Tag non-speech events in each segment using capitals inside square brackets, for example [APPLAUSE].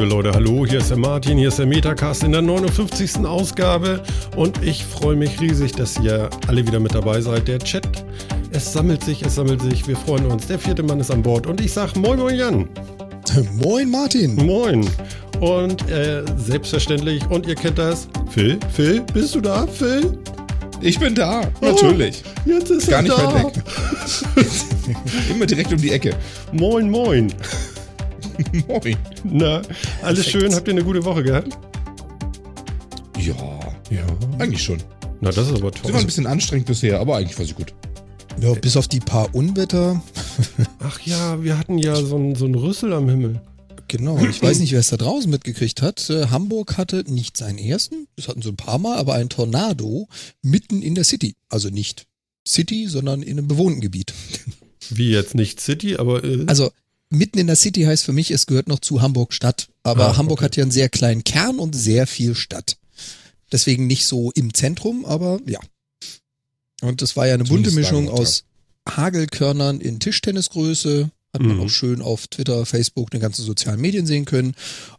Liebe Leute, hallo, hier ist der Martin, hier ist der Metacast in der 59. Ausgabe und ich freue mich riesig, dass ihr alle wieder mit dabei seid. Der Chat, es sammelt sich, es sammelt sich, wir freuen uns. Der vierte Mann ist an Bord und ich sage Moin Moin Jan. [LAUGHS] Moin Martin. Moin. Und äh, selbstverständlich, und ihr kennt das, Phil, Phil, bist du da, Phil? Ich bin da, natürlich. Oh, jetzt ist Gar er nicht da. weit weg. [LAUGHS] [LAUGHS] Immer direkt um die Ecke. Moin, moin. [LAUGHS] Moin. Na, alles Perfekt. schön? Habt ihr eine gute Woche gehabt? Ja, Ja. eigentlich schon. Na, das ist aber Sie war ein toll. bisschen anstrengend bisher, aber eigentlich war sie gut. Ja, bis auf die paar Unwetter. [LAUGHS] Ach ja, wir hatten ja so einen so einen Rüssel am Himmel. Genau, ich weiß nicht, wer es da draußen mitgekriegt hat. Äh, Hamburg hatte nicht seinen ersten, das hatten sie ein paar Mal, aber ein Tornado mitten in der City. Also nicht City, sondern in einem bewohnten Gebiet. Wie jetzt nicht City, aber äh, Also mitten in der City heißt für mich, es gehört noch zu Hamburg Stadt. Aber Ah, Hamburg okay. hat ja einen sehr kleinen Kern und sehr viel Stadt. Deswegen nicht so im Zentrum, aber ja. Und das war ja eine bunte Zumindest Mischung Lagertag. aus Hagelkörnern in Tischtennisgröße. Hat man Mhm. auch schön auf Twitter, Facebook, den ganzen sozialen Medien sehen können.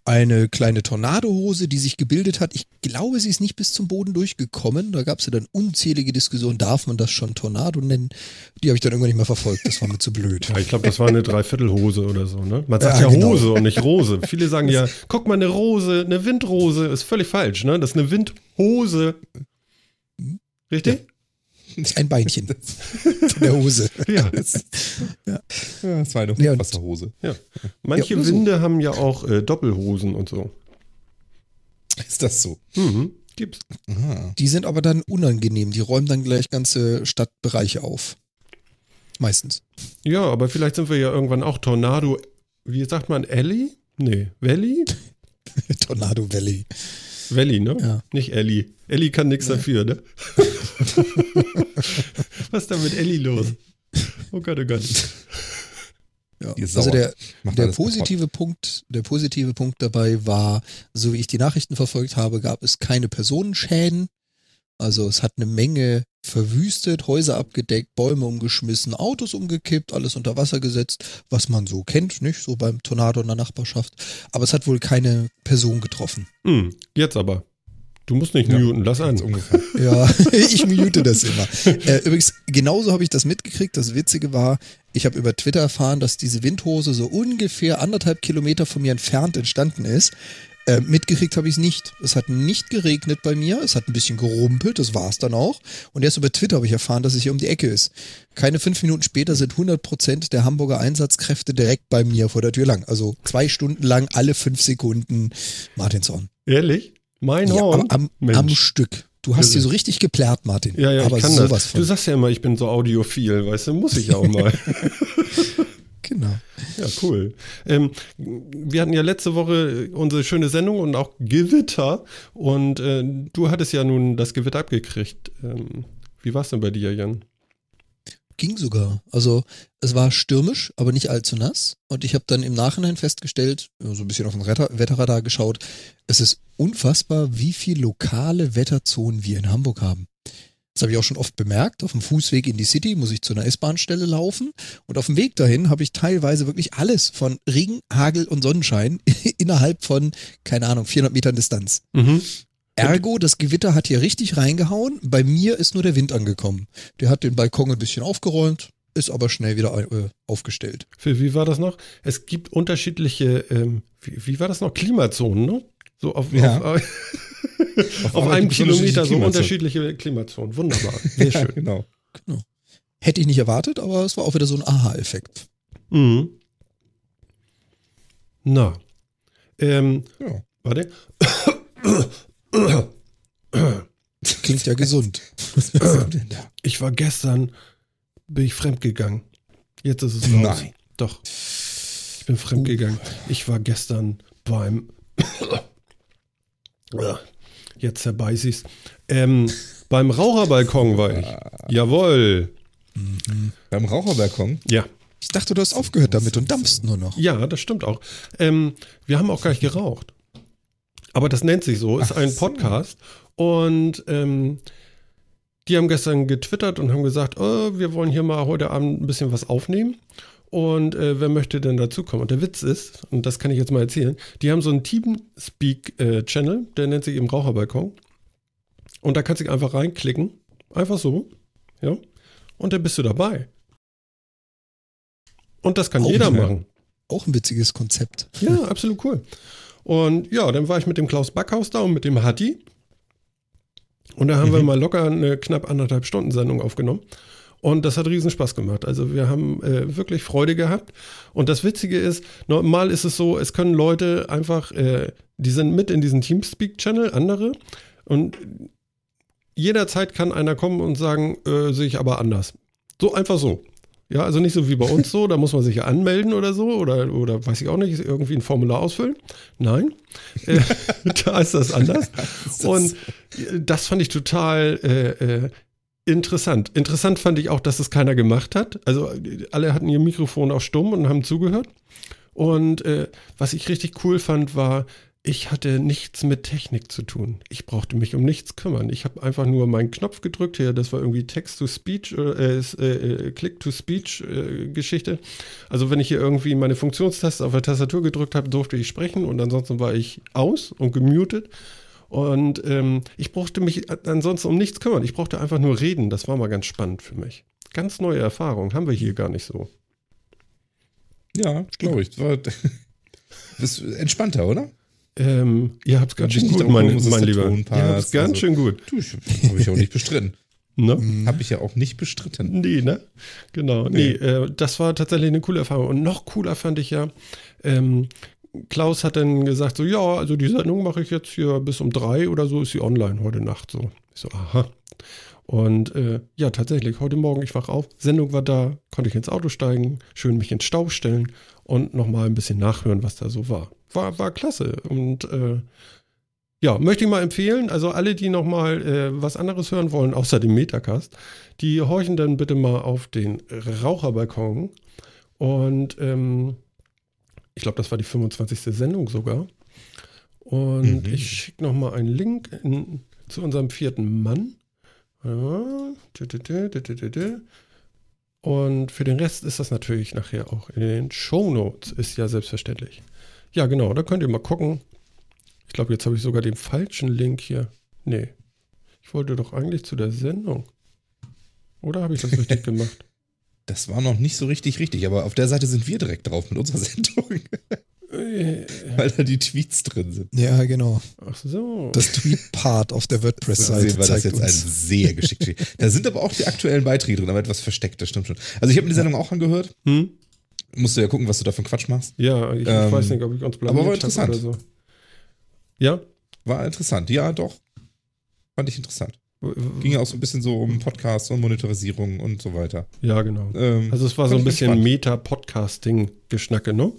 Eine kleine Tornadohose, die sich gebildet hat. Ich glaube, sie ist nicht bis zum Boden durchgekommen. Da gab es ja dann unzählige Diskussionen, darf man das schon Tornado nennen? Die habe ich dann irgendwann nicht mehr verfolgt. Das war mir zu blöd. ja, ich glaube, das war eine Dreiviertelhose oder so, ne? Man sagt ja, Ja, genau. Hose und nicht Rose. Viele sagen ja, guck mal, eine Rose, eine Windrose, ist völlig falsch, ne? Das ist eine Windhose. Richtig? Ein Beinchen von der Hose. [LAUGHS] Ja. Ja, das war eine Ja, und- Wasserhose. ja. Manche Ja, so. Winde haben ja auch äh, Doppelhosen und so. Ist das so? Mhm. Gibt's. Aha. Die sind aber dann unangenehm. Die räumen dann gleich ganze Stadtbereiche auf. Meistens. Ja, aber vielleicht sind wir ja irgendwann auch Tornado. Wie sagt man, Ellie? Nee, Valley? [LAUGHS] Tornado Valley. Valley, ne? Ja. Nicht Ellie. Ellie kann nichts dafür, ne? [LAUGHS] Was ist da mit Ellie los? Oh Gott, oh Gott. Ja. Also der, der kaputt. positive Punkt, der positive Punkt dabei war, so wie ich die Nachrichten verfolgt habe, gab es keine Personenschäden. Also es hat eine Menge verwüstet, Häuser abgedeckt, Bäume umgeschmissen, Autos umgekippt, alles unter Wasser gesetzt, was man so kennt, nicht? So beim Tornado in der Nachbarschaft. Aber es hat wohl keine Person getroffen. Hm, jetzt aber. Du musst nicht Ja. muten, lass an. ungefähr. [LAUGHS] Ja, [LAUGHS] ich mute das immer. Äh, übrigens, genauso habe ich das mitgekriegt. Das Witzige war, ich habe über Twitter erfahren, dass diese Windhose so ungefähr anderthalb Kilometer von mir entfernt entstanden ist. Äh, mitgekriegt habe ich es nicht. Es hat nicht geregnet bei mir. Es hat ein bisschen gerumpelt, das war es dann auch. Und erst über Twitter habe ich erfahren, dass es hier um die Ecke ist. Keine fünf Minuten später sind 100 Prozent der Hamburger Einsatzkräfte direkt bei mir vor der Tür lang. Also zwei Stunden lang, alle fünf Sekunden Martinshorn. Ehrlich? Mein Ja, Horn? am, am, am Stück. Du hast hier so richtig geplärrt, Martin. ja, ja, aber ich kann sowas das. von. Du sagst ja immer, ich bin so audiophil, weißt du, muss ich auch mal. [LAUGHS] [LAUGHS] genau. Ja, cool. Ähm, wir hatten ja letzte Woche unsere schöne Sendung und auch Gewitter. Und äh, du hattest ja nun das Gewitter abgekriegt. Ähm, wie war es denn bei dir, Jan? Ging sogar. Also es war stürmisch, aber nicht allzu nass. Und ich habe dann im Nachhinein festgestellt, so ein bisschen auf den Wetterradar geschaut, es ist unfassbar, wie viel lokale Wetterzonen wir in Hamburg haben. Das habe ich auch schon oft bemerkt. Auf dem Fußweg in die City muss ich zu einer S-Bahn-Stelle laufen. Und auf dem Weg dahin habe ich teilweise wirklich alles von Regen, Hagel und Sonnenschein [LAUGHS] innerhalb von, keine Ahnung, 400 Metern Distanz. Mhm. Ergo, das Gewitter hat hier richtig reingehauen. Bei mir ist nur der Wind angekommen. Der hat den Balkon ein bisschen aufgeräumt, ist aber schnell wieder äh, aufgestellt. Phil, wie war das noch? Es gibt unterschiedliche, ähm, wie, wie war das noch? Klimazonen, ne? So auf, Ja. auf, auf, [LAUGHS] einmal einem Kilometer so unterschiedliche Klimazonen. Wunderbar. [LAUGHS] Sehr schön. Genau. Hätte ich nicht erwartet, aber es war auch wieder so ein Aha-Effekt. Mhm. Na. Ähm, Ja. warte. [COUGHS] Klingt ja gesund. [COUGHS] Was denn da? Ich war gestern, bin ich fremdgegangen. Jetzt ist es raus. Nein. Doch. Ich bin fremdgegangen. Ich war gestern beim. Jetzt zerbeiß ich's. Ähm, beim Raucherbalkon war ich. Jawohl. Beim Raucherbalkon? Ja. Ich dachte, du hast aufgehört damit und dampfst nur noch. Ja, das stimmt auch. Ähm, wir haben auch gar nicht geraucht. Aber das nennt sich so, ist Ach ein so. Podcast. Und ähm, die haben gestern getwittert und haben gesagt, oh, wir wollen hier mal heute Abend ein bisschen was aufnehmen. Und äh, wer möchte denn dazukommen? Und der Witz ist, und das kann ich jetzt mal erzählen, die haben so einen Teamspeak-Channel, der nennt sich eben Raucherbalkon. Und da kannst du einfach reinklicken. Einfach so. Ja. Und dann bist du dabei. Und das kann Auch jeder machen. Auch ein witziges Konzept. Ja, absolut cool. Und ja, dann war ich mit dem Klaus Backhaus da und mit dem Hatti. Und da haben wir mal locker eine knapp anderthalb Stunden Sendung aufgenommen. Und das hat riesen Spaß gemacht. Also wir haben äh, wirklich Freude gehabt. Und das Witzige ist, normal ist es so, es können Leute einfach, äh, die sind mit in diesen Teamspeak-Channel, andere. Und jederzeit kann einer kommen und sagen, äh, sehe ich aber anders. So einfach so. Ja, also nicht so wie bei uns so, [LAUGHS] da muss man sich ja anmelden oder so oder, oder weiß ich auch nicht, irgendwie ein Formular ausfüllen. Nein, äh, [LAUGHS] da ist das anders. [LAUGHS] Und das fand ich total äh, äh, interessant. Interessant fand ich auch, dass es keiner gemacht hat. Also alle hatten ihr Mikrofon auch stumm und haben zugehört. Und äh, was ich richtig cool fand, war, ich hatte nichts mit Technik zu tun. Ich brauchte mich um nichts kümmern. Ich habe einfach nur meinen Knopf gedrückt hier. Das war irgendwie Text-to-Speech, äh, äh, Click-to-Speech-Geschichte. also wenn ich hier irgendwie meine Funktionstaste auf der Tastatur gedrückt habe, durfte ich sprechen und ansonsten war ich aus und gemutet. Und ähm, ich brauchte mich ansonsten um nichts kümmern. Ich brauchte einfach nur reden. Das war mal ganz spannend für mich. Ganz neue Erfahrung. Haben wir hier gar nicht so. Ja, glaube ich. War, [LAUGHS] bist entspannter, oder? Ähm, ihr habt es ganz schön gut, darum, mein, mein Lieber. Ihr habt es ganz also- schön gut. Habe ich auch nicht bestritten. [LAUGHS] Ne? Habe ich ja auch nicht bestritten. Nee, ne? Genau. Nee, äh, das war tatsächlich eine coole Erfahrung. Und noch cooler fand ich ja, ähm, Klaus hat dann gesagt, so, ja, also die Sendung mache ich jetzt hier bis um drei oder so, ist sie online heute Nacht so. Ich so, aha. Und äh, ja, tatsächlich, heute Morgen, ich wach auf, Sendung war da, konnte ich ins Auto steigen, schön mich ins Stau stellen und nochmal ein bisschen nachhören, was da so war. War, war klasse. Und äh, ja, möchte ich mal empfehlen. Also alle, die nochmal äh, was anderes hören wollen, außer dem Metacast, die horchen dann bitte mal auf den Raucherbalkon. Und ähm, ich glaube, das war die 25. Sendung sogar. Und Mhm. ich schicke nochmal einen Link in, zu unserem vierten Mann. Ja. Und für den Rest ist das natürlich nachher auch in den Shownotes, ist ja selbstverständlich. Ja, genau, da könnt ihr mal gucken. Ich glaube, jetzt habe ich sogar den falschen Link hier. Nee. Ich wollte doch eigentlich zu der Sendung. Oder habe ich das richtig [LAUGHS] gemacht? Das war noch nicht so richtig richtig, aber auf der Seite sind wir direkt drauf mit unserer [LAUGHS] Sendung, Äh, weil da die Tweets drin sind. Ja, genau. Ach so. Das Tweet-Part auf der So WordPress-Seite sehen wir das jetzt ein sehr geschickt. Da sind aber auch die aktuellen Beiträge drin, aber etwas versteckt, das stimmt schon. Also ich habe mir die Sendung auch angehört. Hm? Musst du ja gucken, was du da für einen Quatsch machst. Ja, ich, Ähm, ich weiß nicht, ob ich uns blamiert aber war interessant. Oder so. Ja? War interessant. Ja, doch. Fand ich interessant. Ging ja auch so ein bisschen so um Podcasts und Monetarisierung und so weiter. Ja, genau. Ähm, Also es war so ein bisschen. Meta-Podcasting-Geschnacke, ne?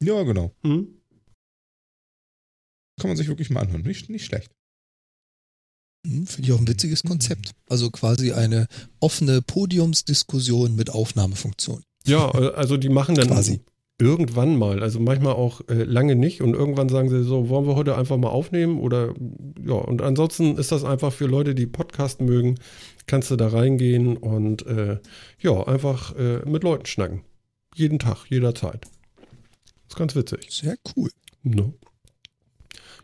Ja, genau. Hm? Kann man sich wirklich mal anhören. Nicht, nicht schlecht. Hm, Finde ich auch ein witziges Konzept. Also quasi eine offene Podiumsdiskussion mit Aufnahmefunktion. Ja, also die machen dann Quasi. Irgendwann mal, also manchmal auch äh, lange nicht und irgendwann sagen sie so, wollen wir heute einfach mal aufnehmen oder ja, und ansonsten ist das einfach für Leute, die Podcast mögen, kannst du da reingehen und äh, ja, einfach äh, mit Leuten schnacken. Jeden Tag, jederzeit. Ist ganz witzig. Sehr cool. Ne?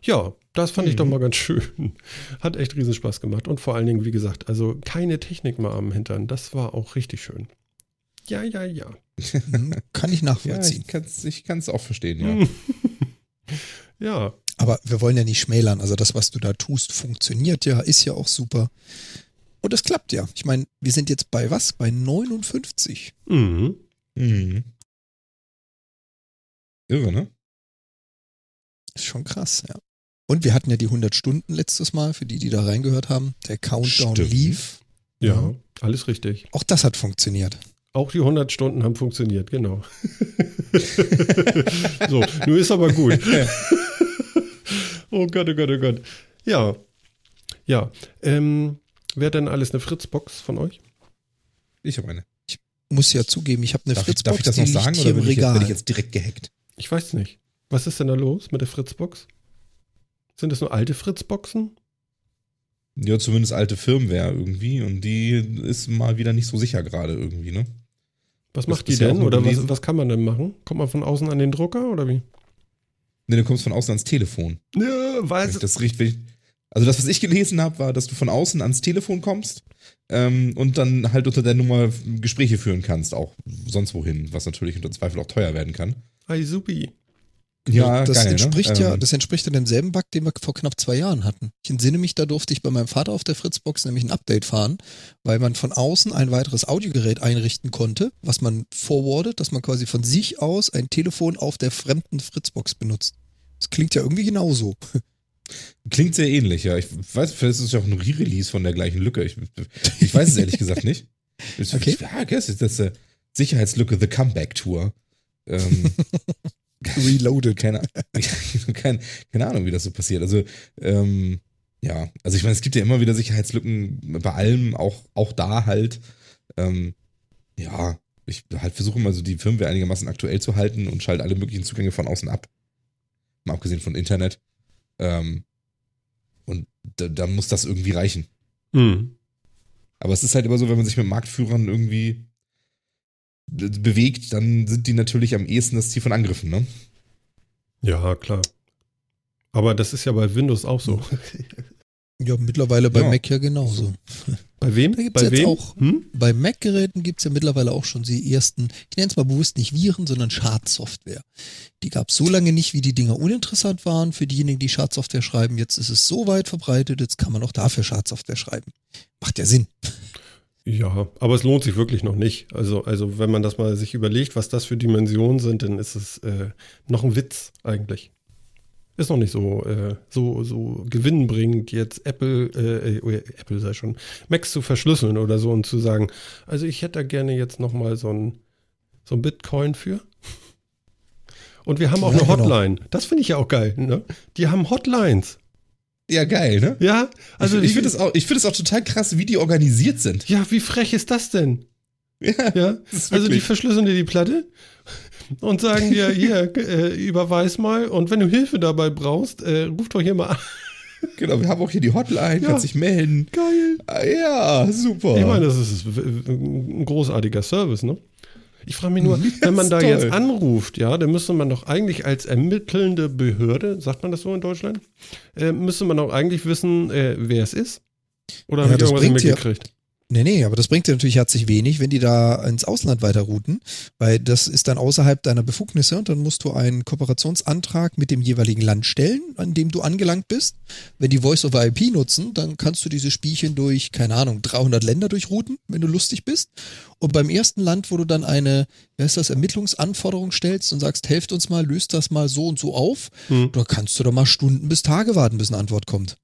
Ja, das fand ich Mhm. doch mal ganz [LAUGHS] schön. Hat echt riesen Spaß gemacht. Und vor allen Dingen, wie gesagt, also keine Technik mal am Hintern. Das war auch richtig schön. Ja, ja, ja. Hm, Kann ich [LAUGHS] Ja, nachvollziehen. ich kann es auch verstehen, ja. [LAUGHS] ja, Aber wir wollen ja nicht schmälern. Also das, was du da tust, funktioniert ja, ist ja auch super. Und es klappt ja. Ich meine, wir sind jetzt bei was? Bei 59. mhm. Mhm. Irre, ne? Ist schon krass, ja. Und wir hatten ja die 100 Stunden letztes Mal, für die, die da reingehört haben. Der Countdown Stimmt. lief. ja, Ja. alles richtig. Auch das hat funktioniert. Auch die 100 Stunden haben funktioniert, genau. [LAUGHS] so, nun ist aber gut. [LAUGHS] oh Gott, oh Gott, oh Gott. Ja, ja. Ähm, wer hat denn alles eine Fritzbox von euch? Ich habe eine. Muss ja zugeben, ich habe eine Darf, ich, Fritzbox, darf ich das noch sagen oder bin ich, jetzt, bin ich jetzt direkt gehackt? Ich weiß nicht. Was ist denn da los mit der Fritzbox? Sind das nur alte Fritzboxen? Ja, zumindest alte Firmware irgendwie und die ist mal wieder nicht so sicher gerade irgendwie, ne? Was macht die ja denn? Oder was, was kann man denn machen? Kommt man von außen an den Drucker oder wie? Ne, du kommst von außen ans Telefon. Ja, weiß das richtig. Also das, was ich gelesen habe, war, dass du von außen ans Telefon kommst ähm, und dann halt unter der Nummer Gespräche führen kannst, auch sonst wohin, was natürlich unter Zweifel auch teuer werden kann. Ei, supi. Ja, das geil, entspricht ne? ja, Ähm, das entspricht ja demselben Bug, den wir vor knapp zwei Jahren hatten. Ich entsinne mich, da durfte ich bei meinem Vater auf der Fritzbox nämlich ein Update fahren, weil man von außen ein weiteres Audiogerät einrichten konnte, was man forwardet, dass man quasi von sich aus ein Telefon auf der fremden Fritzbox benutzt. Das klingt ja irgendwie genauso. [LAUGHS] Klingt sehr ähnlich, ja. Ich weiß, vielleicht ist es ja auch ein Re-Release von der gleichen Lücke. Ich, ich weiß es ehrlich gesagt nicht. [LAUGHS] Ich, Okay. Ja, das ist das äh, Sicherheitslücke The Comeback Tour. Ähm, [LAUGHS] Reloaded. keine, [LAUGHS] keine, keine Ahnung, wie das so passiert. Also, ähm, ja, also ich meine, es gibt ja immer wieder Sicherheitslücken bei allem, auch, auch da halt. Ähm, ja, ich halt versuche mal so die Firmware einigermaßen aktuell zu halten und schalte alle möglichen Zugänge von außen ab. Mal abgesehen von Internet. Ähm, und da, da muss das irgendwie reichen. Hm. Aber es ist halt immer so, wenn man sich mit Marktführern irgendwie bewegt, dann sind die natürlich am ehesten das Ziel von Angriffen, ne? Ja, klar. Aber das ist ja bei Windows auch so. [LAUGHS] Ja, mittlerweile bei Ja. Mac ja genauso. [LAUGHS] Bei wem? Da gibt's bei jetzt wem? auch- Hm? Bei Mac-Geräten gibt's ja mittlerweile auch schon die ersten, ich nenne es mal bewusst nicht Viren, sondern Schadsoftware. Die gab's so lange nicht, wie die Dinger uninteressant waren für diejenigen, die Schadsoftware schreiben. Jetzt ist es so weit verbreitet, jetzt kann man auch dafür Schadsoftware schreiben. Macht ja Sinn. Ja, aber es lohnt sich wirklich noch nicht. Also, also wenn man das mal sich überlegt, was das für Dimensionen sind, dann ist es äh, noch ein Witz eigentlich. Ist noch nicht so, äh, so, so gewinnbringend, jetzt Apple, äh, äh, Apple sei schon, Macs zu verschlüsseln oder so und zu sagen, also ich hätte da gerne jetzt noch mal so ein, so ein Bitcoin für. Und wir haben auch Ja, eine genau. Hotline. Das finde ich ja auch geil. Ne? Die haben Hotlines. Ja, geil, ne? Ja, also ich, ich finde es auch, ich finde es auch total krass, wie die organisiert sind. Ja, wie frech ist das denn? Ja, Ja, also die verschlüsseln dir die Platte und sagen dir, [LAUGHS] hier, äh, überweis mal und wenn du Hilfe dabei brauchst, äh, ruf doch hier mal an. Genau, wir haben auch hier die Hotline, Ja. kannst dich melden. Geil. Ah, Ja, super. Ich meine, das ist ein großartiger Service, ne? Ich frage mich nur, [LAUGHS] wenn man da toll. jetzt anruft, ja, dann müsste man doch eigentlich als ermittelnde Behörde, sagt man das so in Deutschland, äh, müsste man doch eigentlich wissen, äh, wer es ist. Oder Ja, habe ich irgendwas mitgekriegt? Nee, nee, aber das bringt dir natürlich herzlich wenig, wenn die da ins Ausland weiterrouten, weil das ist dann außerhalb deiner Befugnisse und dann musst du einen Kooperationsantrag mit dem jeweiligen Land stellen, an dem du angelangt bist. Wenn die Voice over IP nutzen, dann kannst du diese Spielchen durch, keine Ahnung, 300 Länder durchrouten, wenn du lustig bist. Und beim ersten Land, wo du dann eine, wer ist das, Ermittlungsanforderung stellst und sagst, helft uns mal, löst das mal so und so auf, Hm. da kannst du doch mal Stunden bis Tage warten, bis eine Antwort kommt.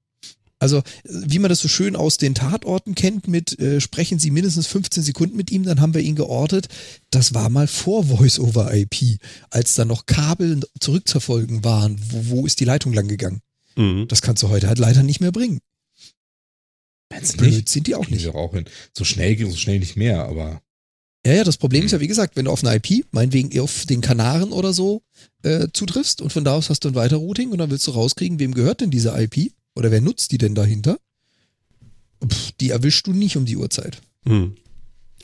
Also, wie man das so schön aus den Tatorten kennt, mit äh, sprechen Sie mindestens 15 Sekunden mit ihm, dann haben wir ihn geortet. Das war mal vor Voice-over-IP, als da noch Kabel zurückzuverfolgen waren. Wo, wo ist die Leitung lang gegangen? Mhm. Das kannst du heute halt leider nicht mehr bringen. Meinst du Blöd nicht? sind die auch nicht. wir auch hin. So schnell geht so schnell nicht mehr, aber Ja, ja, das Problem ist ja, wie gesagt, wenn du auf eine IP, meinetwegen auf den Kanaren oder so, äh, zutriffst und von da aus hast du ein Weiterrouting und dann willst du rauskriegen, wem gehört denn diese IP oder wer nutzt die denn dahinter? Pff, die erwischst du nicht um die Uhrzeit. Hm.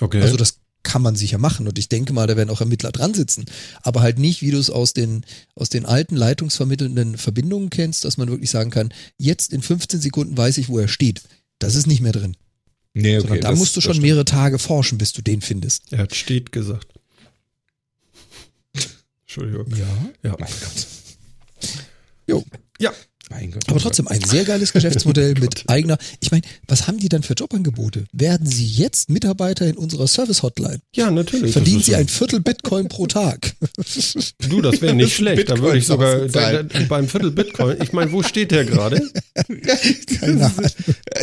Okay. Also das kann man sicher machen und ich denke mal, da werden auch Ermittler dran sitzen, aber halt nicht, wie du es aus den, aus den alten leitungsvermittelnden Verbindungen kennst, dass man wirklich sagen kann, jetzt in 15 Sekunden weiß ich, wo er steht. Das ist nicht mehr drin. nee, okay. Sondern da das- musst du schon mehrere Tage forschen, bis du den findest. er hat steht gesagt. [LAUGHS] Entschuldigung. Ja. Ja. Mein Gott. Jo. Ja. Aber trotzdem ein sehr geiles Geschäftsmodell [LAUGHS] mit eigener. Ich meine, was haben die dann für Jobangebote? Werden sie jetzt Mitarbeiter in unserer Service-Hotline? Ja, natürlich. Verdienen sie ein Viertel Bitcoin pro Tag? [LAUGHS] Du, das wäre nicht schlecht. Da würde ich sogar da, da, beim Viertel Bitcoin. Ich meine, wo steht der gerade? [LAUGHS] Keine Ahnung.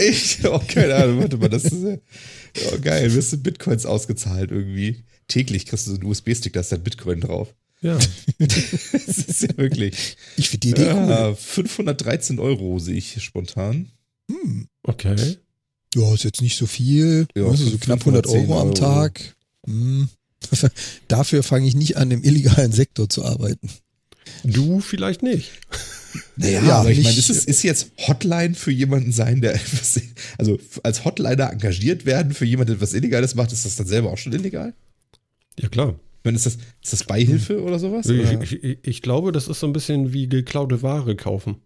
Ich auch keine Ahnung. Warte mal, das ist oh, geil. Wirst du Bitcoins ausgezahlt irgendwie. Täglich kriegst du so einen USB-Stick, da ist dann Bitcoin drauf. Ja. [LAUGHS] Das ist ja wirklich. Ich finde die Idee cool. Ah, 513 Euro sehe ich hier spontan. Hm. Okay. Ja, ist jetzt nicht so viel. Ja, also so knapp 100 510 Euro am Euro. Tag. Hm. [LAUGHS] Dafür fange ich nicht an, im illegalen Sektor zu arbeiten. Du vielleicht nicht. Naja, Ja, aber ich meine, ist, es- ist jetzt Hotline für jemanden sein, der [LAUGHS] etwas, also als Hotliner engagiert werden für jemanden, der etwas Illegales macht, ist das dann selber auch schon illegal? Ja, klar. Ich meine, ist das, ist das Beihilfe oder sowas? Ich, Oder? ich, ich, ich glaube, das ist so ein bisschen wie geklaute Ware kaufen.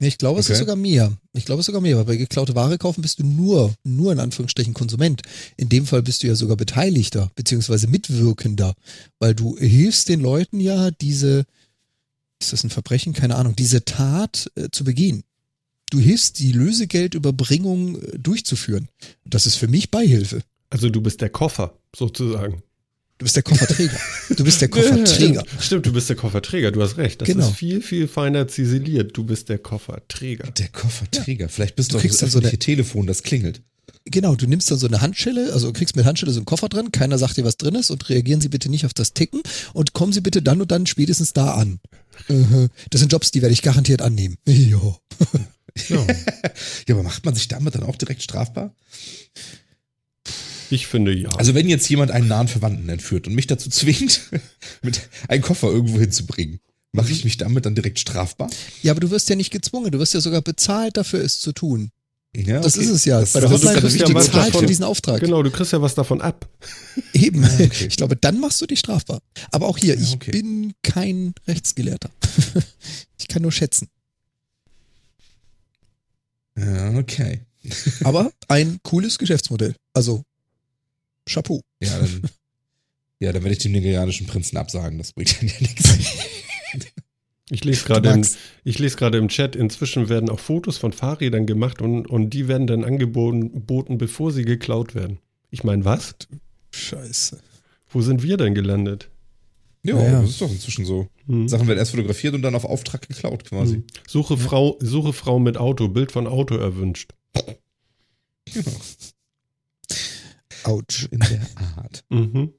Ich glaube, es ist Okay. sogar mehr. Ich glaube, es ist sogar mehr, weil bei geklaute Ware kaufen bist du nur, nur in Anführungsstrichen Konsument. In dem Fall bist du ja sogar Beteiligter, beziehungsweise Mitwirkender, weil du hilfst den Leuten ja, diese, ist das ein Verbrechen? Keine Ahnung, diese Tat äh, zu begehen. Du hilfst, die Lösegeldüberbringung äh, durchzuführen. Das ist für mich Beihilfe. Also du bist der Koffer, sozusagen. Du bist der Kofferträger. Du bist der [LAUGHS] Kofferträger. Stimmt, du bist der Kofferträger, du hast recht. Das Genau. ist viel, viel feiner ziseliert. Du bist der Kofferträger. Der Kofferträger. Vielleicht bist Du du, kriegst das dann so eine- Telefon, das klingelt. Genau, du nimmst dann so eine Handschelle, also kriegst mit Handschelle so einen Koffer drin, keiner sagt dir, was drin ist und reagieren Sie bitte nicht auf das Ticken und kommen Sie bitte dann und dann spätestens da an. Mhm. Das sind Jobs, die werde ich garantiert annehmen. [LAUGHS] Ja. Ja, Ja, aber macht man sich damit dann auch direkt strafbar? Ich finde ja. Also wenn jetzt jemand einen nahen Verwandten entführt und mich dazu zwingt, [LAUGHS] mit einen Koffer irgendwo hinzubringen, mache ich mich damit dann direkt strafbar? Ja, aber du wirst ja nicht gezwungen, du wirst ja sogar bezahlt dafür, es zu tun. Ja, Das okay. ist es ja. Das, Bei der also du Hotline kriegst wirst ja was bezahlt davon. für diesen Auftrag. Genau, du kriegst ja was davon ab. [LAUGHS] Eben. okay. Ich glaube, dann machst du dich strafbar. Aber auch hier, Ja, ich okay. bin kein Rechtsgelehrter. [LAUGHS] ich kann nur schätzen. ja, okay. Aber ein cooles Geschäftsmodell. Also, Chapeau. Ja, dann, [LAUGHS] ja, dann werde ich dem nigerianischen Prinzen absagen. Das bringt dann ja nichts. [LAUGHS] Ich lese gerade im, ich lese gerade im Chat, inzwischen werden auch Fotos von Fahrrädern gemacht und, und die werden dann angeboten, boten, bevor sie geklaut werden. Ich meine, was? Scheiße. Wo sind wir denn gelandet? Ja, Ja, ja. das ist doch inzwischen so. Hm. Sachen werden erst fotografiert und dann auf Auftrag geklaut quasi. Hm. Suche, Frau, suche Frau mit Auto, Bild von Auto erwünscht. Genau. Autsch. In der [LAUGHS] Art. Mhm.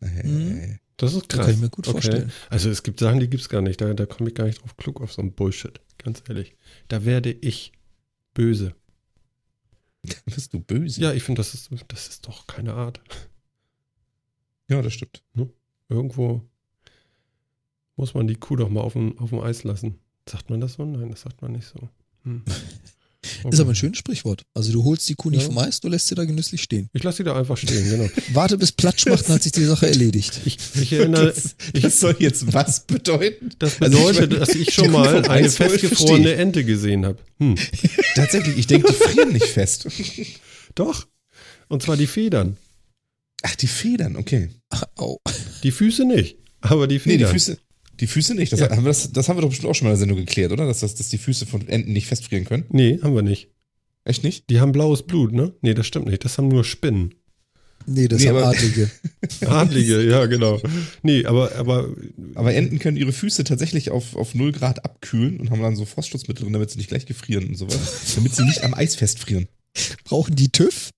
Hey. Mhm. Das ist krass. kann ich mir gut Okay. vorstellen. Also es gibt Sachen, die gibt's gar nicht. Da, da komme ich gar nicht drauf klug auf so ein Bullshit. Ganz ehrlich. Da werde ich böse. [LAUGHS] Bist du böse? Ja, ich finde, das ist, das ist doch keine Art. ja das stimmt. Irgendwo muss man die Kuh doch mal auf dem, auf dem Eis lassen. Sagt man das so? Nein, das sagt man nicht so. Hm. [LAUGHS] Okay. Ist aber ein schönes Sprichwort. Also du holst die Kuh nicht Ja. vom Eis, du lässt sie da genüsslich stehen. Ich lasse sie da einfach stehen, genau. [LAUGHS] Warte bis Platsch macht, dann hat sich die Sache erledigt. Ich, ich erinnere, Das, das soll jetzt was bedeuten? das Also ich bedeutet, dass ich schon mal eine festgefrorene Ente gesehen habe. Hm. [LAUGHS] Tatsächlich, ich denke, die frieren nicht fest. Doch. Und zwar die Federn. Ach, die Federn, okay. Au. Die Füße nicht, aber die Nee, Federn. die Füße. Die Füße nicht. Das, Ja. haben wir das, das haben wir doch bestimmt auch schon mal in der Sendung geklärt, oder? Dass, das, dass die Füße von Enten nicht festfrieren können. Nee, haben wir nicht. Echt nicht? Die haben blaues Blut, ne? Nee, das stimmt nicht. Das haben nur Spinnen. Nee, das Nee, haben Adlige. [LAUGHS] Adlige, ja, genau. Nee, aber, aber Aber Enten können ihre Füße tatsächlich auf, auf 0 Grad abkühlen und haben dann so Frostschutzmittel drin, damit sie nicht gleich gefrieren und sowas. [LAUGHS] damit sie nicht am Eis festfrieren. Brauchen die TÜV?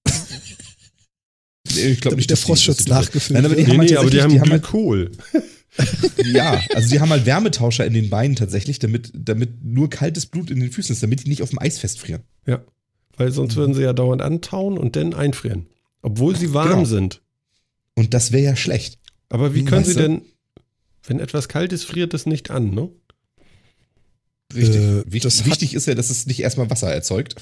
Nee, Ich glaube Damit nicht, der dass die- Frostschutz dass nachgefüllt Nein, aber die nee, haben halt nee, aber die haben, die haben halt- Glykol. [LAUGHS] [LAUGHS] Ja, also die haben halt Wärmetauscher in den Beinen tatsächlich, damit, damit nur kaltes Blut in den Füßen ist, damit die nicht auf dem Eis festfrieren. Ja. Weil sonst würden sie ja dauernd antauen und dann einfrieren. Obwohl sie warm Genau. sind. Und das wäre ja schlecht. Aber wie können weißt sie du? denn, wenn etwas kalt ist, friert es nicht an, ne? Richtig. Äh, Wicht- das hat- wichtig ist ja, dass es nicht erstmal Wasser erzeugt,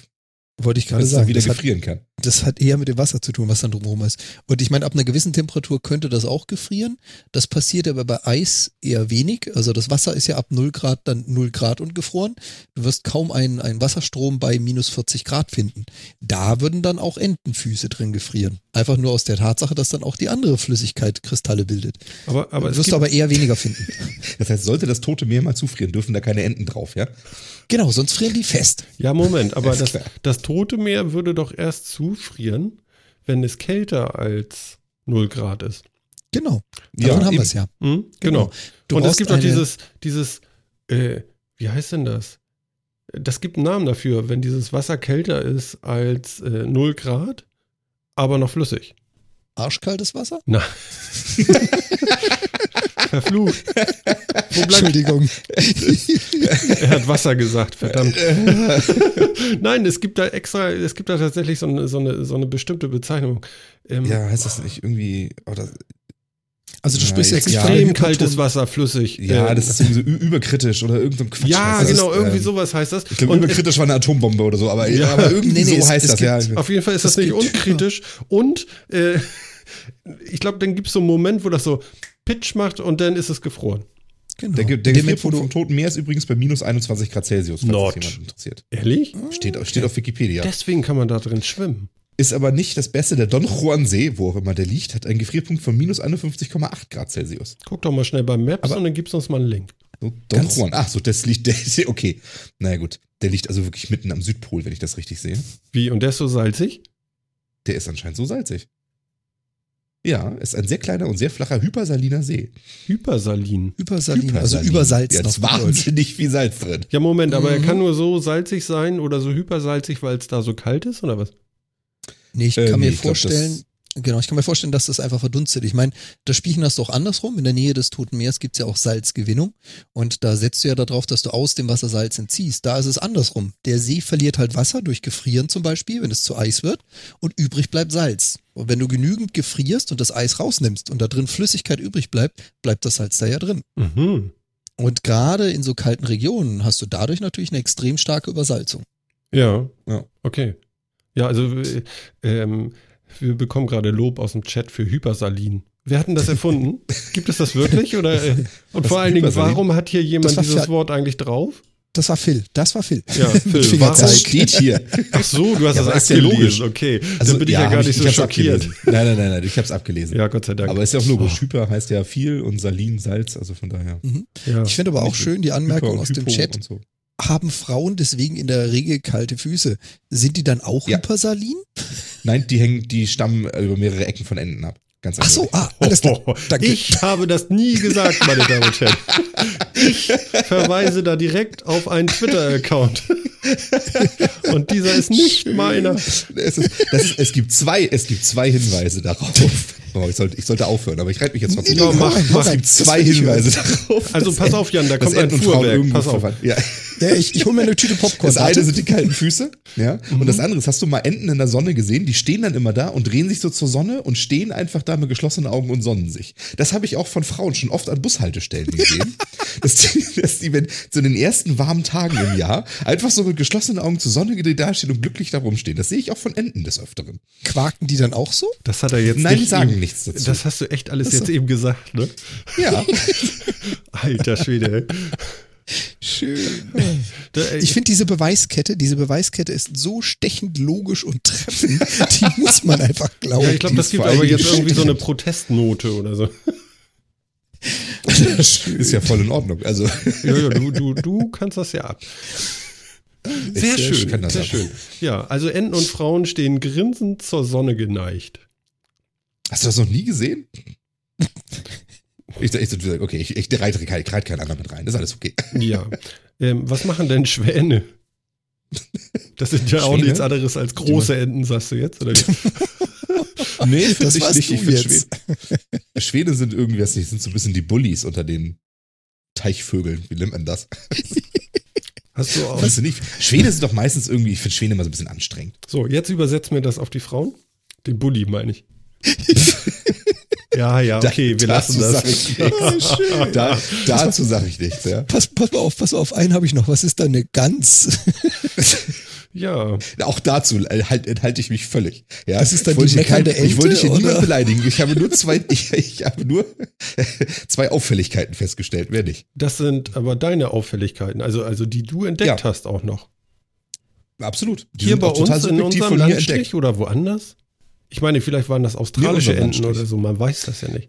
Wollte ich gerade sagen. wieder Das hat, gefrieren kann. das hat eher mit dem Wasser zu tun, was dann drumherum ist. Und ich meine, ab einer gewissen Temperatur könnte das auch gefrieren. Das passiert aber bei Eis eher wenig. Also das Wasser ist ja ab 0 Grad dann 0 Grad und gefroren. Du wirst kaum einen, einen Wasserstrom bei minus 40 Grad finden. Da würden dann auch Entenfüße drin gefrieren. Einfach nur aus der Tatsache, dass dann auch die andere Flüssigkeit Kristalle bildet. Aber, aber es wirst du aber eher weniger finden. [LAUGHS] Das heißt, sollte das tote Meer mal zufrieren, dürfen da keine Enten drauf, ja? genau, sonst frieren die fest. ja, Moment, aber [LAUGHS] das, klar. das Tote Meer würde doch erst zufrieren, wenn es kälter als 0 Grad ist. Genau. Ja, Davon haben eben. wir es ja. Hm? Genau. Du und es gibt auch eine- dieses, dieses, äh, wie heißt denn das? Das gibt einen Namen dafür, wenn dieses Wasser kälter ist als äh, 0 Grad, aber noch flüssig. Arschkaltes Wasser? Na. [LAUGHS] Verflucht. Wo bleibt, Entschuldigung. [LAUGHS] er hat Wasser gesagt, verdammt. [LAUGHS] Nein, es gibt da extra, es gibt da tatsächlich so eine, so eine, so eine bestimmte Bezeichnung. Ähm, Ja, heißt das nicht irgendwie, oder, Also du Ja, sprichst jetzt ich- nicht ja. von Extrem Hyperton- kaltes Wasser, flüssig. ja, Äh, das ist irgendwie so überkritisch oder irgendein Quatsch. Ja, Das genau, ist, irgendwie ähm, sowas heißt das. Ich glaube, überkritisch war eine Atombombe oder so, aber, Ja. aber irgendwie Nee, nee, so es- heißt es das, ja. gibt- Auf jeden Fall ist das Es nicht unkritisch und äh, ich glaube, dann gibt es so einen Moment, wo das so Pitch macht und dann ist es gefroren. Genau. Der, der Gefrierpunkt vom Toten Meer ist übrigens bei minus 21 Grad Celsius, falls Not. das jemand interessiert. Ehrlich? Steht, steht auf Wikipedia. Deswegen kann man da drin schwimmen. Ist aber nicht das Beste. Der Don Juan See, wo auch immer der liegt, hat einen Gefrierpunkt von minus 51,8 Grad Celsius. Guck doch mal schnell bei Maps Aber- und dann gibst du uns mal einen Link. So, Don Ganz- Juan. Ach so, das liegt, [LAUGHS] der, okay. Naja gut, der liegt also wirklich mitten am Südpol, wenn ich das richtig sehe. Wie? Und der ist so salzig? Der ist anscheinend so salzig. Ja, ist ein sehr kleiner und sehr flacher hypersaliner See. Hypersalin. Übersalin, also Hypersalin. übersalzen Ja, das ist wahnsinnig viel Salz drin. Ja, Moment, aber er Mhm. kann nur so salzig sein oder so hypersalzig, weil es da so kalt ist, oder was? Nee, ich Äh, kann nee, mir ich glaub, vorstellen, genau, ich kann mir vorstellen, dass das einfach verdunstet. Ich meine, das Spielchen hast du auch andersrum. In der Nähe des Toten Meeres gibt's ja auch Salzgewinnung. Und da setzt du ja darauf, dass du aus dem Wasser Salz entziehst. Da ist es andersrum. Der See verliert halt Wasser durch Gefrieren zum Beispiel, wenn es zu Eis wird. Und übrig bleibt Salz. Und wenn du genügend gefrierst und das Eis rausnimmst und da drin Flüssigkeit übrig bleibt, bleibt das Salz da ja drin. Mhm. Und gerade in so kalten Regionen hast du dadurch natürlich eine extrem starke Übersalzung. Ja. Ja. Okay. Ja, also äh, ähm, wir bekommen gerade Lob aus dem Chat für Hypersalin. Wer hat denn das erfunden? [LAUGHS] Gibt es das wirklich? Oder, äh, und Was vor allen Dingen, warum hat hier jemand dieses Wort eigentlich drauf? Das war Phil. Das war Phil. Ja, [LAUGHS] Phil, warum steht hier. Ach so, du hast Ja, das ist ja. Okay, Also, dann bin ich ja, gar hab nicht so schockiert. abgelesen. Nein, nein, nein, nein, ich hab's abgelesen. Ja, Gott sei Dank. Aber ist ja auch logisch. Hyper heißt ja viel und Salin Salz, also von daher. ja. Ich finde aber auch schön die Anmerkung aus dem Chat. so. Haben Frauen deswegen in der Regel kalte Füße? Sind die dann auch Ja. Hypersalin? Nein, die hängen, die stammen äh, über mehrere Ecken von Enden ab. Ganz Ach so, ah, alles klar. [LAUGHS] Oh, Danke. ich habe das nie gesagt, meine Damen und Herren. Ich verweise da direkt auf einen Twitter-Account. Und dieser ist nicht meiner. Es, ist, das ist, es, gibt zwei, es gibt zwei Hinweise darauf. Oh, ich, sollte, ich sollte aufhören, aber ich reite mich jetzt trotzdem. Nee, nee, mach, mach. Es gibt zwei. Hinweise darauf. Also pass auf, Jan, da kommt ein Fuhrwerk. irgendwo Pass auf. Ja. Ja, ich ich hole mir eine Tüte Popcorn. Das eine warte. sind die kalten Füße, ja. Und das andere ist, hast du mal Enten in der Sonne gesehen? Die stehen dann immer da und drehen sich so zur Sonne und stehen einfach da mit geschlossenen Augen und sonnen sich. Das habe ich auch von Frauen schon oft an Bushaltestellen gesehen. [LAUGHS] dass, die, dass die, wenn so in den ersten warmen Tagen im Jahr einfach so mit geschlossenen Augen zur Sonne gedreht dastehen und glücklich da rumstehen. Das sehe ich auch von Enten des Öfteren. Quaken die dann auch so? Das hat er jetzt Nein, die nicht sagen eben- nichts dazu. Das hast du echt alles jetzt eben gesagt, ne? Ja. [LAUGHS] Alter Schwede. Schön. [LAUGHS] Ey, Ich finde diese Beweiskette, diese Beweiskette ist so stechend logisch und treffend, [LAUGHS] die muss man einfach glauben. ja, ich glaube, das ist gibt aber jetzt irgendwie so eine. [LAUGHS] Protestnote oder so. ist ja voll in Ordnung. Also, Ja, ja, du, du, du kannst das ja ab. Sehr äh, schön, kann das sehr ab. schön. Ja, also Enten und Frauen stehen grinsend zur Sonne geneigt. hast du das noch nie gesehen? Ich, ich, okay, ich, ich reite, kein- keinen anderen mit rein. Das ist alles okay. Ja. Ähm, was machen denn Schwäne? Das sind ja auch Schwäne? nichts anderes als große Enten, sagst du jetzt? Oder? [LAUGHS] Nee, Das ich nicht. Ich jetzt. Schwäne, Schwäne sind irgendwie, weiß nicht, sind so ein bisschen die Bullies unter den Teichvögeln. Wie nennt man das? Hast du auch. Weißt du nicht? Schwäne sind doch meistens irgendwie, ich finde Schwäne immer so ein bisschen anstrengend. So, jetzt übersetzen wir das auf die Frauen. Den Bulli meine ich. [LAUGHS] ja, ja, okay, wir lassen das. Sag ich nichts. Da, dazu sage ich nichts, ja. Pass, pass mal auf, pass mal auf, einen habe ich noch. Was ist da eine Gans? [LAUGHS] Ja, Auch dazu äh, halt, enthalte ich mich völlig. Ja, Das ist dann Ich wollte die hier meckernde Ich wollte hier Ente, niemand beleidigen. Ich habe nur zwei, ich, ich habe nur [LAUGHS] zwei Auffälligkeiten festgestellt. Mehr nicht. das sind aber deine Auffälligkeiten, also, also die du entdeckt Ja. hast auch noch. Absolut. Die Hier bei uns in unserem Landstrich oder woanders? Ich meine, vielleicht waren das australische unserem Enten oder so, man weiß das ja nicht.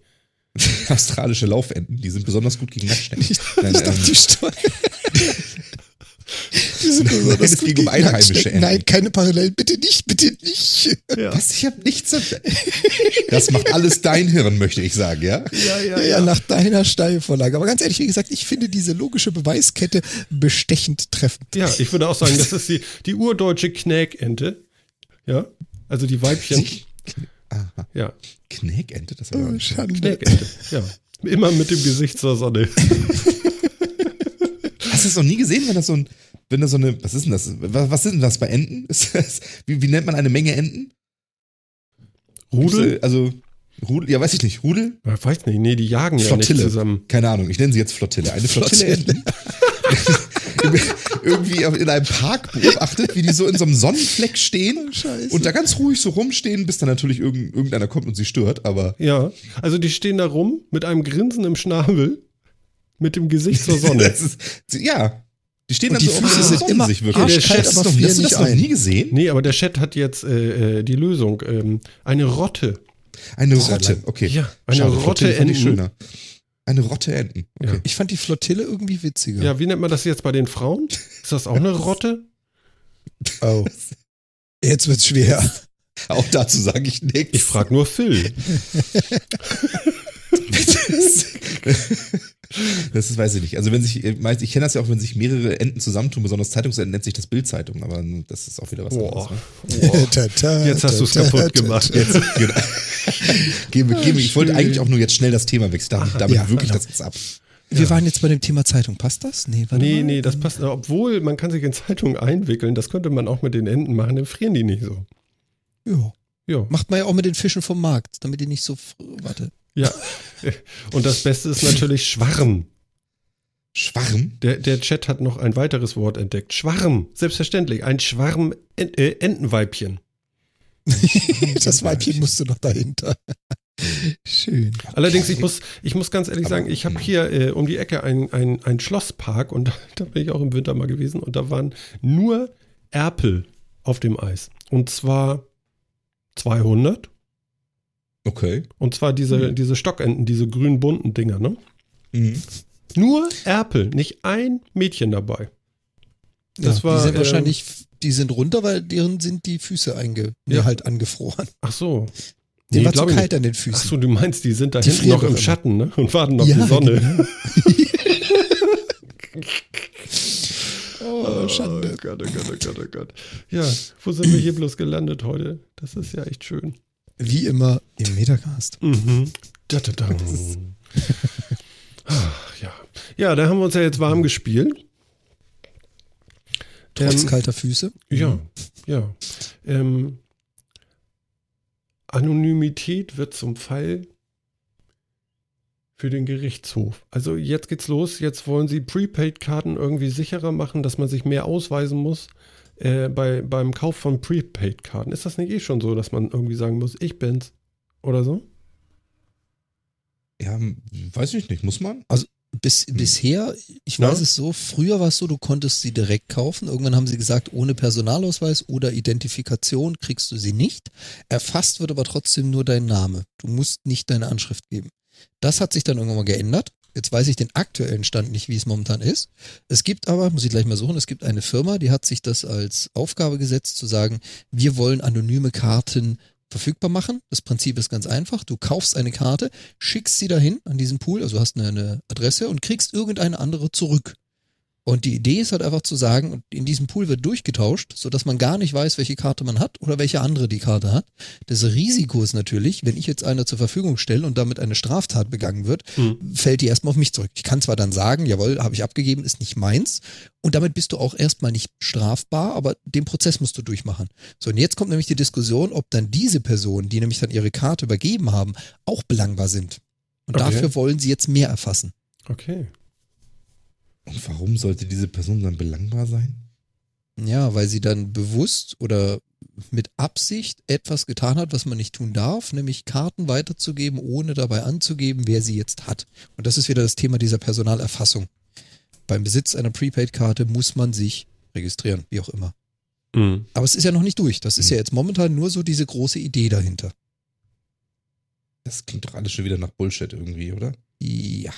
[LAUGHS] Australische Laufenten, die sind besonders gut gegen Nacktschnecken. Nein, Ich dachte, ähm, [LAUGHS] die sind Nein, gut ging um gegen einheimische. Enten. Nein, keine Parallelen. Bitte nicht, bitte nicht. Ja, was? Ich habe nichts. [LAUGHS] Das macht alles dein Hirn, möchte ich sagen, ja? ja, Ja, ja, nach deiner Steilvorlage. Aber ganz ehrlich, wie gesagt, ich finde diese logische Beweiskette bestechend treffend. Ja, ich würde auch sagen, das ist die, die urdeutsche Knäkente. Ja, also die Weibchen. Aha. Ja, Knäkente, das war Oh, Schande. Knäkente. Ja, immer mit dem Gesicht zur Sonne. [LAUGHS] Hast du das noch nie gesehen, wenn das so ein, wenn das so eine, was ist denn das? Was, was sind denn das bei Enten? [LAUGHS] Ist das, wie, wie nennt man eine Menge Enten? Rudel? Also, Rudel, ja, weiß ich nicht. Rudel? Ich weiß nicht, nee, die jagen ja Flottille. nicht zusammen. Keine Ahnung, ich nenne sie jetzt Flottille. Eine Flottille Flottille. [LAUGHS] Enten. [LAUGHS] irgendwie in einem Park beobachtet, wie die so in so einem Sonnenfleck stehen Scheiße. und da ganz ruhig so rumstehen, bis dann natürlich irgend, irgendeiner kommt und sie stört, aber Ja, also die stehen da rum mit einem Grinsen im Schnabel, mit dem Gesicht zur Sonne. [LAUGHS] ist, ja, die stehen dann die so Füße auf sind immer sich wirklich. Hast du aber das noch- frieren hast du das nicht noch ein. nie gesehen? Nee, aber der Chat hat jetzt äh, äh, die Lösung. Ähm, eine Rotte. Eine Rotte, okay. Ja, eine Schade, Rotte Enten. schöner. Eine Rotte Enten. Okay. Ich fand die Flottille irgendwie witziger. Ja, wie nennt man das jetzt bei den Frauen? Ist das auch eine [LAUGHS] Rotte? Oh. Jetzt wird's schwer. [LAUGHS] Auch dazu sage ich nichts. Ich frage nur Phil. [LAUGHS] Das ist, weiß ich nicht. Also wenn sich, äh, meist- ich kenne das ja auch, wenn sich mehrere Enten zusammentun, besonders Zeitungsenten, nennt sich das Bildzeitung, aber das ist auch wieder was Boah. anderes. Ne? Boah. [LAUGHS] Jetzt hast du's ta, kaputt gemacht. Jetzt, genau. geh, mir- ich wollte eigentlich auch nur jetzt schnell das Thema wechseln. Damit, damit ja, wirklich genau. das jetzt ab. Wir waren jetzt bei dem Thema Zeitung. Passt das? Nee, warte Nee, mal. nee, das passt. Obwohl, man kann sich in Zeitungen einwickeln. Das könnte man auch mit den Enten machen, dann frieren die nicht so. Ja. Ja, Macht man ja auch mit den Fischen vom Markt, damit die nicht so. Warte. Ja. [LAUGHS] Und das Beste ist natürlich Schwarm. Schwarm? Der, der Chat hat noch ein weiteres Wort entdeckt. Schwarm. Selbstverständlich. Ein Schwarm Ent, äh, Entenweibchen. [LAUGHS] das Weibchen musste noch dahinter. Schön. Allerdings, ich muss, ich muss ganz ehrlich Aber- sagen, ich habe hier äh, um die Ecke ein, ein, ein Schlosspark und [LAUGHS] da bin ich auch im Winter mal gewesen und da waren nur Erpel auf dem Eis. Und zwar 200. Okay. Und zwar diese, diese Stockenten, diese grün bunten Dinger, ne? Mhm. Nur Erpel, nicht ein Mädchen dabei. Das ja, war, die sind ähm, wahrscheinlich, die sind runter, weil deren sind die Füße einge, nee, Ja. halt angefroren. Ach so. Denen war zu kalt an den Ach Füßen. so, du meinst, die sind da Die hinten noch im. Schatten, ne? Und warten auf Ja, die Sonne. genau. [LAUGHS] [LAUGHS] oh, Schande. Oh Gott, oh Gott, oh Gott, oh Gott. Ja, wo sind wir hier [CLEARS THROAT] bloß gelandet heute? Das ist ja echt schön. Wie immer im Metacast. Mhm. Da, da, da. Ach, ja. ja, da haben wir uns ja jetzt warm gespielt. Trotz Ähm, kalter Füße. Ja, ja. Ähm, Anonymität wird zum Fall für den Gerichtshof. Also jetzt geht's los. Jetzt wollen sie Prepaid-Karten irgendwie sicherer machen, dass man sich mehr ausweisen muss äh, bei, beim Kauf von Prepaid-Karten. Ist das nicht eh schon so, dass man irgendwie sagen muss, ich bin's? Oder so? Ja, weiß ich nicht. Muss man? Bis, Bisher, ich Ja. weiß es so, früher war es so, du konntest sie direkt kaufen. Irgendwann haben sie gesagt, ohne Personalausweis oder Identifikation kriegst du sie nicht. Erfasst wird aber trotzdem nur dein Name. Du musst nicht deine Anschrift geben. Das hat sich dann irgendwann mal geändert. Jetzt weiß ich den aktuellen Stand nicht, wie es momentan ist. Es gibt aber, muss ich gleich mal suchen, es gibt eine Firma, die hat sich das als Aufgabe gesetzt, zu sagen, wir wollen anonyme Karten verfügbar machen. Das Prinzip ist ganz einfach. Du kaufst eine Karte, schickst sie dahin an diesen Pool, also hast eine, eine Adresse und kriegst irgendeine andere zurück. Und die Idee ist halt einfach zu sagen, in diesem Pool wird durchgetauscht, sodass man gar nicht weiß, welche Karte man hat oder welche andere die Karte hat. Das Risiko ist natürlich, wenn ich jetzt eine zur Verfügung stelle und damit eine Straftat begangen wird, Hm. fällt die erstmal auf mich zurück. Ich kann zwar dann sagen, jawohl, habe ich abgegeben, ist nicht meins. Und damit bist du auch erstmal nicht strafbar, aber den Prozess musst du durchmachen. So, und jetzt kommt nämlich die Diskussion, ob dann diese Personen, die nämlich dann ihre Karte übergeben haben, auch belangbar sind. Und Okay. dafür wollen sie jetzt mehr erfassen. Okay. Und warum sollte diese Person dann belangbar sein? Ja, weil sie dann bewusst oder mit Absicht etwas getan hat, was man nicht tun darf, nämlich Karten weiterzugeben, ohne dabei anzugeben, wer sie jetzt hat. Und das ist wieder das Thema dieser Personalerfassung. Beim Besitz einer Prepaid-Karte muss man sich registrieren, wie auch immer. Hm. Aber es ist ja noch nicht durch. Das ist Mhm. ja jetzt momentan nur so diese große Idee dahinter. Das klingt doch alles schon wieder nach Bullshit irgendwie, oder? Ja.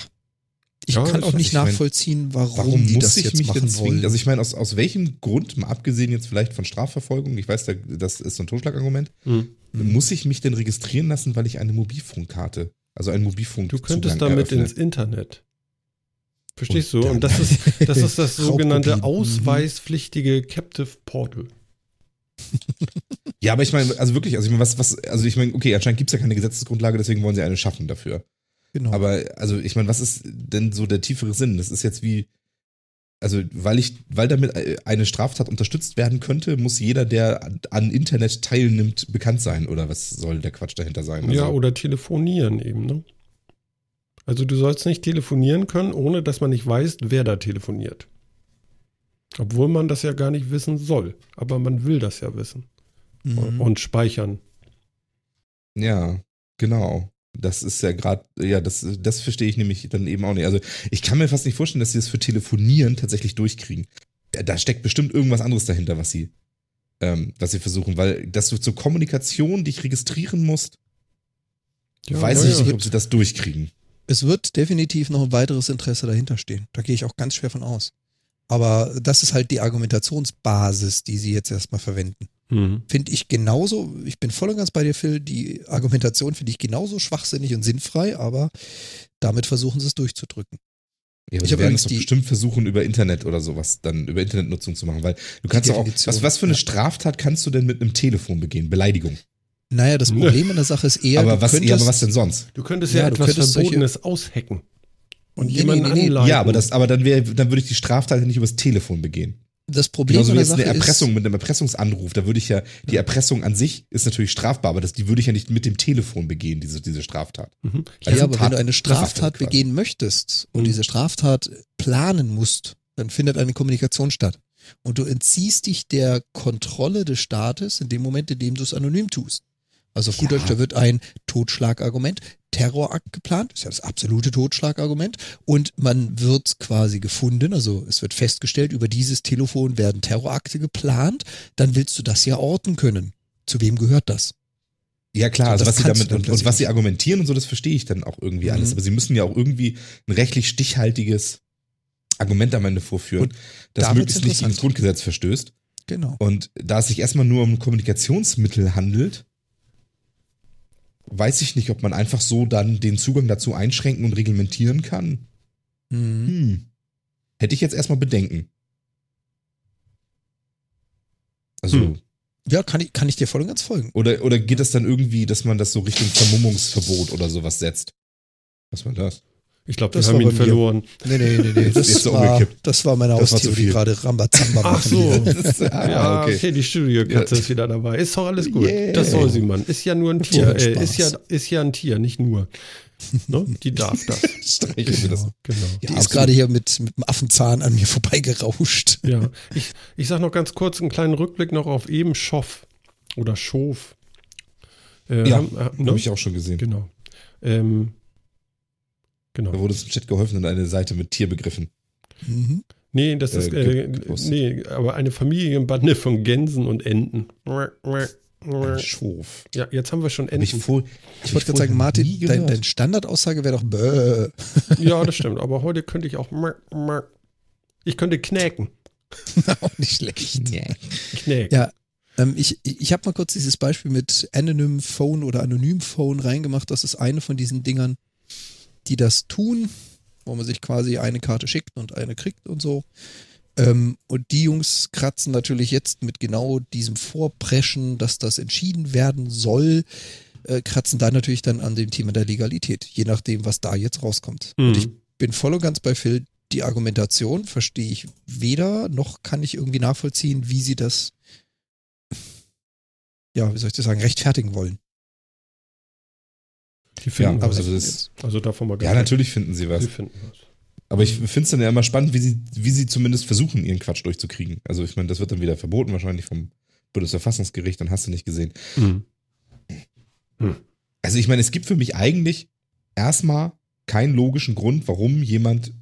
Ich Ja, kann auch nicht nachvollziehen, warum, Warum die muss das ich jetzt mich denn machen zwingen? wollen. Also ich meine, aus, aus welchem Grund, mal abgesehen jetzt vielleicht von Strafverfolgung, ich weiß, da- das ist so ein Totschlagargument, Hm. muss ich mich denn registrieren lassen, weil ich eine Mobilfunkkarte, also einen Mobilfunk Du könntest damit eröffne? ins Internet. Verstehst Und du? Und das ist, das ist das [LAUGHS] sogenannte Raubkopien. ausweispflichtige Captive Portal. Ja, aber ich meine, also wirklich, also ich meine, was, was, also ich meine, okay, anscheinend gibt es ja keine Gesetzesgrundlage, deswegen wollen sie eine schaffen dafür. Genau. Aber, also ich meine, was ist denn so der tiefere Sinn? Das ist jetzt wie, also weil ich, weil damit eine Straftat unterstützt werden könnte, muss jeder, der an Internet teilnimmt, bekannt sein. Oder was soll der Quatsch dahinter sein? Also, Ja, oder telefonieren eben, ne? Also du sollst nicht telefonieren können, ohne dass man nicht weiß, wer da telefoniert. Obwohl man das ja gar nicht wissen soll. Aber man will das ja wissen. Mhm. Und speichern. Ja, genau. Das ist ja gerade, ja, das, das verstehe ich nämlich dann eben auch nicht. Also ich kann mir fast nicht vorstellen, dass sie das für Telefonieren tatsächlich durchkriegen. Da, da steckt bestimmt irgendwas anderes dahinter, was sie, ähm, was sie versuchen, weil dass du zur Kommunikation dich registrieren musst, Ja, weiß ja, ich ja. nicht, ob sie das durchkriegen. Es wird definitiv noch ein weiteres Interesse dahinter stehen. Da gehe ich auch ganz schwer von aus. Aber das ist halt die Argumentationsbasis, die sie jetzt erstmal verwenden. Mhm. Finde ich genauso, ich bin voll und ganz bei dir, Phil, die Argumentation finde ich genauso schwachsinnig und sinnfrei, aber damit versuchen sie es durchzudrücken. Ja, aber Ich übrigens es doch bestimmt versuchen, über Internet oder sowas, dann über Internetnutzung zu machen, weil du kannst doch auch, was, was für eine ja. Straftat kannst du denn mit einem Telefon begehen? Beleidigung. Naja, das Problem in der Sache ist eher, aber, du was, könntest, ja, aber was denn sonst? Du könntest Ja, ja, du etwas könntest solche- Verbotenes aushacken. Und Nee, jemanden nee, nee. Ja, aber, das, aber dann, wär, dann würde ich die Straftat ja nicht übers Telefon begehen. Das Problem der jetzt eine Sache Erpressung ist, mit einem Erpressungsanruf, da würde ich ja, die Erpressung an sich ist natürlich strafbar, aber das, die würde ich ja nicht mit dem Telefon begehen, diese, diese Straftat. Mhm. Also ja, aber wenn du Tat- eine Straftat quasi. begehen möchtest und Mhm. diese Straftat planen musst, dann findet eine Kommunikation statt. Und du entziehst dich der Kontrolle des Staates in dem Moment, in dem du es anonym tust. Also auf gut Ja. Deutsch, da wird ein Totschlagargument, Terrorakt geplant, ist ja das absolute Totschlagargument, und man wird quasi gefunden, also es wird festgestellt, über dieses Telefon werden Terrorakte geplant, dann willst du das ja orten können. Zu wem gehört das? Ja klar, So, also das was sie damit und, und was sie argumentieren und so, das verstehe ich dann auch irgendwie alles. Mhm. Aber sie müssen ja auch irgendwie ein rechtlich stichhaltiges Argument am Ende vorführen, Und das möglichst nicht gegen das. Grundgesetz verstößt. Genau. Und da es sich erstmal nur um Kommunikationsmittel handelt, weiß ich nicht, ob man einfach so dann den Zugang dazu einschränken und reglementieren kann. Mhm. Hm. Hätte ich jetzt erstmal Bedenken. Also, Hm. Ja, kann ich, kann ich dir voll und ganz folgen. oder, oder geht das dann irgendwie, dass man das so Richtung Vermummungsverbot oder sowas setzt? Was war das? Ich glaube, wir Das haben ihn mir. verloren. Nee, nee, nee, nee. [LAUGHS] Das, ist war, umgekippt. das war meine Haustiere, die gerade Rambazamba Ach machen. so. hier. Das, ah, ja, okay. okay, die Studiokatze Ja. ist wieder dabei. Ist doch alles gut. Yeah. Das soll sie, Mann. Ist ja nur ein Tier. Äh, ist, ja, ist ja ein Tier, nicht nur. Ne? Die darf das. [LAUGHS] Streicheln wir das. Genau. Ja, Die ist gerade hier mit, mit dem Affenzahn an mir [LAUGHS] vorbeigerauscht. Ja, ich, ich sag noch ganz kurz einen kleinen Rückblick noch auf eben Schoff oder Schof. Äh, Ja, äh, ne? Habe ich auch schon gesehen. Genau. Ähm, Da genau. wurde es im Chat geholfen und eine Seite mit Tierbegriffen. Mhm. Nee, das ist, Äh, äh, ge- gepostet. nee, aber eine Familienbande von Gänsen und Enten. Ein Schof. Ja, jetzt haben wir schon Hab ich Enten. vor, Ich wollte gerade sagen, Martin, dein, deine Standardaussage wäre doch bäh. [LAUGHS] Ja, das stimmt. Aber heute könnte ich auch. Ich könnte knäken. [LAUGHS] Auch nicht schlecht. Knäken. Ja, ähm, ich ich habe mal kurz dieses Beispiel mit Anonym Phone oder Anonym Phone reingemacht. Das ist eine von diesen Dingern, die das tun, wo man sich quasi eine Karte schickt und eine kriegt und so. Ähm, und die Jungs kratzen natürlich jetzt mit genau diesem Vorpreschen, dass das entschieden werden soll, äh, kratzen da natürlich dann an dem Thema der Legalität, je nachdem, was da jetzt rauskommt. Mhm. Und ich bin voll und ganz bei Phil. Die Argumentation verstehe ich weder, noch kann ich irgendwie nachvollziehen, wie sie das, ja, wie soll ich das sagen, rechtfertigen wollen. Die finden Ja, was. also das- also davon mal Ja, natürlich finden sie was. Sie finden was. Aber ich finde es dann ja immer spannend, wie sie, wie sie zumindest versuchen, ihren Quatsch durchzukriegen. Also ich meine, das wird dann wieder verboten, wahrscheinlich vom Bundesverfassungsgericht, dann hast du nicht gesehen. Mhm. Also ich meine, es gibt für mich eigentlich erstmal keinen logischen Grund, warum jemand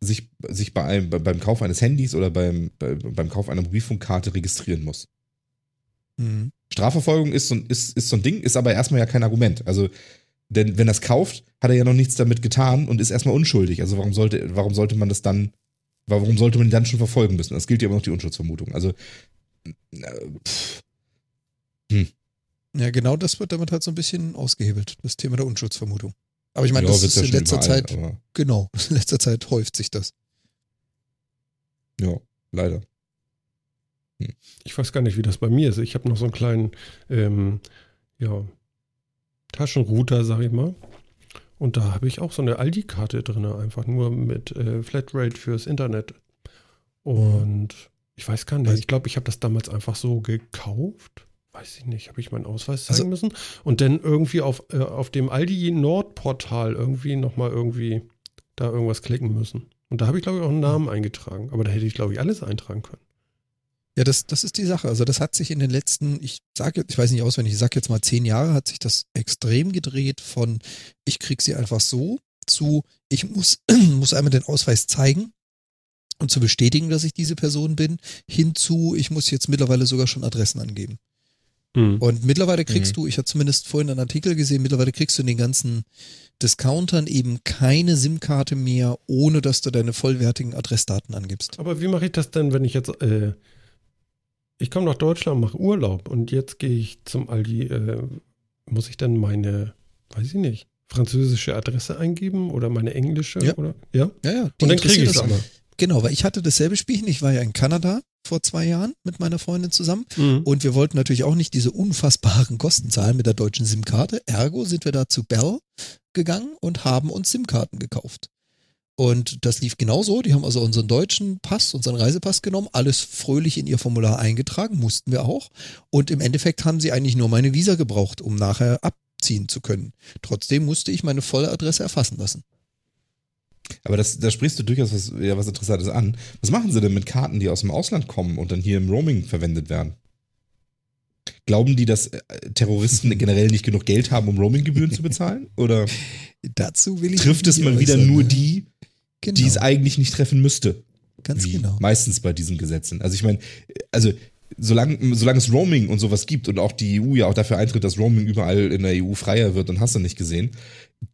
sich, sich bei einem, bei, beim Kauf eines Handys oder beim, bei, beim Kauf einer Mobilfunkkarte registrieren muss. Mhm. Strafverfolgung ist so, ein- ist, ist so ein Ding, ist aber erstmal ja kein Argument. Also, denn wenn er es kauft, hat er ja noch nichts damit getan und ist erstmal unschuldig. Also warum sollte, warum sollte man das dann, warum sollte man ihn dann schon verfolgen müssen? Das gilt ja immer noch die Unschuldsvermutung. Also, äh, pff, Ja, genau das wird damit halt so ein bisschen ausgehebelt, das Thema der Unschuldsvermutung. Aber ich meine, ja, das ist ja in letzter überall, Zeit, genau, [LAUGHS] in letzter Zeit häuft sich das. ja, leider. Ich weiß gar nicht, wie das bei mir ist. Ich habe noch so einen kleinen ähm, ja, Taschenrouter, sag ich mal. Und da habe ich auch so eine Aldi-Karte drin, einfach nur mit äh, Flatrate fürs Internet. Und ich weiß gar nicht, Weiß- ich glaube, ich habe das damals einfach so gekauft. Weiß ich nicht, habe ich meinen Ausweis Also- zeigen müssen? Und dann irgendwie auf, äh, auf dem Aldi Nord-Portal irgendwie nochmal irgendwie da irgendwas klicken müssen. Und da habe ich, glaube ich, auch einen Namen eingetragen. Aber da hätte ich, glaube ich, alles eintragen können. Ja, das, das ist die Sache. Also das hat sich in den letzten, ich sage, ich weiß nicht auswendig, ich sage jetzt mal zehn Jahre, hat sich das extrem gedreht von, ich krieg sie einfach so, zu, ich muss, [CLEARS THROAT] muss einmal den Ausweis zeigen und zu bestätigen, dass ich diese Person bin, hinzu, ich muss jetzt mittlerweile sogar schon Adressen angeben. Hm. Und mittlerweile kriegst Mhm. du, ich habe zumindest vorhin einen Artikel gesehen, mittlerweile kriegst du in den ganzen Discountern eben keine SIM-Karte mehr, ohne dass du deine vollwertigen Adressdaten angibst. Aber wie mache ich das denn, wenn ich jetzt, äh, ich komme nach Deutschland, mache Urlaub und jetzt gehe ich zum Aldi, äh, muss ich dann meine, weiß ich nicht, französische Adresse eingeben oder meine englische? Ja. Oder? ja? Ja, ja. die Und dann kriege ich es das- aber. Genau, weil ich hatte dasselbe Spielchen. Ich war ja in Kanada vor zwei Jahren mit meiner Freundin zusammen Mhm. und wir wollten natürlich auch nicht diese unfassbaren Kosten zahlen mit der deutschen SIM-Karte. Ergo sind wir da zu Bell gegangen und haben uns SIM-Karten gekauft. Und das lief genauso. Die haben also unseren deutschen Pass, unseren Reisepass genommen, alles fröhlich in ihr Formular eingetragen, mussten wir auch. Und im Endeffekt haben sie eigentlich nur meine Visa gebraucht, um nachher abziehen zu können. Trotzdem musste ich meine volle Adresse erfassen lassen. Aber das, da sprichst du durchaus was, ja, was Interessantes an. Was machen sie denn mit Karten, die aus dem Ausland kommen und dann hier im Roaming verwendet werden? Glauben die, dass äh, Terroristen [LAUGHS] generell nicht genug Geld haben, um Roaminggebühren zu bezahlen? Oder Dazu will ich trifft es mal wieder nur ne? die, genau, die es eigentlich nicht treffen müsste? ganz genau. Meistens bei diesen Gesetzen. Also ich meine, also solange, solange es Roaming und sowas gibt und auch die EU ja auch dafür eintritt, dass Roaming überall in der EU freier wird und hast du nicht gesehen,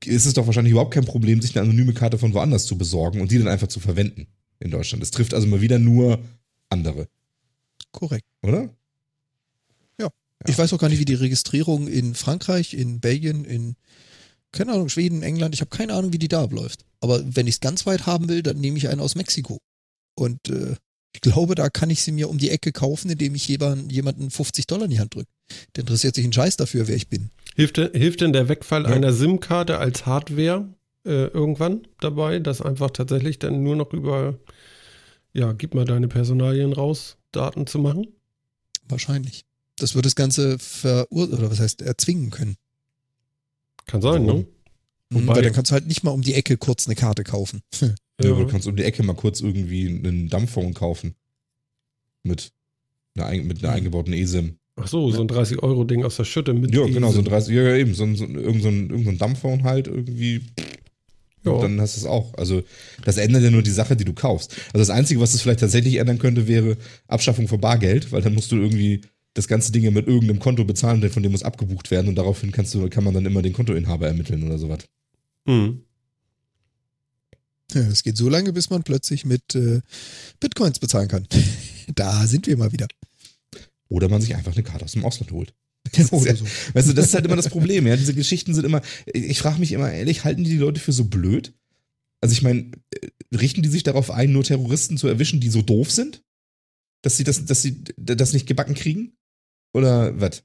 ist es doch wahrscheinlich überhaupt kein Problem, sich eine anonyme Karte von woanders zu besorgen und die dann einfach zu verwenden in Deutschland. Es trifft also mal wieder nur andere, Korrekt. oder? Ich weiß auch gar nicht, wie die Registrierung in Frankreich, in Belgien, in, keine Ahnung, Schweden, England, ich habe keine Ahnung, wie die da abläuft. Aber wenn ich es ganz weit haben will, dann nehme ich einen aus Mexiko. Und äh, ich glaube, da kann ich sie mir um die Ecke kaufen, indem ich jemanden, jemanden 50 Dollar in die Hand drücke. Der interessiert sich ein Scheiß dafür, wer ich bin. Hilft, denn- hilft denn der Wegfall Ja. einer SIM-Karte als Hardware äh, irgendwann dabei, dass einfach tatsächlich dann nur noch über, ja, gib mal deine Personalien raus, Daten zu machen? Wahrscheinlich. Das wird das Ganze verur oder was heißt erzwingen können. Kann sein, ne? Warum? Mhm, Wobei- Weil dann kannst du halt nicht mal um die Ecke kurz eine Karte kaufen. [LAUGHS] Ja. Ja. Du kannst um die Ecke mal kurz irgendwie einen Dumbphone kaufen. Mit einer, ein- mit einer eingebauten eSIM. Ach so, so ein 30-Euro-Ding aus der Schütte mit Ja, genau, so ein eSIM. 30, ja, ja, eben, so ein, so ein, irgend so ein, irgend so ein Dumbphone halt irgendwie. Ja. Und dann hast du es auch. Also, das ändert ja nur die Sache, die du kaufst. Also, das Einzige, was es vielleicht tatsächlich ändern könnte, wäre Abschaffung von Bargeld, weil dann musst du irgendwie das ganze Ding ja mit irgendeinem Konto bezahlen, denn von dem muss abgebucht werden und daraufhin kannst du, kann man dann immer den Kontoinhaber ermitteln oder sowas. Hm. Ja, Es geht so lange, bis man plötzlich mit äh, Bitcoins bezahlen kann. [LAUGHS] Da sind wir mal wieder. Oder man sich einfach eine Karte aus dem Ausland holt. [LAUGHS] Das ist Oder ja, so. Weißt du, das ist halt immer das Problem, ja. Diese Geschichten sind immer, ich frage mich immer ehrlich, halten die die Leute für so blöd? Also ich meine, äh, richten die sich darauf ein, nur Terroristen zu erwischen, die so doof sind? Dass sie das, dass sie das nicht gebacken kriegen? Oder was?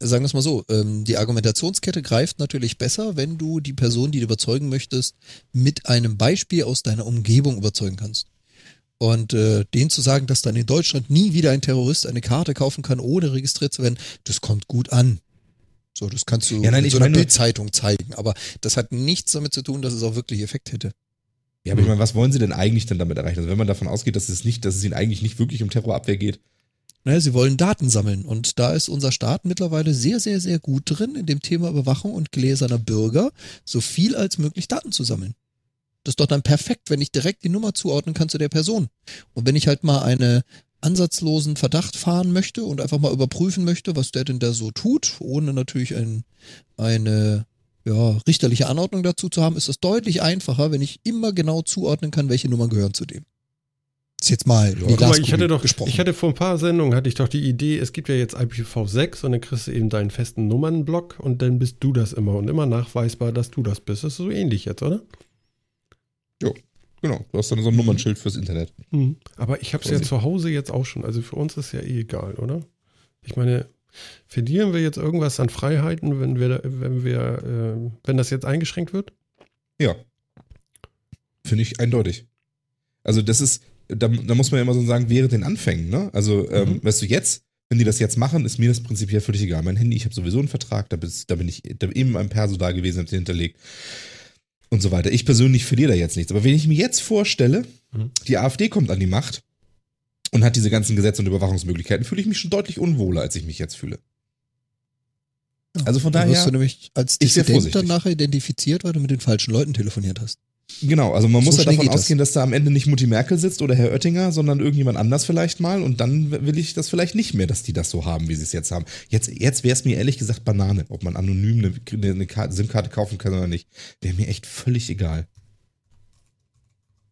Sagen wir es mal so, ähm, die Argumentationskette greift natürlich besser, wenn du die Person, die du überzeugen möchtest, mit einem Beispiel aus deiner Umgebung überzeugen kannst. Und äh, denen zu sagen, dass dann in Deutschland nie wieder ein Terrorist eine Karte kaufen kann, ohne registriert zu werden, das kommt gut an. So, das kannst du Ja, nein, in so einer Bildzeitung zeigen. Aber das hat nichts damit zu tun, dass es auch wirklich Effekt hätte. Ja, aber ich meine, was wollen sie denn eigentlich dann damit erreichen? Also wenn man davon ausgeht, dass es nicht, dass es ihnen eigentlich nicht wirklich um Terrorabwehr geht. Naja, sie wollen Daten sammeln und da ist unser Staat mittlerweile sehr, sehr, sehr gut drin, in dem Thema Überwachung und gläserner Bürger so viel als möglich Daten zu sammeln. Das ist doch dann perfekt, wenn ich direkt die Nummer zuordnen kann zu der Person. Und wenn ich halt mal einen ansatzlosen Verdacht fahren möchte und einfach mal überprüfen möchte, was der denn da so tut, ohne natürlich ein, eine ja, richterliche Anordnung dazu zu haben, ist das deutlich einfacher, wenn ich immer genau zuordnen kann, welche Nummern gehören zu dem. Ist jetzt mal Guck mal, ich hatte doch, gesprochen. ich hatte vor ein paar Sendungen hatte ich doch die Idee, es gibt ja jetzt IPv6 und dann kriegst du eben deinen festen Nummernblock und dann bist du das immer und immer nachweisbar, dass du das bist. Das ist so ähnlich jetzt, oder? Genau, du hast dann so ein Nummernschild fürs Internet. Mhm. Aber ich habe es ja zu Hause jetzt auch schon. Also für uns ist ja eh egal, oder? Ich meine, verlieren wir jetzt irgendwas an Freiheiten, wenn wir, wenn wir, äh, wenn das jetzt eingeschränkt wird? Ja. Finde ich eindeutig. Also das ist, da, da muss man ja immer so sagen, während den Anfängen, ne? Also, ähm, Mhm. weißt du, jetzt, wenn die das jetzt machen, ist mir das prinzipiell völlig egal. Mein Handy, ich habe sowieso einen Vertrag, da, bis, da bin ich da bin eben ein Perso da gewesen, hab den hinterlegt. und so weiter. Ich persönlich verliere da jetzt nichts. Aber wenn ich mir jetzt vorstelle, Mhm. die AfD kommt an die Macht und hat diese ganzen Gesetze und Überwachungsmöglichkeiten, fühle ich mich schon deutlich unwohler, als ich mich jetzt fühle. Also von Da wirst daher, du nämlich als Dissident dann nachher identifiziert, weil du mit den falschen Leuten telefoniert hast. Genau, also man So muss ja davon geht das. ausgehen, dass da am Ende nicht Mutti Merkel sitzt oder Herr Oettinger, sondern irgendjemand anders vielleicht mal und dann will ich das vielleicht nicht mehr, dass die das so haben, wie sie es jetzt haben. Jetzt, jetzt wäre es mir ehrlich gesagt Banane, ob man anonym eine, eine, eine Karte- SIM-Karte kaufen kann oder nicht. Wäre mir echt völlig egal.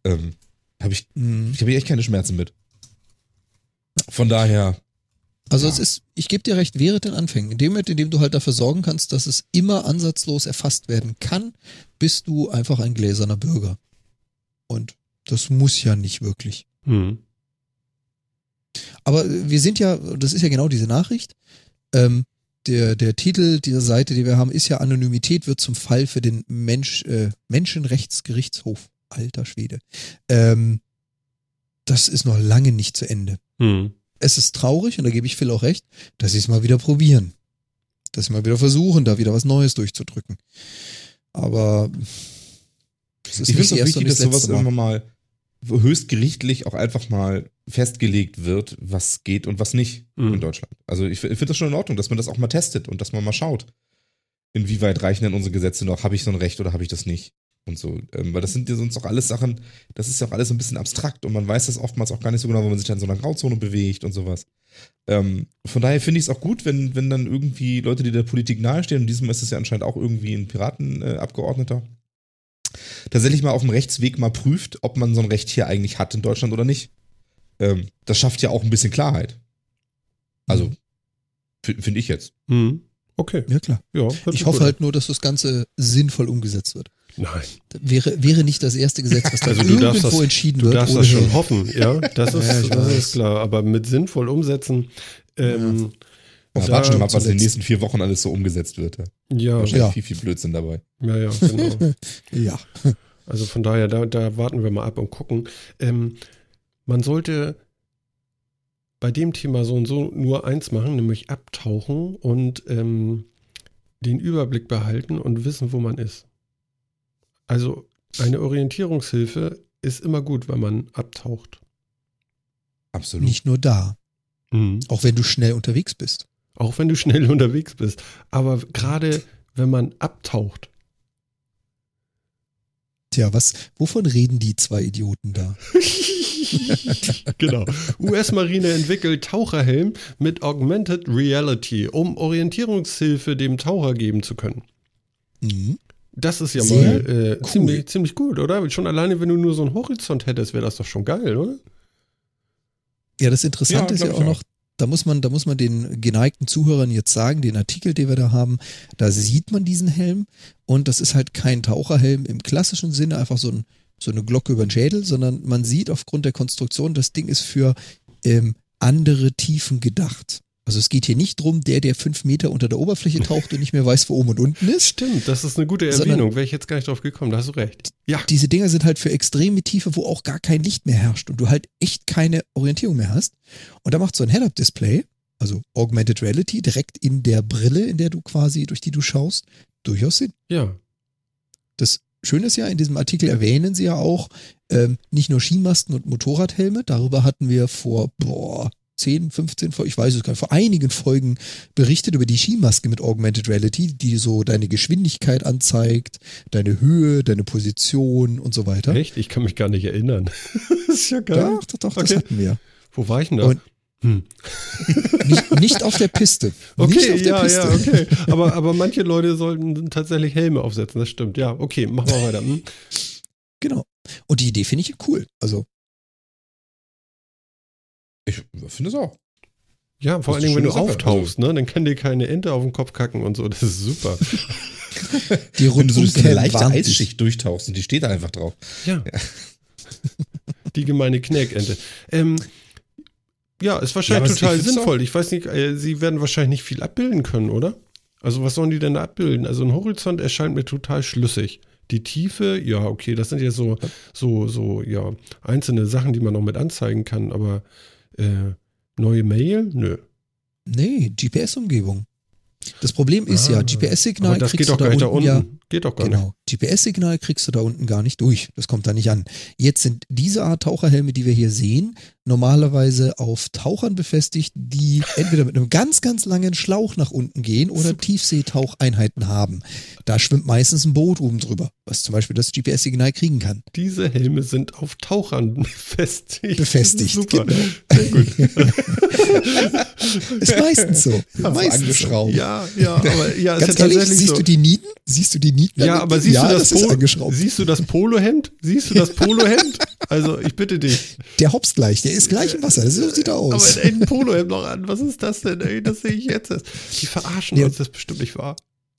Ähm, habe ich, Mhm. ich habe echt keine Schmerzen mit. Von daher, Also Ja. es ist, ich gebe dir recht, wäre den Anfängen. In dem Moment, in dem du halt dafür sorgen kannst, dass es immer ansatzlos erfasst werden kann, bist du einfach ein gläserner Bürger. Und das muss ja nicht wirklich. Hm. Aber wir sind ja, das ist ja genau diese Nachricht. Ähm, der, der Titel dieser Seite, die wir haben, ist ja Anonymität wird zum Fall für den Mensch, äh, Menschenrechtsgerichtshof. Alter Schwede. Ähm, das ist noch lange nicht zu Ende. Hm. Es ist traurig, und da gebe ich Phil auch recht, dass sie es mal wieder probieren. Dass sie mal wieder versuchen, da wieder was Neues durchzudrücken. Aber es ist ich finde es auch wichtig, dass das sowas Mal. irgendwann mal höchstgerichtlich auch einfach mal festgelegt wird, was geht und was nicht Mhm. in Deutschland. Also ich, finde das schon in Ordnung, dass man das auch mal testet und dass man mal schaut, inwieweit reichen denn unsere Gesetze noch, habe ich so ein Recht oder habe ich das nicht? Und so, ähm, weil das sind ja sonst auch alles Sachen, das ist ja auch alles so ein bisschen abstrakt und man weiß das oftmals auch gar nicht so genau, wenn man sich dann in so einer Grauzone bewegt und sowas. Ähm, von daher finde ich es auch gut, wenn, wenn dann irgendwie Leute, die der Politik nahestehen, und diesem ist es ja anscheinend auch irgendwie ein Piratenabgeordneter, tatsächlich mal auf dem Rechtsweg mal prüft, ob man so ein Recht hier eigentlich hat in Deutschland oder nicht. Ähm, das schafft ja auch ein bisschen Klarheit. Also, finde ich jetzt. Hm. Okay. Ja, klar. Ja, Ich hoffe gut halt nur, dass das Ganze sinnvoll umgesetzt wird. Nein. Wäre, wäre nicht das erste Gesetz, was da Also du irgendwo darfst das- entschieden Du wird. darfst ohne das schon Helm. hoffen, ja. Das ist, Ja, das ist klar. Aber mit sinnvoll umsetzen, ähm, Ja, Da warten wir mal, ab, was in den nächsten vier Wochen alles so umgesetzt wird. Ja. ja, Wahrscheinlich Ja. viel, viel Blödsinn dabei. ja, ja, genau. [LAUGHS] Ja. Also von daher, da, da warten wir mal ab und gucken. Ähm, man sollte bei dem Thema so und so nur eins machen, nämlich abtauchen und ähm, den Überblick behalten und wissen, wo man ist. Also eine Orientierungshilfe ist immer gut, wenn man abtaucht. Absolut. Nicht nur da. Mhm. Auch wenn du schnell unterwegs bist. Auch wenn du schnell [LAUGHS] unterwegs bist. Aber gerade wenn man abtaucht, Tja, was, wovon reden die zwei Idioten da? [LAUGHS] genau. US-Marine entwickelt Taucherhelm mit Augmented Reality, um Orientierungshilfe dem Taucher geben zu können. Mhm. Das ist ja Sehr mal äh, cool. ziemlich, ziemlich gut, oder? Schon alleine, wenn du nur so einen Horizont hättest, wäre das doch schon geil, oder? Ja, das Interessante Ja, ist ja auch ich noch, da muss man, da muss man den geneigten Zuhörern jetzt sagen, den Artikel, den wir da haben, da sieht man diesen Helm und das ist halt kein Taucherhelm im klassischen Sinne, einfach so, ein, so eine Glocke über den Schädel, sondern man sieht aufgrund der Konstruktion, das Ding ist für ähm, andere Tiefen gedacht. Also es geht hier nicht drum, der, der fünf Meter unter der Oberfläche taucht und nicht mehr weiß, wo oben und unten ist. Stimmt, das ist eine gute Erwähnung. Wäre ich jetzt gar nicht drauf gekommen, da hast du recht. Ja, Diese Dinger sind halt für extreme Tiefe, wo auch gar kein Licht mehr herrscht und du halt echt keine Orientierung mehr hast. Und da macht so ein Head-Up-Display, also Augmented Reality, direkt in der Brille, in der du quasi, durch die du schaust, durchaus Sinn. ja. Das Schöne ist ja, in diesem Artikel erwähnen sie ja auch ähm, nicht nur Skimasken und Motorradhelme, darüber hatten wir vor, boah, 10, 15 Folgen, ich weiß es gar nicht, vor einigen Folgen berichtet über die Skimaske mit Augmented Reality, die so deine Geschwindigkeit anzeigt, deine Höhe, deine Position und so weiter. Echt? Ich kann mich gar nicht erinnern. [LAUGHS] das ist ja geil. Doch, doch, doch, das Okay. hatten wir. Wo war ich denn da? Und- hm. [LAUGHS] Nicht, nicht auf der Piste. [LAUGHS] nicht Okay, auf der ja, Piste. ja, okay. Aber, aber manche Leute sollten tatsächlich Helme aufsetzen, das stimmt. Ja, okay, machen wir weiter. Hm. Genau. Und die Idee finde ich cool. Also, Ich finde es auch. Ja, vor allen Dingen, wenn du Sache. auftauchst, ne, dann kann dir keine Ente auf den Kopf kacken und so. Das ist super. [LAUGHS] die Wenn du so eine leichte. Eisschicht durchtauchst und die steht da einfach drauf. Ja. [LAUGHS] Die gemeine Knäckente. Ähm, ja, ist wahrscheinlich Ja, total sinnvoll. Ich weiß nicht, äh, sie werden wahrscheinlich nicht viel abbilden können, oder? Also, was sollen die denn da abbilden? Also, ein Horizont erscheint mir total schlüssig. Die Tiefe, ja, okay, das sind ja so, so, so, ja, einzelne Sachen, die man noch mit anzeigen kann, aber äh, neue Mail? Nö. Nee, GPS-Umgebung. Das Problem ist Ah, ja, GPS-Signal kriegst du da unten unten. ja. Geht doch gar nicht. Genau. GPS-Signal kriegst du da unten gar nicht durch. Das kommt da nicht an. Jetzt sind diese Art Taucherhelme, die wir hier sehen, normalerweise auf Tauchern befestigt, die entweder mit einem ganz, ganz langen Schlauch nach unten gehen oder [LAUGHS] Tiefseetaucheinheiten haben. Da schwimmt meistens ein Boot oben drüber, was zum Beispiel das GPS-Signal kriegen kann. Diese Helme sind auf Tauchern [LAUGHS] befestigt. Befestigt, Super. genau. [LAUGHS] Sehr gut. Ist meistens so. Meistens so. angeschraubt. Ja, ja, aber ja, ist Ganz ja ehrlich, siehst so. du die Nieten? Siehst du die Nieten? Ja, aber siehst ja, du das, das siehst du das Polohemd? Siehst du das Polohemd? [LAUGHS] Also, ich bitte dich. Der hops gleich, der ist gleich im Wasser. So sieht er aus. Aber ein Polohemd noch an. Was ist das denn? Ey, das sehe ich jetzt. Die verarschen Ja. uns, das bestimmt nicht wahr.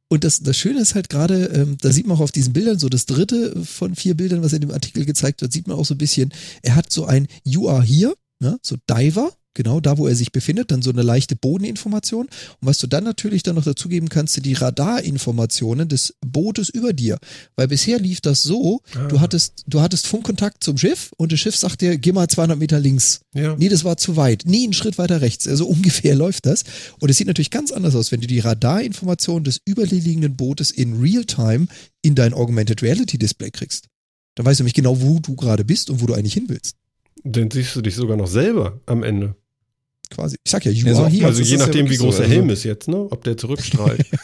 Und das, das Schöne ist halt gerade, ähm, da sieht man auch auf diesen Bildern, so das dritte von vier Bildern, was in dem Artikel gezeigt wird, sieht man auch so ein bisschen, er hat so ein You are here, ne, so Diver, genau da, wo er sich befindet, dann so eine leichte Bodeninformation. Und was du dann natürlich dann noch dazugeben kannst, sind die Radarinformationen des Bootes über dir. Weil bisher lief das so, Ah. du hattest, du hattest Funkkontakt zum Schiff und das Schiff sagt dir, geh mal 200 Meter links. Ja. Nee, das war zu weit. Nie einen Schritt weiter rechts. Also [LAUGHS] ungefähr läuft das. Und es sieht natürlich ganz anders aus, wenn du die Radarinformation des überliegenden Bootes in Realtime in dein Augmented Reality Display kriegst. Dann weißt du nämlich genau, wo du gerade bist und wo du eigentlich hin willst. Dann siehst du dich sogar noch selber am Ende. Quasi. Ich sag ja, you Ja, so- are here. Also das je ist ja nachdem, wie groß so, der also- Helm ist jetzt, ne? Ob der zurückstrahlt. [LAUGHS]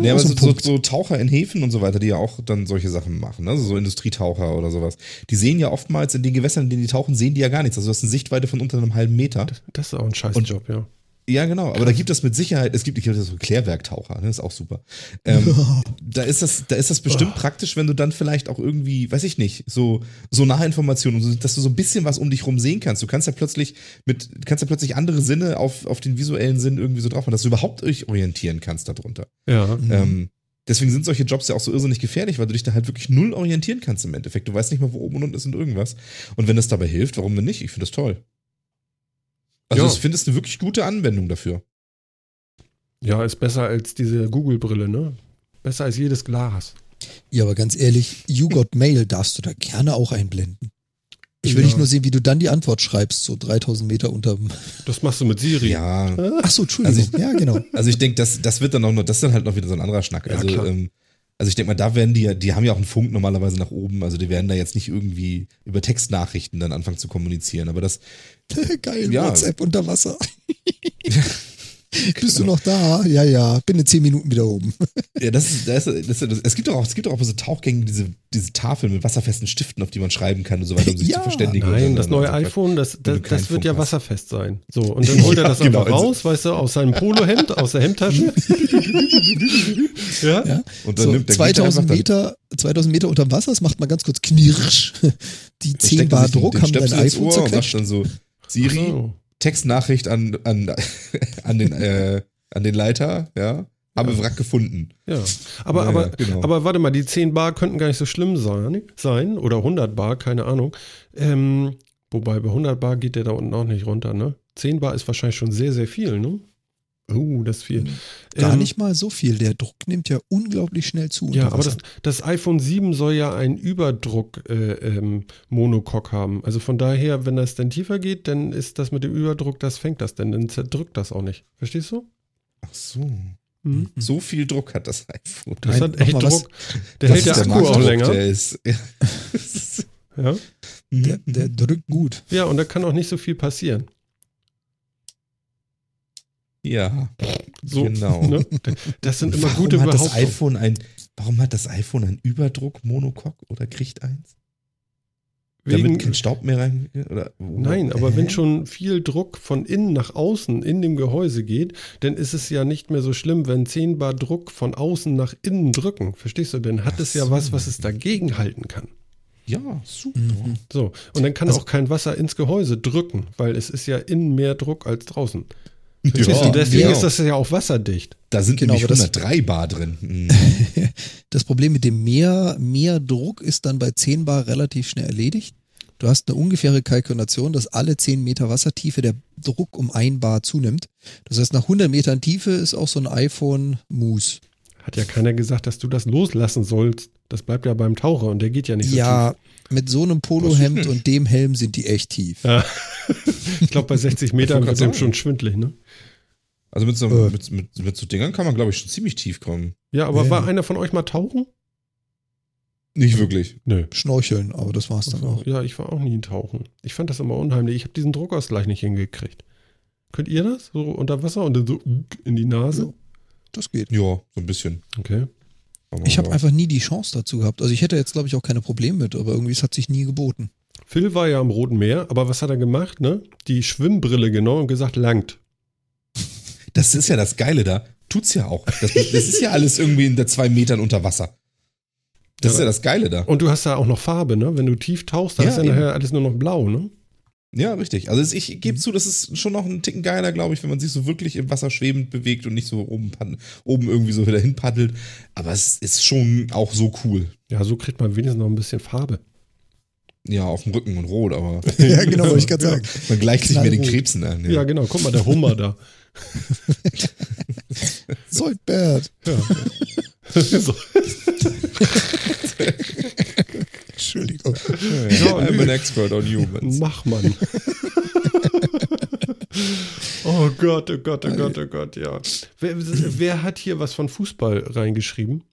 Nee, aber so so, so, Taucher in Häfen und so weiter, die ja auch dann solche Sachen machen, ne? also so Industrietaucher oder sowas. Die sehen ja oftmals in den Gewässern, in denen die tauchen, sehen die ja gar nichts. Also du hast eine Sichtweite von unter einem halben Meter. Das ist auch ein scheiß Und- Job, ja. Ja, genau. Aber da gibt es mit Sicherheit, es gibt, ich glaube, so Klärwerktaucher, ne? ist auch super. Ähm, [LAUGHS] da ist das, da ist das bestimmt praktisch, wenn du dann vielleicht auch irgendwie, weiß ich nicht, so, so nahe Informationen, so, dass du so ein bisschen was um dich rum sehen kannst. Du kannst ja plötzlich mit, kannst ja plötzlich andere Sinne auf, auf den visuellen Sinn irgendwie so drauf haben, dass du überhaupt dich orientieren kannst darunter. Ja. Mhm. Ähm, deswegen sind solche Jobs ja auch so irrsinnig gefährlich, weil du dich da halt wirklich null orientieren kannst im Endeffekt. Du weißt nicht mal, wo oben und unten ist und irgendwas. Und wenn das dabei hilft, warum denn nicht? Ich finde das toll. Also Ja. ich finde es eine wirklich gute Anwendung dafür. Ja, ist besser als diese Google-Brille, ne? Besser als jedes Glas. Ja, aber ganz ehrlich, You Got Mail darfst du da gerne auch einblenden. Ich will Ja. nicht nur sehen, wie du dann die Antwort schreibst, so 3000 Meter unterm. Das machst du mit Siri. Ja, Ach so, Entschuldigung. Also ja, genau. also ich denke, das, das wird dann auch noch, das ist dann halt noch wieder so ein anderer Schnack. Ja, also, klar. ähm, also ich denke mal, da werden die, ja- die haben ja auch einen Funk normalerweise nach oben, also die werden da jetzt nicht irgendwie über Textnachrichten dann anfangen zu kommunizieren. Aber das, [LAUGHS] Geil, Ja. WhatsApp unter Wasser. [LAUGHS] [LAUGHS] Bist du noch da? Ja, ja. Bin in 10 Minuten wieder oben. ja, das ist, das ist, das ist, es gibt doch auch, es gibt doch auch so Tauchgängen diese, diese Tafeln mit wasserfesten Stiften, auf die man schreiben kann und so weiter, um sich Ja. zu verständigen. Nein, und das und neue so. iPhone, das, das, das wird Funk ja hast. wasserfest sein. So, und dann holt er Ja, das genau, einfach raus, weißt du, aus seinem Polohemd, aus der Hemdtasche. ja? Ja. Und dann So, nimmt der geht 2000 einfach dann- Meter, 2000 Meter unterm Wasser, das macht mal ganz kurz knirsch. Die dann 10 steckt er Bar Druck den haben dein iPhone Ohr und zerquetscht. dann so, Siri, so. Textnachricht an, an, [LAUGHS] an, den, äh, an den Leiter, ja. Habe Ja. Wrack gefunden. Ja, aber, Ja, aber, genau. aber warte mal, die 10 Bar könnten gar nicht so schlimm sein, sein oder 100 Bar, keine Ahnung. Ähm, wobei bei 100 Bar geht der da unten auch nicht runter, ne? 10 Bar ist wahrscheinlich schon sehr, sehr viel, ne? Oh, das ist viel. Gar Ähm, nicht mal so viel. Der Druck nimmt ja unglaublich schnell zu. Ja, aber das, das iPhone 7 soll ja einen Überdruck äh, ähm, Monocoque haben. Also von daher, wenn das dann tiefer geht, dann ist das mit dem Überdruck, das fängt das denn, dann zerdrückt das auch nicht. Verstehst du? Ach so. Mhm. So viel Druck hat das iPhone. Das Nein, hat echt mal was. Druck. Der Das hält der ist Akku auch länger. Der ist, [LAUGHS] ja. Ja? der, der drückt gut. ja, und da kann auch nicht so viel passieren. Ja, So, genau. Ne? Das sind immer warum gute hat das iPhone ein, Warum hat das iPhone einen Überdruck Monocoque oder kriegt eins? Wegen, Damit kein Staub mehr rein oder Nein, aber Hä? wenn schon viel Druck von innen nach außen in dem Gehäuse geht, dann ist es ja nicht mehr so schlimm, wenn 10 Bar Druck von außen nach innen drücken. Verstehst du? Dann hat Ach es ja so. was, was es dagegen halten kann. ja, super. Mhm. So, und dann kann Also- auch kein Wasser ins Gehäuse drücken, weil es ist ja innen mehr Druck als draußen. Verstehst du? Deswegen genau. ist das ja auch wasserdicht. Da sind Genau, nämlich aber das- 103 Bar drin. [LAUGHS] Mhm. Das Problem mit dem mehr, mehr Druck ist dann bei 10 Bar relativ schnell erledigt. Du hast eine ungefähre Kalkulation, dass alle 10 Meter Wassertiefe der Druck um ein Bar zunimmt. Das heißt, nach 100 Metern Tiefe ist auch so ein iPhone Mousse. Hat ja keiner gesagt, dass du das loslassen sollst. Das bleibt ja beim Taucher und der geht ja nicht so Ja, mit so einem Polohemd [LAUGHS] und dem Helm sind die echt tief. [LAUGHS] tief. Ja. Ich glaube, bei 60 Metern wird dem schon schwindlig, ne? Also mit so, Äh. mit, mit, mit so Dingern kann man, glaube ich, schon ziemlich tief kommen. Ja, aber Ja. war einer von euch mal tauchen? Nicht wirklich. Nö. Schnorcheln, aber das war's dann auch. Ja, ich war auch nie tauchen. Ich fand das immer unheimlich. Ich habe diesen Druckausgleich nicht hingekriegt. Könnt ihr das? So unter Wasser und dann so in die Nase? Das geht. Ja, so ein bisschen. Okay. Aber Ich habe ja. einfach nie die Chance dazu gehabt. Also ich hätte jetzt, glaube ich, auch keine Probleme mit, aber irgendwie es hat sich nie geboten. Phil war ja am Roten Meer, aber was hat er gemacht, ne? Die Schwimmbrille genommen und gesagt, langt. Das ist ja das Geile da. Tut's ja auch. Das, das ist ja alles irgendwie in der zwei Metern unter Wasser. Das Ja. ist ja das Geile da. Und du hast da auch noch Farbe, ne? Wenn du tief tauchst, dann Ja, ist ja eben. nachher alles nur noch blau, ne? Ja, richtig. Also ich gebe zu, das ist schon noch ein Ticken geiler, glaube ich, wenn man sich so wirklich im Wasser schwebend bewegt und nicht so oben, oben irgendwie so wieder hinpaddelt. Aber es ist schon auch so cool. Ja, so kriegt man wenigstens noch ein bisschen Farbe. Ja, auf dem Rücken und rot, aber [LAUGHS] ja, genau, wollte ich gerade [LAUGHS] Ja. sagen. man gleicht sich mit den. Krebsen an. Ja, genau. Guck mal, der Hummer da. [LAUGHS] Soldbert. so. Entschuldigung. Ja, I'm an expert on humans. Mach man. [LAUGHS] oh Gott, oh Gott, oh Gott, oh Gott, ja. Wer, wer hat hier was von Fußball reingeschrieben?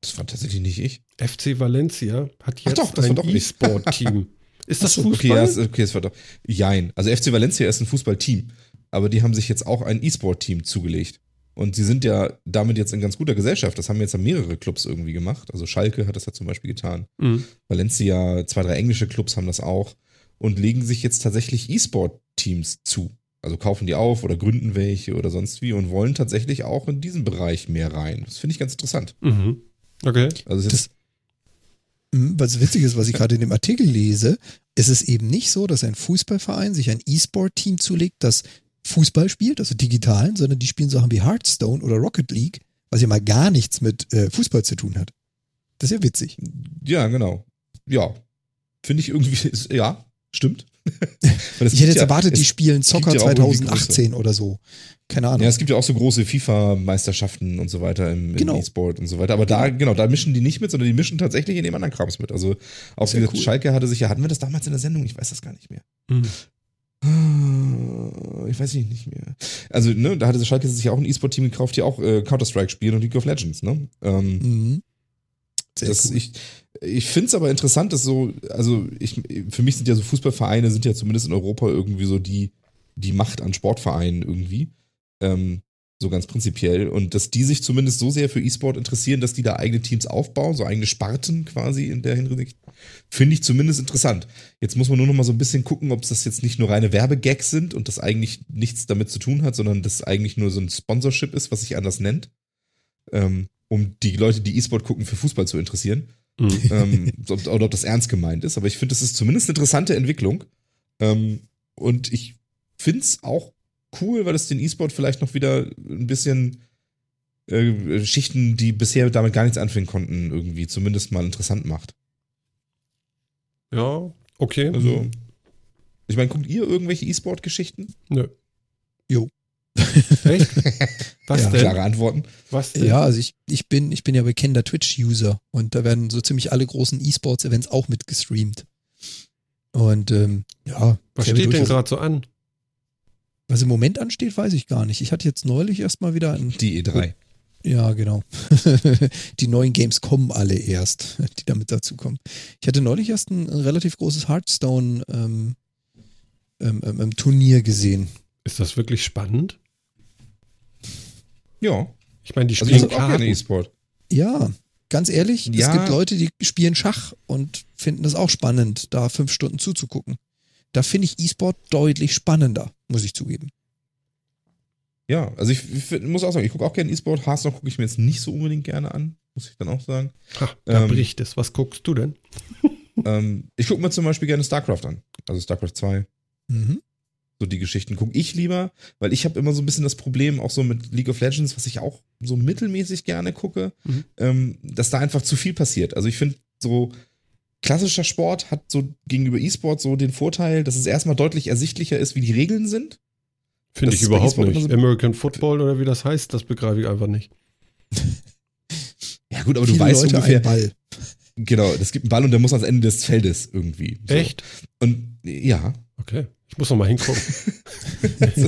Das war tatsächlich nicht ich. FC Valencia hat Ach jetzt doch, das ein. E-Sport-Team. [LAUGHS] Ist das Ach so, Fußball? Okay, ja, ist- okay, es war doch. Jein. Also FC Valencia ist ein Fußballteam, aber die haben sich jetzt auch ein E-Sport-Team zugelegt. Und sie sind ja damit jetzt in ganz guter Gesellschaft. Das haben jetzt mehrere Clubs irgendwie gemacht. Also Schalke hat das ja zum Beispiel getan. Mhm. Valencia, zwei, drei englische Clubs haben das auch und legen sich jetzt tatsächlich E-Sport-Teams zu. Also kaufen die auf oder gründen welche oder sonst wie und wollen tatsächlich auch in diesen Bereich mehr rein. Das finde ich ganz interessant. Mhm. Okay. Also Hm, Was witzig ist, was ich gerade in dem Artikel lese, ist es eben nicht so, dass ein Fußballverein sich ein E-Sport-Team zulegt, das Fußball spielt, also digitalen, sondern die spielen Sachen wie Hearthstone oder Rocket League, was ja mal gar nichts mit äh, Fußball zu tun hat. Das ist ja witzig. ja, genau. Ja. Finde ich irgendwie, [LAUGHS] ist, ja, stimmt. [LAUGHS] Ich hätte jetzt erwartet, die spielen Soccer ja auch irgendwie 2018 oder so. Keine Ahnung. Ja, es gibt ja auch so große FIFA-Meisterschaften und so weiter im, im Genau. E-Sport und so weiter. Aber da, genau, da mischen die nicht mit, sondern die mischen tatsächlich in dem anderen Krams mit. Also auch wie cool. Schalke hatte sich ja, hatten wir das damals in der Sendung? Ich weiß das gar nicht mehr. Mhm. Ah, Ich weiß nicht, nicht mehr. Also, ne, da hatte Schalke sich ja auch ein E-Sport-Team gekauft, die auch äh, Counter-Strike spielen und League of Legends, ne? Ähm, Mhm. Sehr das, cool. Ich, ich finde es aber interessant, dass so, also ich, für mich sind ja so Fußballvereine, sind ja zumindest in Europa irgendwie so die, die Macht an Sportvereinen irgendwie. Ähm, so ganz prinzipiell. Und dass die sich zumindest so sehr für E-Sport interessieren, dass die da eigene Teams aufbauen, so eigene Sparten quasi in der Hinsicht, finde ich zumindest interessant. Jetzt muss man nur noch mal so ein bisschen gucken, ob das jetzt nicht nur reine Werbegags sind und das eigentlich nichts damit zu tun hat, sondern das eigentlich nur so ein Sponsorship ist, was sich anders nennt. Ähm, um die Leute, die E-Sport gucken, für Fußball zu interessieren. Mhm. ähm, oder ob das ernst gemeint ist. Aber ich finde, das ist zumindest eine interessante Entwicklung. Ähm, und ich finde es auch cool, weil es den E-Sport vielleicht noch wieder ein bisschen äh, Schichten, die bisher damit gar nichts anfangen konnten, irgendwie zumindest mal interessant macht. Ja, okay. Also, ich meine, guckt ihr irgendwelche E-Sport-Geschichten? Nö. Jo. [LAUGHS] Echt? Was Ja. denn? Klare Antworten. Was denn? Ja, also ich, ich bin, ich bin ja bekennender Twitch-User und da werden so ziemlich alle großen E-Sports-Events auch mit gestreamt. Und ähm, ja, Was steht denn gerade so an? Was im Moment ansteht, weiß ich gar nicht. Ich hatte jetzt neulich erstmal wieder ein. Die E3. Ja, genau. [LAUGHS] die neuen Games kommen alle erst, [LAUGHS] die damit dazukommen. Ich hatte neulich erst ein, ein relativ großes Hearthstone ähm, ähm, ähm, ähm, Turnier gesehen. Ist das wirklich spannend? Ja. Ich meine, die Also spielen gerne Karten. E-Sport. Ja, ganz ehrlich, es Ja. gibt Leute, die spielen Schach und finden das auch spannend, da fünf Stunden zuzugucken. Da finde ich E-Sport deutlich spannender, muss ich zugeben. Ja, also ich, ich muss auch sagen, ich gucke auch gerne E-Sport. Hearthstone gucke ich mir jetzt nicht so unbedingt gerne an, muss ich dann auch sagen. Ha, da Ähm, bricht es. Was guckst du denn? [LAUGHS] ähm, ich gucke mir zum Beispiel gerne StarCraft an. Also StarCraft 2. Mhm. So die Geschichten gucke ich lieber, weil ich habe immer so ein bisschen das Problem, auch so mit League of Legends, was ich auch so mittelmäßig gerne gucke, Mhm. ähm, dass da einfach zu viel passiert. Also ich finde so klassischer Sport hat so gegenüber E-Sport so den Vorteil, dass es erstmal deutlich ersichtlicher ist, wie die Regeln sind. Finde das ich überhaupt nicht. so- American Football oder wie das heißt, das begreife ich einfach nicht. [LAUGHS] Ja gut, aber du Viele weißt Leute ungefähr, Ball. Genau, es gibt einen Ball und der muss ans Ende des Feldes irgendwie. So. Echt? Und ja. Okay. Ich muss noch mal hingucken. [LAUGHS]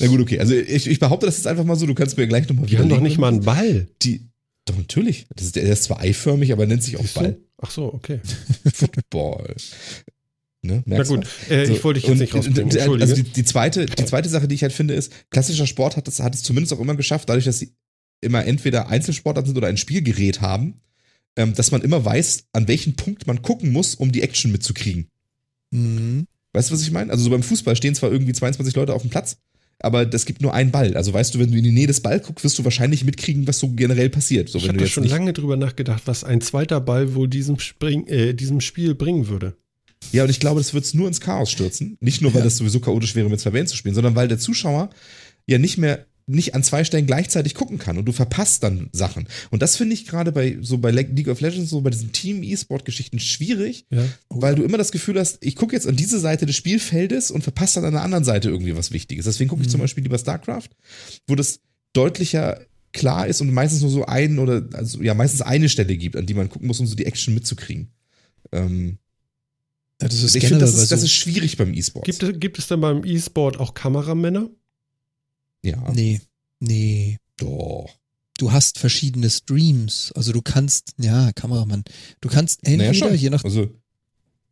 Na gut, okay. Also ich, ich behaupte das ist einfach mal so, du kannst mir gleich nochmal Die haben doch nicht mal einen Ball. Die, doch, natürlich. Das ist, der ist zwar eiförmig, aber nennt sich auch du? Ball. Ach so, okay. [LAUGHS] Football. Ne, Na gut, äh, So, ich wollte dich jetzt und, nicht rausbringen. Also die, die, zweite, die zweite Sache, die ich halt finde, ist, klassischer Sport hat es, hat es zumindest auch immer geschafft, dadurch, dass sie immer entweder Einzelsportarten sind oder ein Spielgerät haben, ähm, dass man immer weiß, an welchen Punkt man gucken muss, um die Action mitzukriegen. Mhm. Weißt du, was ich meine? Also so beim Fußball stehen zwar irgendwie 22 Leute auf dem Platz, aber es gibt nur einen Ball. Also weißt du, wenn du in die Nähe des Balls guckst, wirst du wahrscheinlich mitkriegen, was so generell passiert. So, ich habe schon lange drüber nachgedacht, was ein zweiter Ball wohl diesem, Spring, äh, diesem Spiel bringen würde. Ja, und ich glaube, das wird es nur ins Chaos stürzen. Nicht nur, weil Ja. das sowieso chaotisch wäre, mit zwei Bands zu spielen, sondern weil der Zuschauer ja nicht mehr nicht an zwei Stellen gleichzeitig gucken kann und du verpasst dann Sachen. Und das finde ich gerade bei so bei Le- League of Legends, so bei diesen Team-E-Sport-Geschichten schwierig, Ja. weil du immer das Gefühl hast, ich gucke jetzt an diese Seite des Spielfeldes und verpasse dann an der anderen Seite irgendwie was Wichtiges. Deswegen gucke ich zum Beispiel lieber StarCraft, wo das deutlicher klar ist und meistens nur so ein oder also ja meistens eine Stelle gibt, an die man gucken muss, um so die Action mitzukriegen. Ähm, Ja, das ist ich finde, das, ist, das so- ist schwierig beim E-Sport. Gibt, es- gibt es denn beim E-Sport auch Kameramänner? Ja, Nee, nee. doch. Du hast verschiedene Streams. Also du kannst, ja, Kameramann. Du kannst entweder, Naja, schon. je nach, Also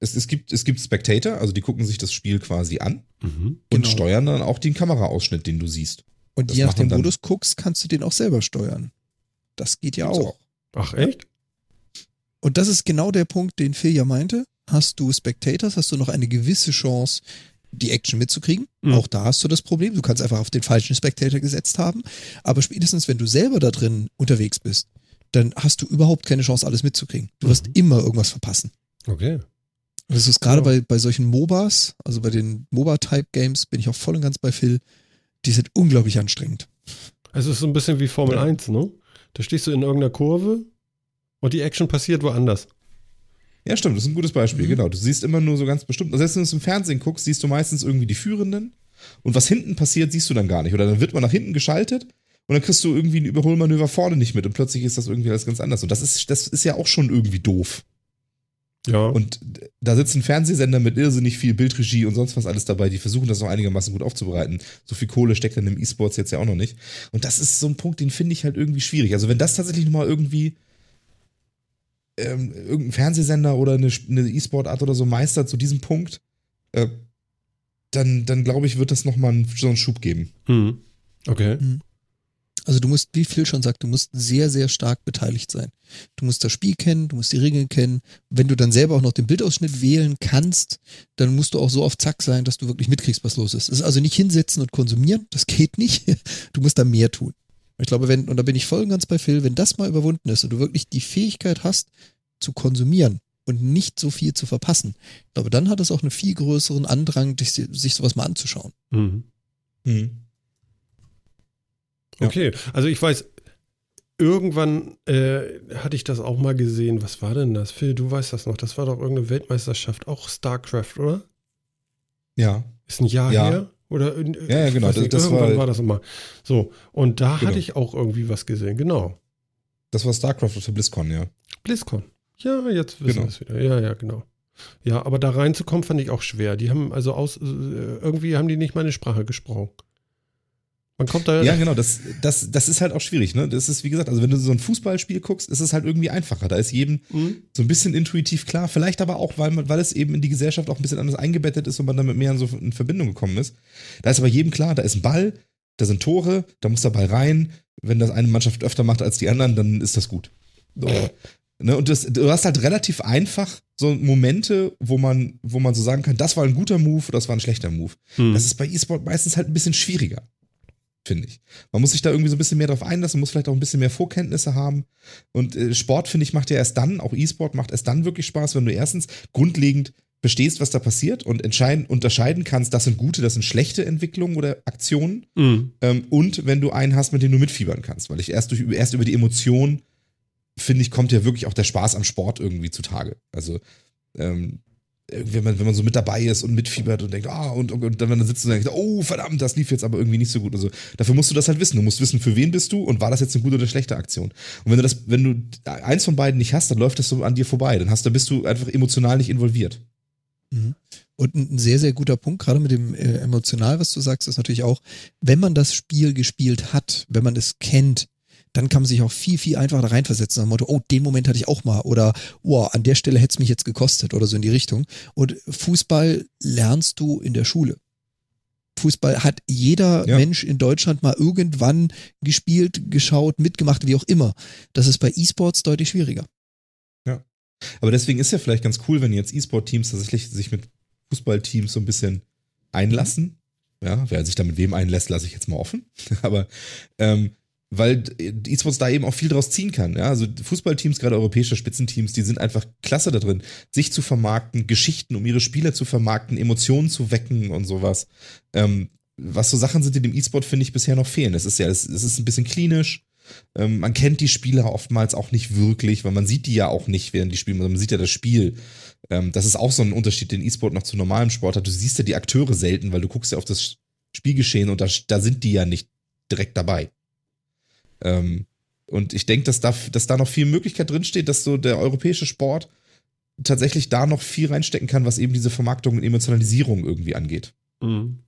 es, es, gibt, es gibt Spectator, also die gucken sich das Spiel quasi an Mhm. und Genau. steuern dann auch den Kameraausschnitt, den du siehst. und das je nach machen dem dann- Modus guckst, kannst du den auch selber steuern. Das geht ja Gibt's auch. Ach, echt? Und das ist genau der Punkt, den Phil ja meinte. Hast du Spectators, hast du noch eine gewisse Chance, die Action mitzukriegen. Mhm. Auch da hast du das Problem. Du kannst einfach auf den falschen Spectator gesetzt haben. Aber spätestens, wenn du selber da drin unterwegs bist, dann hast du überhaupt keine Chance, alles mitzukriegen. Du wirst Mhm. immer irgendwas verpassen. Okay. Und das ist gerade Ja. bei, bei solchen MOBAs, also bei den MOBA-Type-Games, bin ich auch voll und ganz bei Phil. Die sind unglaublich anstrengend. Also es ist so ein bisschen wie Formel Ja. 1, ne? Da stehst du in irgendeiner Kurve und die Action passiert woanders. Ja, stimmt, das ist ein gutes Beispiel, Mhm. genau. Du siehst immer nur so ganz bestimmt, also selbst wenn du es im Fernsehen guckst, siehst du meistens irgendwie die Führenden und was hinten passiert, siehst du dann gar nicht. Oder dann wird man nach hinten geschaltet und dann kriegst du irgendwie ein Überholmanöver vorne nicht mit und plötzlich ist das irgendwie alles ganz anders. Und das ist, das ist ja auch schon irgendwie doof. Ja. Und da sitzen Fernsehsender mit irrsinnig viel Bildregie und sonst was alles dabei, die versuchen das noch einigermaßen gut aufzubereiten. So viel Kohle steckt dann im E-Sports jetzt ja auch noch nicht. Und das ist so ein Punkt, den finde ich halt irgendwie schwierig. Also wenn das tatsächlich nochmal irgendwie ähm, irgendein Fernsehsender oder eine, E-Sport-Art oder so meistert zu diesem Punkt, äh, dann, dann glaube ich, wird das nochmal einen, so einen Schub geben. Hm. Okay. Also du musst, wie Phil schon sagt, du musst sehr, sehr stark beteiligt sein. Du musst das Spiel kennen, du musst die Regeln kennen. Wenn du dann selber auch noch den Bildausschnitt wählen kannst, dann musst du auch so auf Zack sein, dass du wirklich mitkriegst, was los ist. Es ist also nicht hinsetzen und konsumieren, das geht nicht. [LAUGHS] Du musst da mehr tun. Ich glaube, wenn, und da bin ich voll und ganz bei Phil, wenn das mal überwunden ist und du wirklich die Fähigkeit hast, zu konsumieren und nicht so viel zu verpassen, ich glaube, dann hat es auch einen viel größeren Andrang, sich, sich sowas mal anzuschauen. Mhm. Mhm. Ja. Okay, also ich weiß, irgendwann äh, hatte ich das auch mal gesehen. Was war denn das? Phil, du weißt das noch. Das war doch irgendeine Weltmeisterschaft, auch StarCraft, oder? Ja. Ist ein Jahr Ja. her? Oder in, Ja, ja, ich genau, das- nicht, das irgendwann war- war, das immer. So, und da Genau. hatte ich auch irgendwie was gesehen. Genau. Das war StarCraft auf der BlizzCon, ja. BlizzCon. Ja, jetzt wissen Genau. wir es wieder. Ja, ja, genau. Ja, aber da reinzukommen fand ich auch schwer. Die haben also aus, äh, irgendwie haben die nicht meine Sprache gesprochen. Man kommt da. Ja, genau, das, das, das ist halt auch schwierig, ne? Das ist, wie gesagt, also wenn du so ein Fußballspiel guckst, ist es halt irgendwie einfacher. Da ist jedem Hm? so ein bisschen intuitiv klar, vielleicht aber auch, weil, man, weil es eben in die Gesellschaft auch ein bisschen anders eingebettet ist und man damit mehr in, so in Verbindung gekommen ist. Da ist aber jedem klar, da ist ein Ball, da sind Tore, da muss der Ball rein. Wenn das eine Mannschaft öfter macht als die anderen, dann ist das gut. So. [CLEARS THROAT] Ne? Und das, du hast halt relativ einfach so Momente, wo man, wo man so sagen kann, das war ein guter Move oder das war ein schlechter Move. Hm. Das ist bei E-Sport meistens halt ein bisschen schwieriger, finde ich. Man muss sich da irgendwie so ein bisschen mehr drauf einlassen, muss vielleicht auch ein bisschen mehr Vorkenntnisse haben. Und äh, Sport, finde ich, macht ja erst dann, auch E-Sport macht erst dann wirklich Spaß, wenn du erstens grundlegend verstehst, was da passiert und entscheiden, unterscheiden kannst, das sind gute, das sind schlechte Entwicklungen oder Aktionen. Hm. Ähm, und wenn du einen hast, mit dem du mitfiebern kannst. Weil ich erst, durch, erst über die Emotion, finde ich, kommt ja wirklich auch der Spaß am Sport irgendwie zutage. Also, ähm, wenn man, wenn man so mit dabei ist und mitfiebert und denkt, ah, und, und, und dann, wenn man sitzt und denkt, oh, verdammt, das lief jetzt aber irgendwie nicht so gut und so. Dafür musst du das halt wissen. Du musst wissen, für wen bist du und war das jetzt eine gute oder schlechte Aktion. Und wenn du das, wenn du eins von beiden nicht hast, dann läuft das so an dir vorbei. Dann hast, dann bist du einfach emotional nicht involviert. Mhm. Und ein sehr, sehr guter Punkt, gerade mit dem äh, emotional, was du sagst, ist natürlich auch, wenn man das Spiel gespielt hat, wenn man es kennt, dann kann man sich auch viel, viel einfacher da reinversetzen. Dem Motto, oh, den Moment hatte ich auch mal. Oder, oh, an der Stelle hätte es mich jetzt gekostet oder so in die Richtung. Und Fußball lernst du in der Schule. Fußball hat jeder ja. Mensch in Deutschland mal irgendwann gespielt, geschaut, mitgemacht, wie auch immer. Das ist bei E-Sports deutlich schwieriger. Ja. Aber deswegen ist ja vielleicht ganz cool, wenn jetzt E-Sport-Teams tatsächlich sich mit Fußballteams so ein bisschen einlassen. Ja, wer sich da mit wem einlässt, lasse ich jetzt mal offen. [LAUGHS] Aber ähm, weil E-Sports da eben auch viel draus ziehen kann. Ja? Also Fußballteams, gerade europäische Spitzenteams, die sind einfach klasse da drin, sich zu vermarkten, Geschichten um ihre Spieler zu vermarkten, Emotionen zu wecken und sowas. Ähm, was so Sachen sind, die dem E-Sport, finde ich, bisher noch fehlen. Es ist ja, es, ist ein bisschen klinisch. Ähm, man kennt die Spieler oftmals auch nicht wirklich, weil man sieht die ja auch nicht, während die spielen, man sieht ja das Spiel. Ähm, das ist auch so ein Unterschied, den E-Sport noch zu normalem Sport hat. Du siehst ja die Akteure selten, weil du guckst ja auf das Spielgeschehen und da, da sind die ja nicht direkt dabei. Ähm, und ich denke, dass da, dass da noch viel Möglichkeit drinsteht, dass so der europäische Sport tatsächlich da noch viel reinstecken kann, was eben diese Vermarktung und Emotionalisierung irgendwie angeht. Mhm.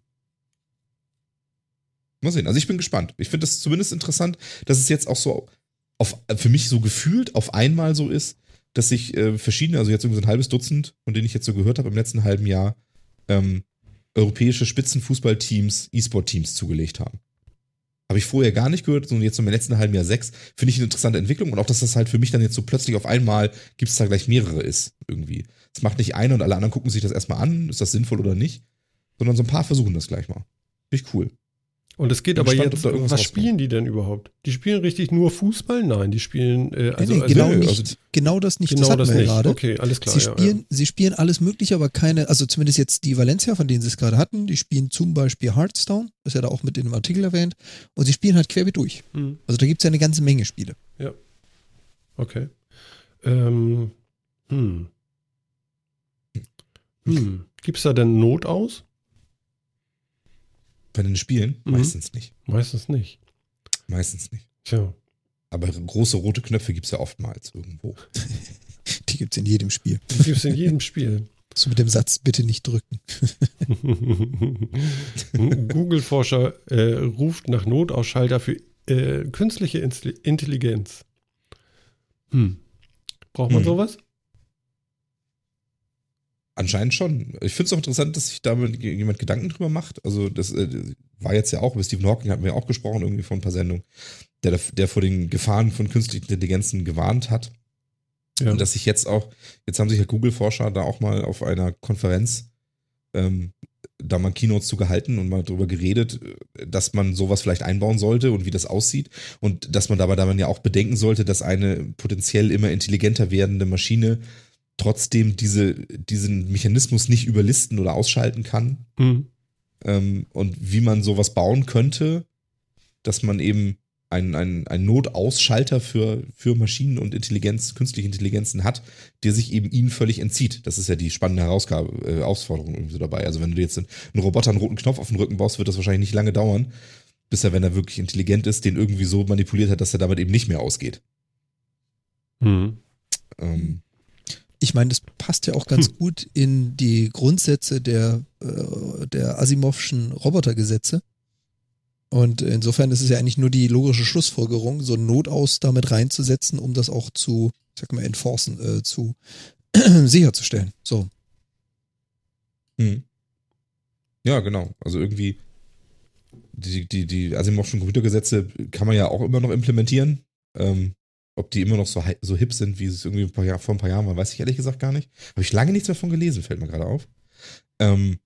Mal sehen. Also ich bin gespannt. Ich finde das zumindest interessant, dass es jetzt auch so auf, für mich so gefühlt auf einmal so ist, dass sich äh, verschiedene, also jetzt irgendwie so ein halbes Dutzend, von denen ich jetzt so gehört habe im letzten halben Jahr, ähm, europäische Spitzenfußballteams, E-Sport-Teams zugelegt haben. Habe ich vorher gar nicht gehört, sondern jetzt im letzten halben Jahr sechs. Finde ich eine interessante Entwicklung und auch, dass das halt für mich dann jetzt so plötzlich auf einmal gibt es da gleich mehrere ist, irgendwie. Es macht nicht eine und alle anderen gucken sich das erstmal an, ist das sinnvoll oder nicht, sondern so ein paar versuchen das gleich mal. Finde ich cool. Und es geht aber jetzt, was spielen die denn überhaupt? Die spielen richtig nur Fußball? Nein, die spielen, äh, also, nee, nee, genau, also, nicht, also, genau das nicht, genau das, das nicht. gerade. Okay, alles klar. Sie, ja, spielen, ja. sie spielen alles mögliche, aber keine, also zumindest jetzt die Valencia, von denen sie es gerade hatten, die spielen zum Beispiel Hearthstone, ist ja da auch mit in dem Artikel erwähnt, und sie spielen halt querbeet durch. Mhm. Also da gibt es ja eine ganze Menge Spiele. Ja. Okay. Ähm, hm. Hm. Gibt es da denn Not aus? Bei den Spielen? Mhm. Meistens nicht. Meistens nicht. Meistens nicht. Tja. Aber große rote Knöpfe gibt es ja oftmals irgendwo. [LAUGHS] Die gibt es in jedem Spiel. Die gibt es in jedem Spiel. So mit dem Satz bitte nicht drücken. [LAUGHS] Google-Forscher äh, ruft nach Notausschalter für äh, künstliche Intelligenz. Hm. Braucht man hm. sowas? Anscheinend schon. Ich finde es auch interessant, dass sich damit jemand Gedanken drüber macht. Also, das äh, war jetzt ja auch, über Stephen Hawking hatten wir auch gesprochen, irgendwie vor ein paar Sendungen, der, der vor den Gefahren von künstlichen Intelligenzen gewarnt hat. Ja. Und dass sich jetzt auch, jetzt haben sich ja Google-Forscher da auch mal auf einer Konferenz ähm, da mal Keynotes zu gehalten und mal drüber geredet, dass man sowas vielleicht einbauen sollte und wie das aussieht. Und dass man dabei dann ja auch bedenken sollte, dass eine potenziell immer intelligenter werdende Maschine trotzdem diese, diesen Mechanismus nicht überlisten oder ausschalten kann. Mhm. Ähm, und wie man sowas bauen könnte, dass man eben einen, einen, einen Notausschalter für, für Maschinen und Intelligenz, künstliche Intelligenzen hat, der sich eben ihnen völlig entzieht. Das ist ja die spannende Herausgabe, äh, Herausforderung irgendwie so dabei. Also wenn du jetzt einen Roboter einen roten Knopf auf den Rücken baust, wird das wahrscheinlich nicht lange dauern, bis er, wenn er wirklich intelligent ist, den irgendwie so manipuliert hat, dass er damit eben nicht mehr ausgeht. Mhm. Ähm, ich meine, das passt ja auch ganz hm. gut in die Grundsätze der, äh, der Asimovschen Robotergesetze. Und insofern ist es ja eigentlich nur die logische Schlussfolgerung, so Notaus damit reinzusetzen, um das auch zu, sag mal, enforcen, äh, zu [CLEARS THROAT] sicherzustellen. So. Hm. Ja, genau. Also irgendwie die, die, die Asimovschen Computergesetze kann man ja auch immer noch implementieren. Ähm, ob die immer noch so, so hip sind, wie es irgendwie ein Jahr, vor ein paar Jahren war, weiß ich ehrlich gesagt gar nicht. Habe ich lange nichts davon gelesen, fällt mir gerade auf. Ähm,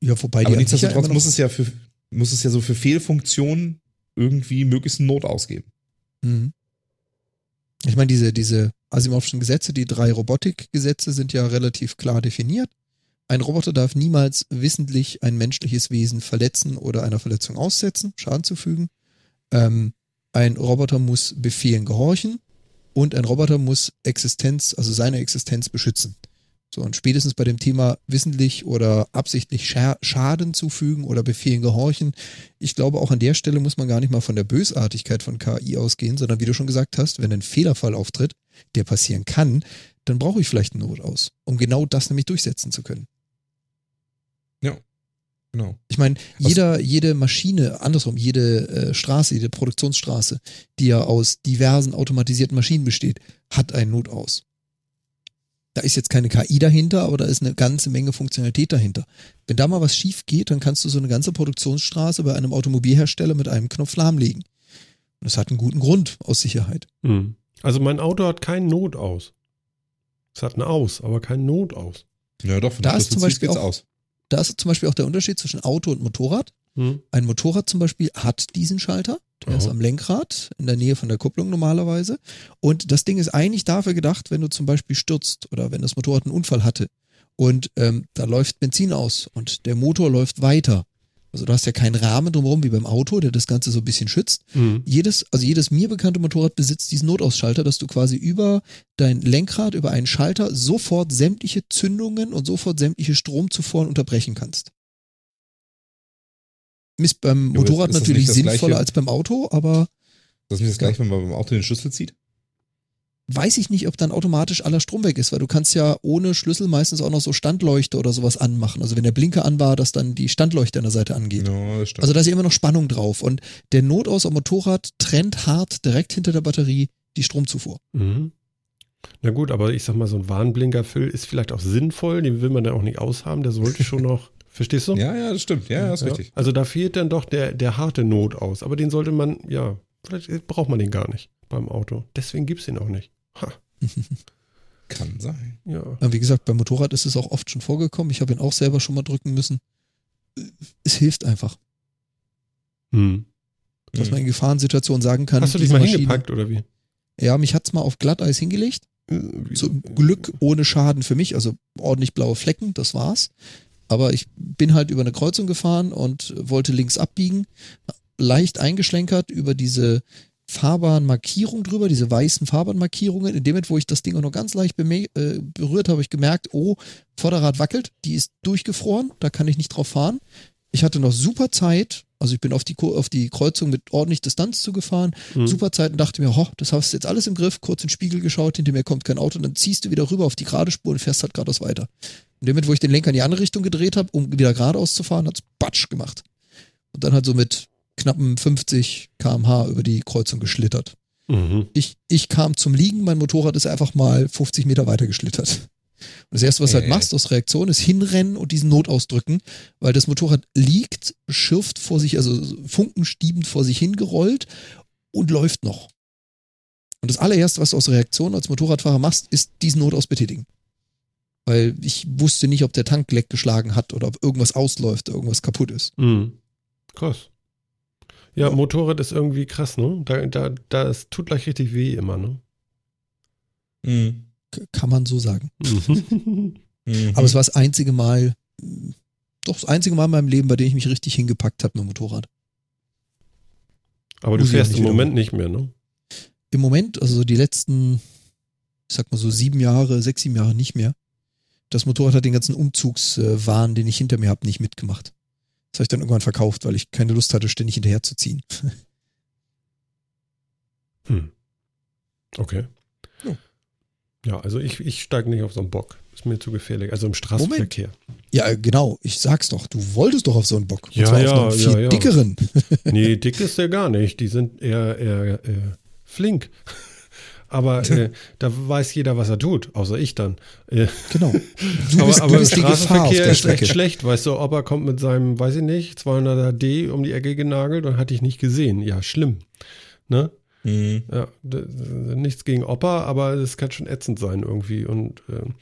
ja, wobei aber nichtsdestotrotz muss es ja für muss es ja so für Fehlfunktionen irgendwie möglichst Not ausgeben. Mhm. Ich meine, diese, diese Asimovschen Gesetze, die drei Robotikgesetze sind ja relativ klar definiert. Ein Roboter darf niemals wissentlich ein menschliches Wesen verletzen oder einer Verletzung aussetzen, Schaden zufügen. Ähm, ein Roboter muss Befehlen gehorchen und ein Roboter muss Existenz, also seine Existenz beschützen. So, und spätestens bei dem Thema wissentlich oder absichtlich Scha Schaden zufügen oder Befehlen gehorchen, ich glaube, auch an der Stelle muss man gar nicht mal von der Bösartigkeit von KI ausgehen, sondern wie du schon gesagt hast, wenn ein Fehlerfall auftritt, der passieren kann, dann brauche ich vielleicht einen Notaus, um genau das nämlich durchsetzen zu können. Ja, genau. Ich meine, jeder, jede Maschine, andersrum, jede äh, Straße, jede Produktionsstraße, die ja aus diversen automatisierten Maschinen besteht, hat einen Notaus. Da ist jetzt keine KI dahinter, aber da ist eine ganze Menge Funktionalität dahinter. Wenn da mal was schief geht, dann kannst du so eine ganze Produktionsstraße bei einem Automobilhersteller mit einem Knopf lahmlegen. Und das hat einen guten Grund aus Sicherheit. Hm. Also mein Auto hat keinen Notaus. Es hat einen Aus, aber keinen Notaus. Ja, doch, von Da ist zum Beispiel geht's auch- aus. Da ist zum Beispiel auch der Unterschied zwischen Auto und Motorrad. Hm. Ein Motorrad zum Beispiel hat diesen Schalter. Der ist Aha. am Lenkrad, in der Nähe von der Kupplung normalerweise. Und das Ding ist eigentlich dafür gedacht, wenn du zum Beispiel stürzt oder wenn das Motorrad einen Unfall hatte und ähm, da läuft Benzin aus und der Motor läuft weiter. Also du hast ja keinen Rahmen drumherum wie beim Auto, der das Ganze so ein bisschen schützt. Hm. Jedes, also jedes mir bekannte Motorrad besitzt diesen Notausschalter, dass du quasi über dein Lenkrad, über einen Schalter sofort sämtliche Zündungen und sofort sämtliche Stromzufuhren unterbrechen kannst. Ist beim Motorrad ist natürlich sinnvoller Gleiche? als beim Auto, aber Das ist nicht das gleiche, wenn man beim Auto den Schlüssel zieht? Weiß ich nicht, ob dann automatisch aller Strom weg ist, weil du kannst ja ohne Schlüssel meistens auch noch so Standleuchte oder sowas anmachen. Also wenn der Blinker an war, dass dann die Standleuchte an der Seite angeht. Ja, das. Also da ist ja immer noch Spannung drauf. Und der Notaus am Motorrad trennt hart direkt hinter der Batterie die Stromzufuhr. Mhm. Na gut, aber ich sag mal, so ein Warnblinkerfüll ist vielleicht auch sinnvoll, den will man dann auch nicht aushaben, der sollte schon noch, [LAUGHS] verstehst du? ja, ja, das stimmt. Ja, ja, ist Ja. richtig. Also da fehlt dann doch der, der harte Not aus, aber den sollte man, ja, vielleicht braucht man den gar nicht beim Auto. Deswegen gibt's den auch nicht. Ha, [LAUGHS] Kann sein. ja. Aber wie gesagt, beim Motorrad ist es auch oft schon vorgekommen. Ich habe ihn auch selber schon mal drücken müssen. Es hilft einfach, Hm. dass Mhm. man in Gefahrensituationen sagen kann. Hast du dich mal Maschine- hingepackt oder wie? Ja, mich hat's mal auf Glatteis hingelegt. Äh, Zum Glück ohne Schaden für mich, also ordentlich blaue Flecken, das war's. Aber ich bin halt über eine Kreuzung gefahren und wollte links abbiegen, leicht eingeschlenkert über diese Fahrbahnmarkierung drüber, diese weißen Fahrbahnmarkierungen. In dem Moment, wo ich das Ding auch noch ganz leicht äh, berührt habe, habe ich gemerkt, oh, Vorderrad wackelt, die ist durchgefroren, da kann ich nicht drauf fahren. Ich hatte noch super Zeit, also ich bin auf die, auf die Kreuzung mit ordentlich Distanz zugefahren, Hm. super Zeit und dachte mir, ho, das hast du jetzt alles im Griff, kurz in den Spiegel geschaut, hinter mir kommt kein Auto und dann ziehst du wieder rüber auf die gerade Spur und fährst halt geradeaus weiter. In dem Moment, wo ich den Lenker in die andere Richtung gedreht habe, um wieder geradeaus zu fahren, hat's Batsch gemacht. Und dann halt so mit knappen 50 kmh über die Kreuzung geschlittert. Mhm. Ich, ich kam zum Liegen, mein Motorrad ist einfach mal 50 Meter weiter geschlittert. Und das erste, was du halt Äh. machst aus Reaktion, ist hinrennen und diesen Notausdrücken, weil das Motorrad liegt, schürft vor sich, also funkenstiebend vor sich hingerollt und läuft noch. Und das allererste, was du aus Reaktion als Motorradfahrer machst, ist diesen Notaus betätigen. Weil ich wusste nicht, ob der Tank leck geschlagen hat oder ob irgendwas ausläuft, irgendwas kaputt ist. Mhm. Krass. Ja. Motorrad ist irgendwie krass, ne? Da, da, das tut gleich richtig weh immer, ne? Mhm. Kann man so sagen. Mhm. [LAUGHS] Mhm. Aber es war das einzige Mal, doch das einzige Mal in meinem Leben, bei dem ich mich richtig hingepackt habe mit dem Motorrad. Aber du Muss fährst im Moment nicht mehr, ne? Im Moment, also so die letzten, ich sag mal so sieben Jahre, sechs, sieben Jahre nicht mehr. Das Motorrad hat den ganzen Umzugswahn, den ich hinter mir habe, nicht mitgemacht. Das habe ich dann irgendwann verkauft, weil ich keine Lust hatte, ständig hinterherzuziehen. [LAUGHS] Hm. Okay. Ja. Ja, also ich, ich steige nicht auf so einen Bock. Ist mir zu gefährlich. Also im Straßenverkehr. Ja, genau, ich sag's doch, du wolltest doch auf so einen Bock. Und Ja, zwar ja, auf einen viel ja, ja. dickeren. Nee, [LAUGHS] dick ist der gar nicht. Die sind eher, eher, eher flink. Aber [LAUGHS] äh, da weiß jeder, was er tut, außer ich dann. Äh, Genau. [LAUGHS] Du aber bist, aber du bist Straßenverkehr ist echt schlecht, weißt du, ob er kommt mit seinem, weiß ich nicht, 200er D um die Ecke genagelt und hatte ich nicht gesehen. Ja, schlimm. Ne? Mhm. Ja, nichts gegen Opa, aber es kann schon ätzend sein irgendwie und ähm,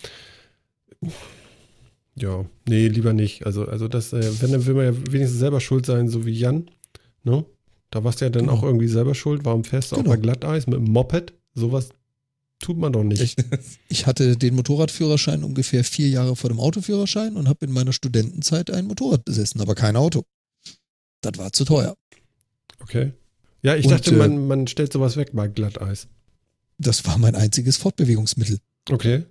ja, nee, lieber nicht. Also, also das, äh, wenn, dann will man ja wenigstens selber schuld sein, so wie Jan, ne? Da warst du ja dann Genau. auch irgendwie selber schuld. Warum fährst du Genau. auch bei Glatteis mit dem Moped? Sowas tut man doch nicht. Ich, ich hatte den Motorradführerschein ungefähr vier Jahre vor dem Autoführerschein und habe in meiner Studentenzeit ein Motorrad besessen, aber kein Auto. Das war zu teuer. Okay. Ja, ich Und, dachte, äh, man, man stellt sowas weg bei Glatteis. Das war mein einziges Fortbewegungsmittel. Okay.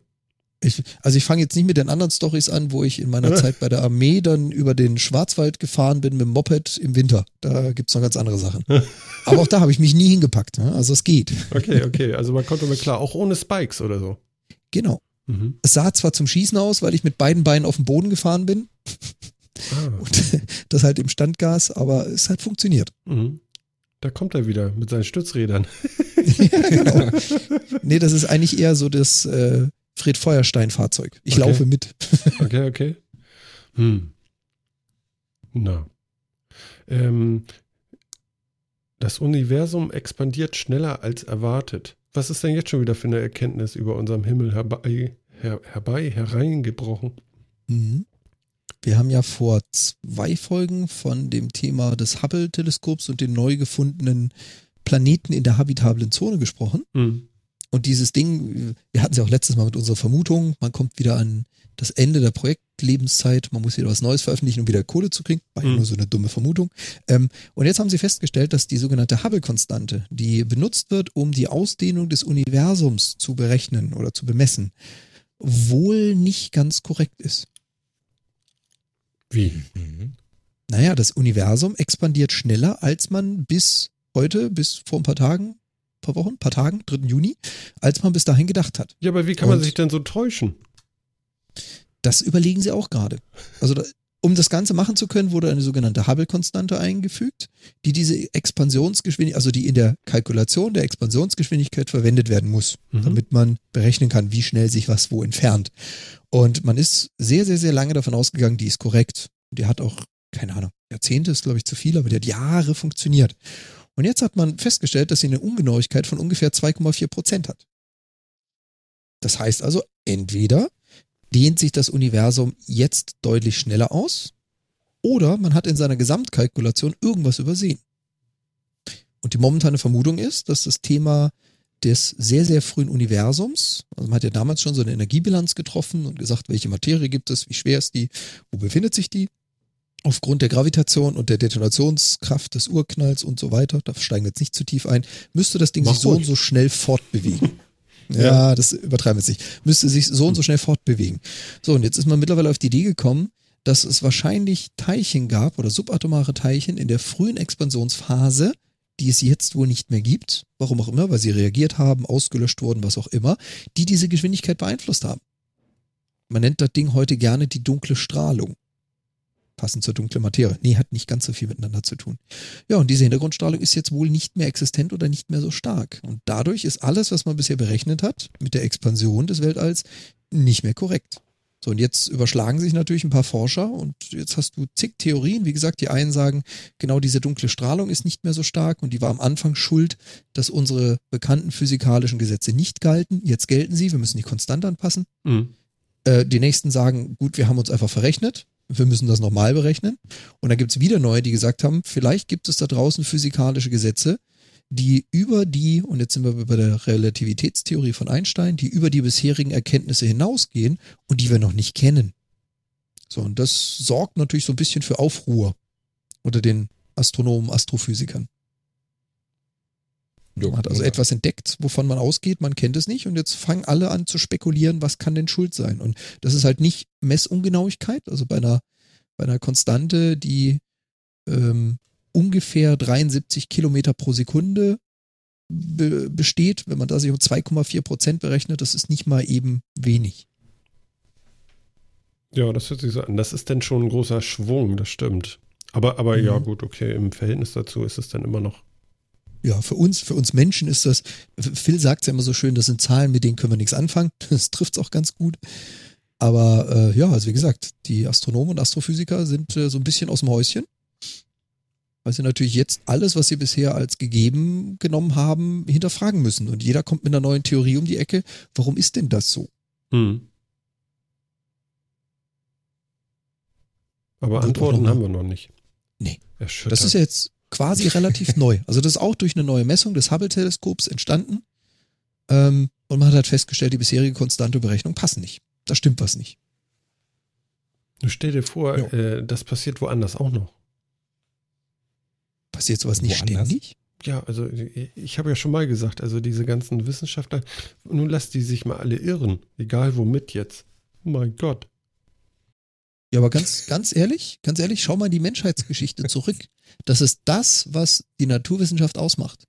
Ich, also ich fange jetzt nicht mit den anderen Stories an, wo ich in meiner Zeit bei der Armee dann über den Schwarzwald gefahren bin mit dem Moped im Winter. Da gibt's noch ganz andere Sachen. [LAUGHS] Aber auch da habe ich mich nie hingepackt. Ne? Also es geht. Okay, [LAUGHS] okay. Also man konnte mir klar, auch ohne Spikes oder so. Genau. Mhm. Es sah zwar zum Schießen aus, weil ich mit beiden Beinen auf dem Boden gefahren bin. Ah. [LAUGHS] Und das halt im Standgas, aber es hat funktioniert. Mhm. Da kommt er wieder mit seinen Stützrädern. genau. Nee, das ist eigentlich eher so das äh, Fred Feuerstein-Fahrzeug. Ich Okay. laufe mit. [LAUGHS] Okay, okay. Hm. Na. Ähm, das Universum expandiert schneller als erwartet. Was ist denn jetzt schon wieder für eine Erkenntnis über unserem Himmel herbei, her, herbei hereingebrochen? Mhm. Wir haben ja vor zwei Folgen von dem Thema des Hubble-Teleskops und den neu gefundenen Planeten in der habitablen Zone gesprochen. Hm. Und dieses Ding, wir hatten es ja auch letztes Mal mit unserer Vermutung, man kommt wieder an das Ende der Projektlebenszeit, man muss wieder was Neues veröffentlichen, um wieder Kohle zu kriegen. War ja Mhm. nur so eine dumme Vermutung. Ähm, und jetzt haben sie festgestellt, dass die sogenannte Hubble-Konstante, die benutzt wird, um die Ausdehnung des Universums zu berechnen oder zu bemessen, wohl nicht ganz korrekt ist. Wie? Mhm. Naja, das Universum expandiert schneller, als man bis heute, bis vor ein paar Tagen, paar Wochen, paar Tagen, 3. Juni, als man bis dahin gedacht hat. Ja, aber wie kann man Und- sich denn so täuschen? Das überlegen sie auch gerade. Also da, um das Ganze machen zu können, wurde eine sogenannte Hubble-Konstante eingefügt, die diese Expansionsgeschwindigkeit, also die in der Kalkulation der Expansionsgeschwindigkeit verwendet werden muss, Mhm. damit man berechnen kann, wie schnell sich was wo entfernt. Und man ist sehr, sehr, sehr lange davon ausgegangen, die ist korrekt. Die hat auch, keine Ahnung, Jahrzehnte ist, glaube ich, zu viel, aber die hat Jahre funktioniert. Und jetzt hat man festgestellt, dass sie eine Ungenauigkeit von ungefähr 2,4 Prozent hat. Das heißt also, entweder dehnt sich das Universum jetzt deutlich schneller aus oder man hat in seiner Gesamtkalkulation irgendwas übersehen. Und die momentane Vermutung ist, dass das Thema des sehr, sehr frühen Universums, also man hat ja damals schon so eine Energiebilanz getroffen und gesagt, welche Materie gibt es, wie schwer ist die, wo befindet sich die, aufgrund der Gravitation und der Detonationskraft des Urknalls und so weiter, da steigen wir jetzt nicht zu tief ein, müsste das Ding Mach sich so ruhig. und so schnell fortbewegen. [LAUGHS] Ja, Ja. das übertreiben wir jetzt nicht. Müsste sich so und so schnell fortbewegen. So, und jetzt ist man mittlerweile auf die Idee gekommen, dass es wahrscheinlich Teilchen gab oder subatomare Teilchen in der frühen Expansionsphase, die es jetzt wohl nicht mehr gibt, warum auch immer, weil sie reagiert haben, ausgelöscht wurden, was auch immer, die diese Geschwindigkeit beeinflusst haben. Man nennt das Ding heute gerne die dunkle Strahlung. Passend zur dunklen Materie. Nee, hat nicht ganz so viel miteinander zu tun. Ja, und diese Hintergrundstrahlung ist jetzt wohl nicht mehr existent oder nicht mehr so stark. Und dadurch ist alles, was man bisher berechnet hat, mit der Expansion des Weltalls, nicht mehr korrekt. So, und jetzt überschlagen sich natürlich ein paar Forscher und jetzt hast du zig Theorien. Wie gesagt, die einen sagen, genau diese dunkle Strahlung ist nicht mehr so stark und die war am Anfang schuld, dass unsere bekannten physikalischen Gesetze nicht galten. Jetzt gelten sie, wir müssen die konstant anpassen. Hm. Äh, die nächsten sagen, gut, wir haben uns einfach verrechnet. Wir müssen das nochmal berechnen. Und dann gibt es wieder neue, die gesagt haben, vielleicht gibt es da draußen physikalische Gesetze, die über die, und jetzt sind wir bei der Relativitätstheorie von Einstein, die über die bisherigen Erkenntnisse hinausgehen und die wir noch nicht kennen. So, und das sorgt natürlich so ein bisschen für Aufruhr unter den Astronomen, Astrophysikern. Jo, Man hat also ja. etwas entdeckt, wovon man ausgeht, man kennt es nicht und jetzt fangen alle an zu spekulieren, was kann denn schuld sein. Und das ist halt nicht Messungenauigkeit, also bei einer, bei einer Konstante, die ähm, ungefähr 73 Kilometer pro Sekunde be besteht, wenn man da sich um 2,4 Prozent berechnet, das ist nicht mal eben wenig. Ja, das hört sich so an. Das ist denn schon ein großer Schwung, das stimmt. Aber, aber ja, Mhm. gut, okay, im Verhältnis dazu ist es dann immer noch. Ja, für uns, für uns Menschen ist das, Phil sagt es ja immer so schön, das sind Zahlen, mit denen können wir nichts anfangen. [LAUGHS] Das trifft es auch ganz gut. Aber äh, ja, also wie gesagt, die Astronomen und Astrophysiker sind äh, so ein bisschen aus dem Häuschen. Weil sie natürlich jetzt alles, was sie bisher als gegeben genommen haben, hinterfragen müssen. Und jeder kommt mit einer neuen Theorie um die Ecke. Warum ist denn das so? Hm. Aber Antworten haben wir noch nicht. Nee. Das ist ja jetzt quasi relativ neu. Also das ist auch durch eine neue Messung des Hubble-Teleskops entstanden. Ähm, und man hat halt festgestellt, die bisherige konstante Berechnung passen nicht. Da stimmt was nicht. Du stell dir vor, Ja. äh, das passiert woanders auch noch. Passiert sowas nicht Woanders? ständig? Ja, also ich habe ja schon mal gesagt, also diese ganzen Wissenschaftler, nun lass die sich mal alle irren, egal womit jetzt. Oh mein Gott. Ja, aber ganz, ganz ehrlich, ganz ehrlich, schau mal in die Menschheitsgeschichte zurück. Das ist das, was die Naturwissenschaft ausmacht.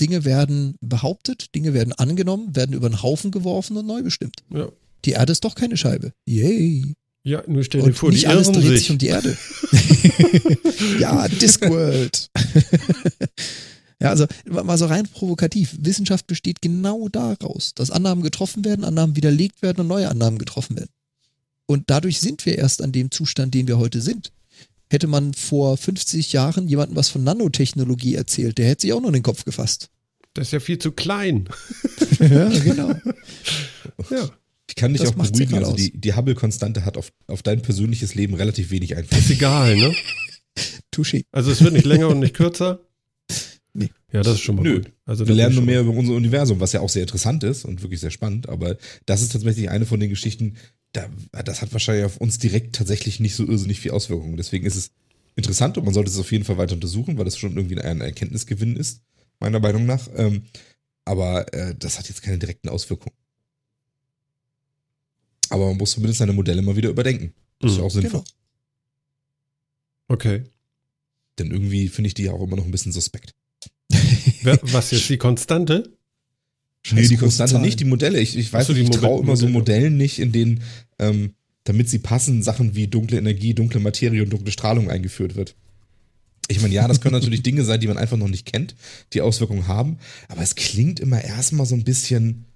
Dinge werden behauptet, Dinge werden angenommen, werden über den Haufen geworfen und neu bestimmt. Ja. Die Erde ist doch keine Scheibe. Yay. Ja, nur stell dir Und vor, nicht die alles dreht sich. sich um die Erde. [LAUGHS] ja, Discworld. [LAUGHS] ja, also mal so rein provokativ. Wissenschaft besteht genau daraus, dass Annahmen getroffen werden, Annahmen widerlegt werden und neue Annahmen getroffen werden. Und dadurch sind wir erst an dem Zustand, den wir heute sind. Hätte man vor 50 Jahren jemandem was von Nanotechnologie erzählt, der hätte sich auch nur in den Kopf gefasst. Das ist ja viel zu klein. [LAUGHS] ja, genau. Ja. Ich kann dich Das auch beruhigen. Also die, die Hubble-Konstante hat auf, auf dein persönliches Leben relativ wenig Einfluss. Ist egal, ne? Touché. Also es wird nicht länger und nicht kürzer. Nee. Ja, das ist schon mal Nö. gut. Also Wir lernen nur mehr über unser Universum, was ja auch sehr interessant ist und wirklich sehr spannend. Aber das ist tatsächlich eine von den Geschichten, da, das hat wahrscheinlich auf uns direkt tatsächlich nicht so irrsinnig viel Auswirkungen. Deswegen ist es interessant und man sollte es auf jeden Fall weiter untersuchen, weil das schon irgendwie ein Erkenntnisgewinn ist, meiner Meinung nach. Ähm, aber äh, das hat jetzt keine direkten Auswirkungen. Aber man muss zumindest seine Modelle mal wieder überdenken. Das ist ja Mhm. auch sinnvoll. Genau. Okay. Denn irgendwie finde ich die ja auch immer noch ein bisschen suspekt. Was jetzt die Konstante? Nee, Scheiß die Konstante nicht, die Modelle. Ich, ich weiß so, nicht, ich traue Modelle. immer so Modellen nicht, in denen, ähm, damit sie passen, Sachen wie dunkle Energie, dunkle Materie und dunkle Strahlung eingeführt wird. Ich meine, ja, das können natürlich [LAUGHS] Dinge sein, die man einfach noch nicht kennt, die Auswirkungen haben, aber es klingt immer erstmal so ein bisschen.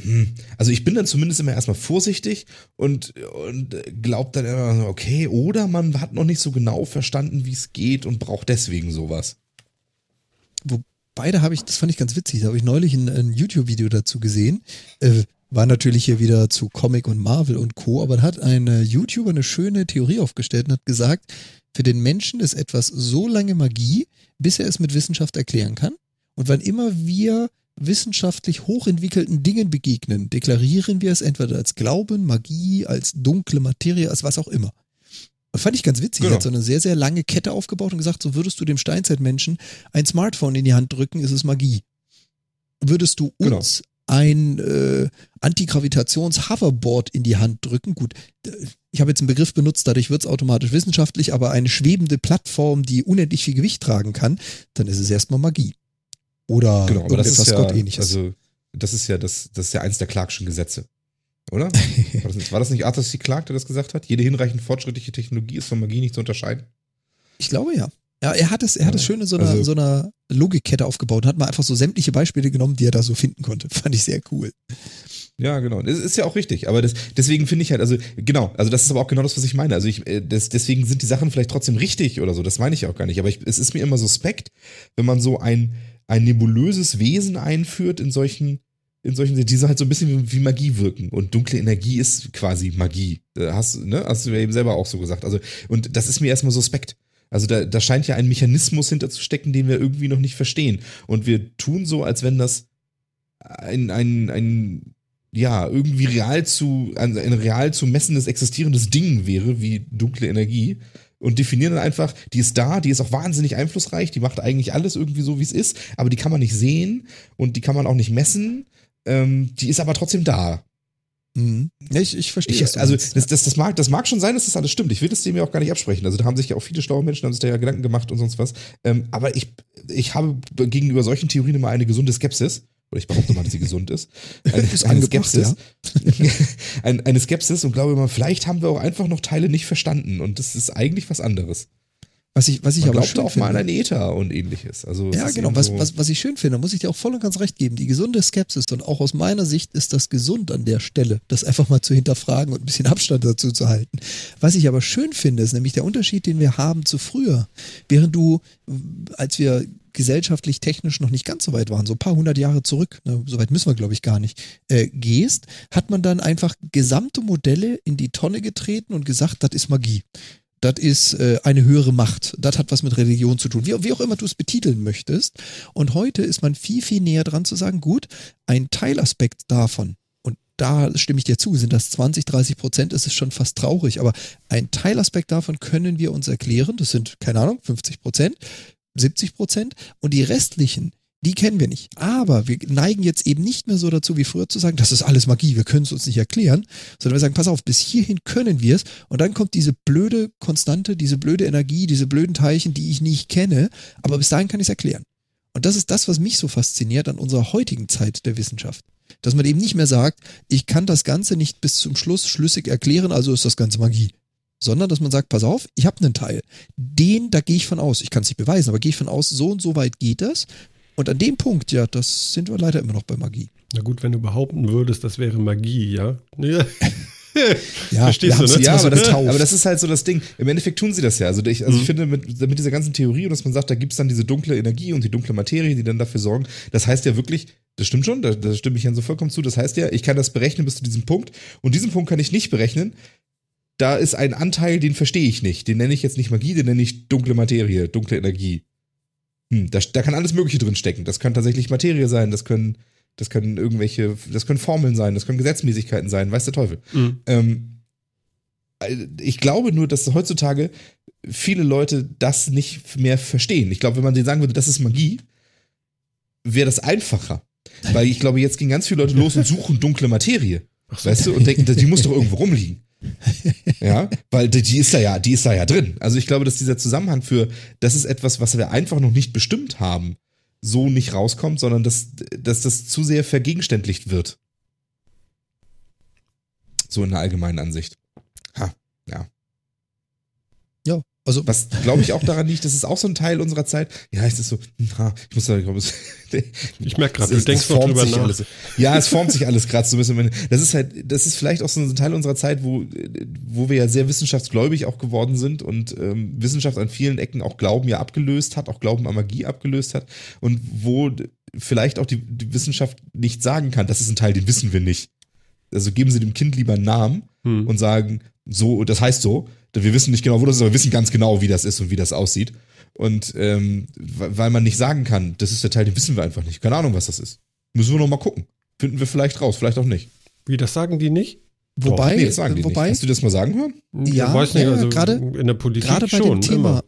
hm. Also ich bin dann zumindest immer erstmal vorsichtig und, und glaubt dann immer, so, okay, oder man hat noch nicht so genau verstanden, wie es geht und braucht deswegen sowas. Beide habe ich, das fand ich ganz witzig, da habe ich neulich ein, ein YouTube-Video dazu gesehen. Äh, war natürlich hier wieder zu Comic und Marvel und Co., aber da hat ein äh, YouTuber eine schöne Theorie aufgestellt und hat gesagt, für den Menschen ist etwas so lange Magie, bis er es mit Wissenschaft erklären kann. Und wann immer wir wissenschaftlich hochentwickelten Dingen begegnen, deklarieren wir es entweder als Glauben, Magie, als dunkle Materie, als was auch immer. Das fand ich ganz witzig. Genau. Er hat so eine sehr, sehr lange Kette aufgebaut und gesagt, so würdest du dem Steinzeitmenschen ein Smartphone in die Hand drücken, ist es Magie. Würdest du Genau. uns ein äh, Antigravitations-Hoverboard in die Hand drücken, gut, ich habe jetzt einen Begriff benutzt, dadurch wird es automatisch wissenschaftlich, aber eine schwebende Plattform, die unendlich viel Gewicht tragen kann, dann ist es erstmal Magie. Oder Genau, aber das ist ja, Gottähnliches. also das ist ja das, das ist ja eins der Clarkschen Gesetze, oder? [LAUGHS] War das, nicht, war das nicht Arthur C. Clarke, der das gesagt hat? Jede hinreichend fortschrittliche Technologie ist von Magie nicht zu unterscheiden. Ich glaube ja. Ja, er hat es, er hat Ja, schön in so einer, also- so einer Logikkette aufgebaut und hat mal einfach so sämtliche Beispiele genommen, die er da so finden konnte. [LAUGHS] Fand ich sehr cool. Ja, genau. Das ist ja auch richtig. Aber das, deswegen finde ich halt, also genau, also das ist aber auch genau das, was ich meine. Also ich, äh, das, deswegen sind die Sachen vielleicht trotzdem richtig oder so. Das meine ich auch gar nicht. Aber ich, es ist mir immer suspekt, wenn man so ein, ein nebulöses Wesen einführt in solchen, in solchen, die so halt so ein bisschen wie, Magie wirken. Und dunkle Energie ist quasi Magie. Äh, Hast, ne? Hast du ja eben selber auch so gesagt. Also, und das ist mir erstmal suspekt. Also da, da scheint ja ein Mechanismus hinterzustecken, den wir irgendwie noch nicht verstehen. Und wir tun so, als wenn das ein, ein, ein ja, irgendwie real zu, ein, ein real zu messendes, existierendes Ding wäre, wie dunkle Energie. Und definieren dann einfach, die ist da, die ist auch wahnsinnig einflussreich, die macht eigentlich alles irgendwie so, wie es ist, aber die kann man nicht sehen und die kann man auch nicht messen. Ähm, die ist aber trotzdem da. Mhm. Ja, ich, ich verstehe Ich, also das, das, das, mag, das mag schon sein, dass das alles stimmt. Ich will das dem ja auch gar nicht absprechen. Also da haben sich ja auch viele schlaue Menschen, haben sich da ja Gedanken gemacht und sonst was. Ähm, aber ich, ich habe gegenüber solchen Theorien immer eine gesunde Skepsis. Oder ich behaupte mal, dass sie gesund ist. [LAUGHS] Eine, Ist eine Skepsis. [LAUGHS] Ein, eine Skepsis und glaube immer, vielleicht haben wir auch einfach noch Teile nicht verstanden. Und das ist eigentlich was anderes. Was ich, was ich Man aber schön auch mal finde, an ein Äther und ähnliches. Also Ja, genau. Was, was, was ich schön finde, muss ich dir auch voll und ganz recht geben. Die gesunde Skepsis und auch aus meiner Sicht ist das gesund an der Stelle, das einfach mal zu hinterfragen und ein bisschen Abstand dazu zu halten. Was ich aber schön finde, ist nämlich der Unterschied, den wir haben zu früher. Während du, als wir gesellschaftlich, technisch noch nicht ganz so weit waren, so ein paar hundert Jahre zurück, ne, so weit müssen wir glaube ich gar nicht, äh, gehst, hat man dann einfach gesamte Modelle in die Tonne getreten und gesagt, das ist Magie. Das ist äh, eine höhere Macht. Das hat was mit Religion zu tun. Wie, wie auch immer du es betiteln möchtest. Und heute ist man viel, viel näher dran zu sagen, gut, ein Teilaspekt davon, und da stimme ich dir zu, sind das 20, 30 Prozent, ist es schon fast traurig, aber ein Teilaspekt davon können wir uns erklären, das sind, keine Ahnung, 50 Prozent, 70 Prozent und die restlichen, die kennen wir nicht. Aber wir neigen jetzt eben nicht mehr so dazu, wie früher zu sagen, das ist alles Magie, wir können es uns nicht erklären, sondern wir sagen, pass auf, bis hierhin können wir es. Und dann kommt diese blöde Konstante, diese blöde Energie, diese blöden Teilchen, die ich nicht kenne, aber bis dahin kann ich es erklären. Und das ist das, was mich so fasziniert an unserer heutigen Zeit der Wissenschaft. Dass man eben nicht mehr sagt, ich kann das Ganze nicht bis zum Schluss schlüssig erklären, also ist das Ganze Magie. Sondern dass man sagt, pass auf, ich habe einen Teil. Den, da gehe ich von aus. Ich kann es nicht beweisen, aber gehe ich von aus, so und so weit geht das. Und an dem Punkt, ja, das sind wir leider immer noch bei Magie. Na gut, wenn du behaupten würdest, das wäre Magie, ja. ja. [LAUGHS] Ja, Verstehst du, ne? jetzt Ja, aber das, aber das ist halt so das Ding. Im Endeffekt tun sie das ja. Also ich, also ich Mhm. finde, mit, mit dieser ganzen Theorie, dass man sagt, da gibt es dann diese dunkle Energie und die dunkle Materie, die dann dafür sorgen. Das heißt ja wirklich, das stimmt schon, da, da stimme ich Jan so vollkommen zu. Das heißt ja, ich kann das berechnen bis zu diesem Punkt und diesen Punkt kann ich nicht berechnen. Da ist ein Anteil, den verstehe ich nicht. Den nenne ich jetzt nicht Magie, den nenne ich dunkle Materie, dunkle Energie. Hm, da, da kann alles Mögliche drin stecken. Das kann tatsächlich Materie sein, das können, das können irgendwelche, das können Formeln sein, das können Gesetzmäßigkeiten sein, weiß der Teufel. Mhm. Ähm, ich glaube nur, dass heutzutage viele Leute das nicht mehr verstehen. Ich glaube, wenn man denen sagen würde, das ist Magie, wäre das einfacher. Weil ich glaube, jetzt gehen ganz viele Leute los und suchen dunkle Materie. So. Weißt du, und denken, die muss doch irgendwo rumliegen. Ja, weil die, die ist da ja, die ist da ja drin. Also ich glaube, dass dieser Zusammenhang für, das ist etwas, was wir einfach noch nicht bestimmt haben, so nicht rauskommt, sondern dass, dass das zu sehr vergegenständlicht wird. So in der allgemeinen Ansicht. Ha, ja. ja, also Was [LAUGHS] glaube ich auch daran liegt, das ist auch so ein Teil unserer Zeit. Ja, es ist so, ha, ich muss da, [LAUGHS] ich merke gerade, du denkst es formt drüber sich nach. Alles. Ja, es formt sich alles gerade so ein bisschen. Das ist halt, das ist vielleicht auch so ein Teil unserer Zeit, wo, wo wir ja sehr wissenschaftsgläubig auch geworden sind und ähm, Wissenschaft an vielen Ecken auch Glauben ja abgelöst hat, auch Glauben an Magie abgelöst hat und wo vielleicht auch die, die Wissenschaft nicht sagen kann, das ist ein Teil, den wissen wir nicht. Also geben Sie dem Kind lieber einen Namen Hm. und sagen, so, das heißt so, wir wissen nicht genau, wo das ist, aber wir wissen ganz genau, wie das ist und wie das aussieht. Und ähm, weil man nicht sagen kann, das ist der Teil, den wissen wir einfach nicht. Keine Ahnung, was das ist. Müssen wir noch mal gucken. Finden wir vielleicht raus, vielleicht auch nicht. Wie, das sagen die nicht? wobei, nee, das sagen die wobei, nicht. Hast du das mal sagen hören? Ja, ich weiß nicht, ja, also gerade- in der Politik gerade bei schon, dem Thema, immer.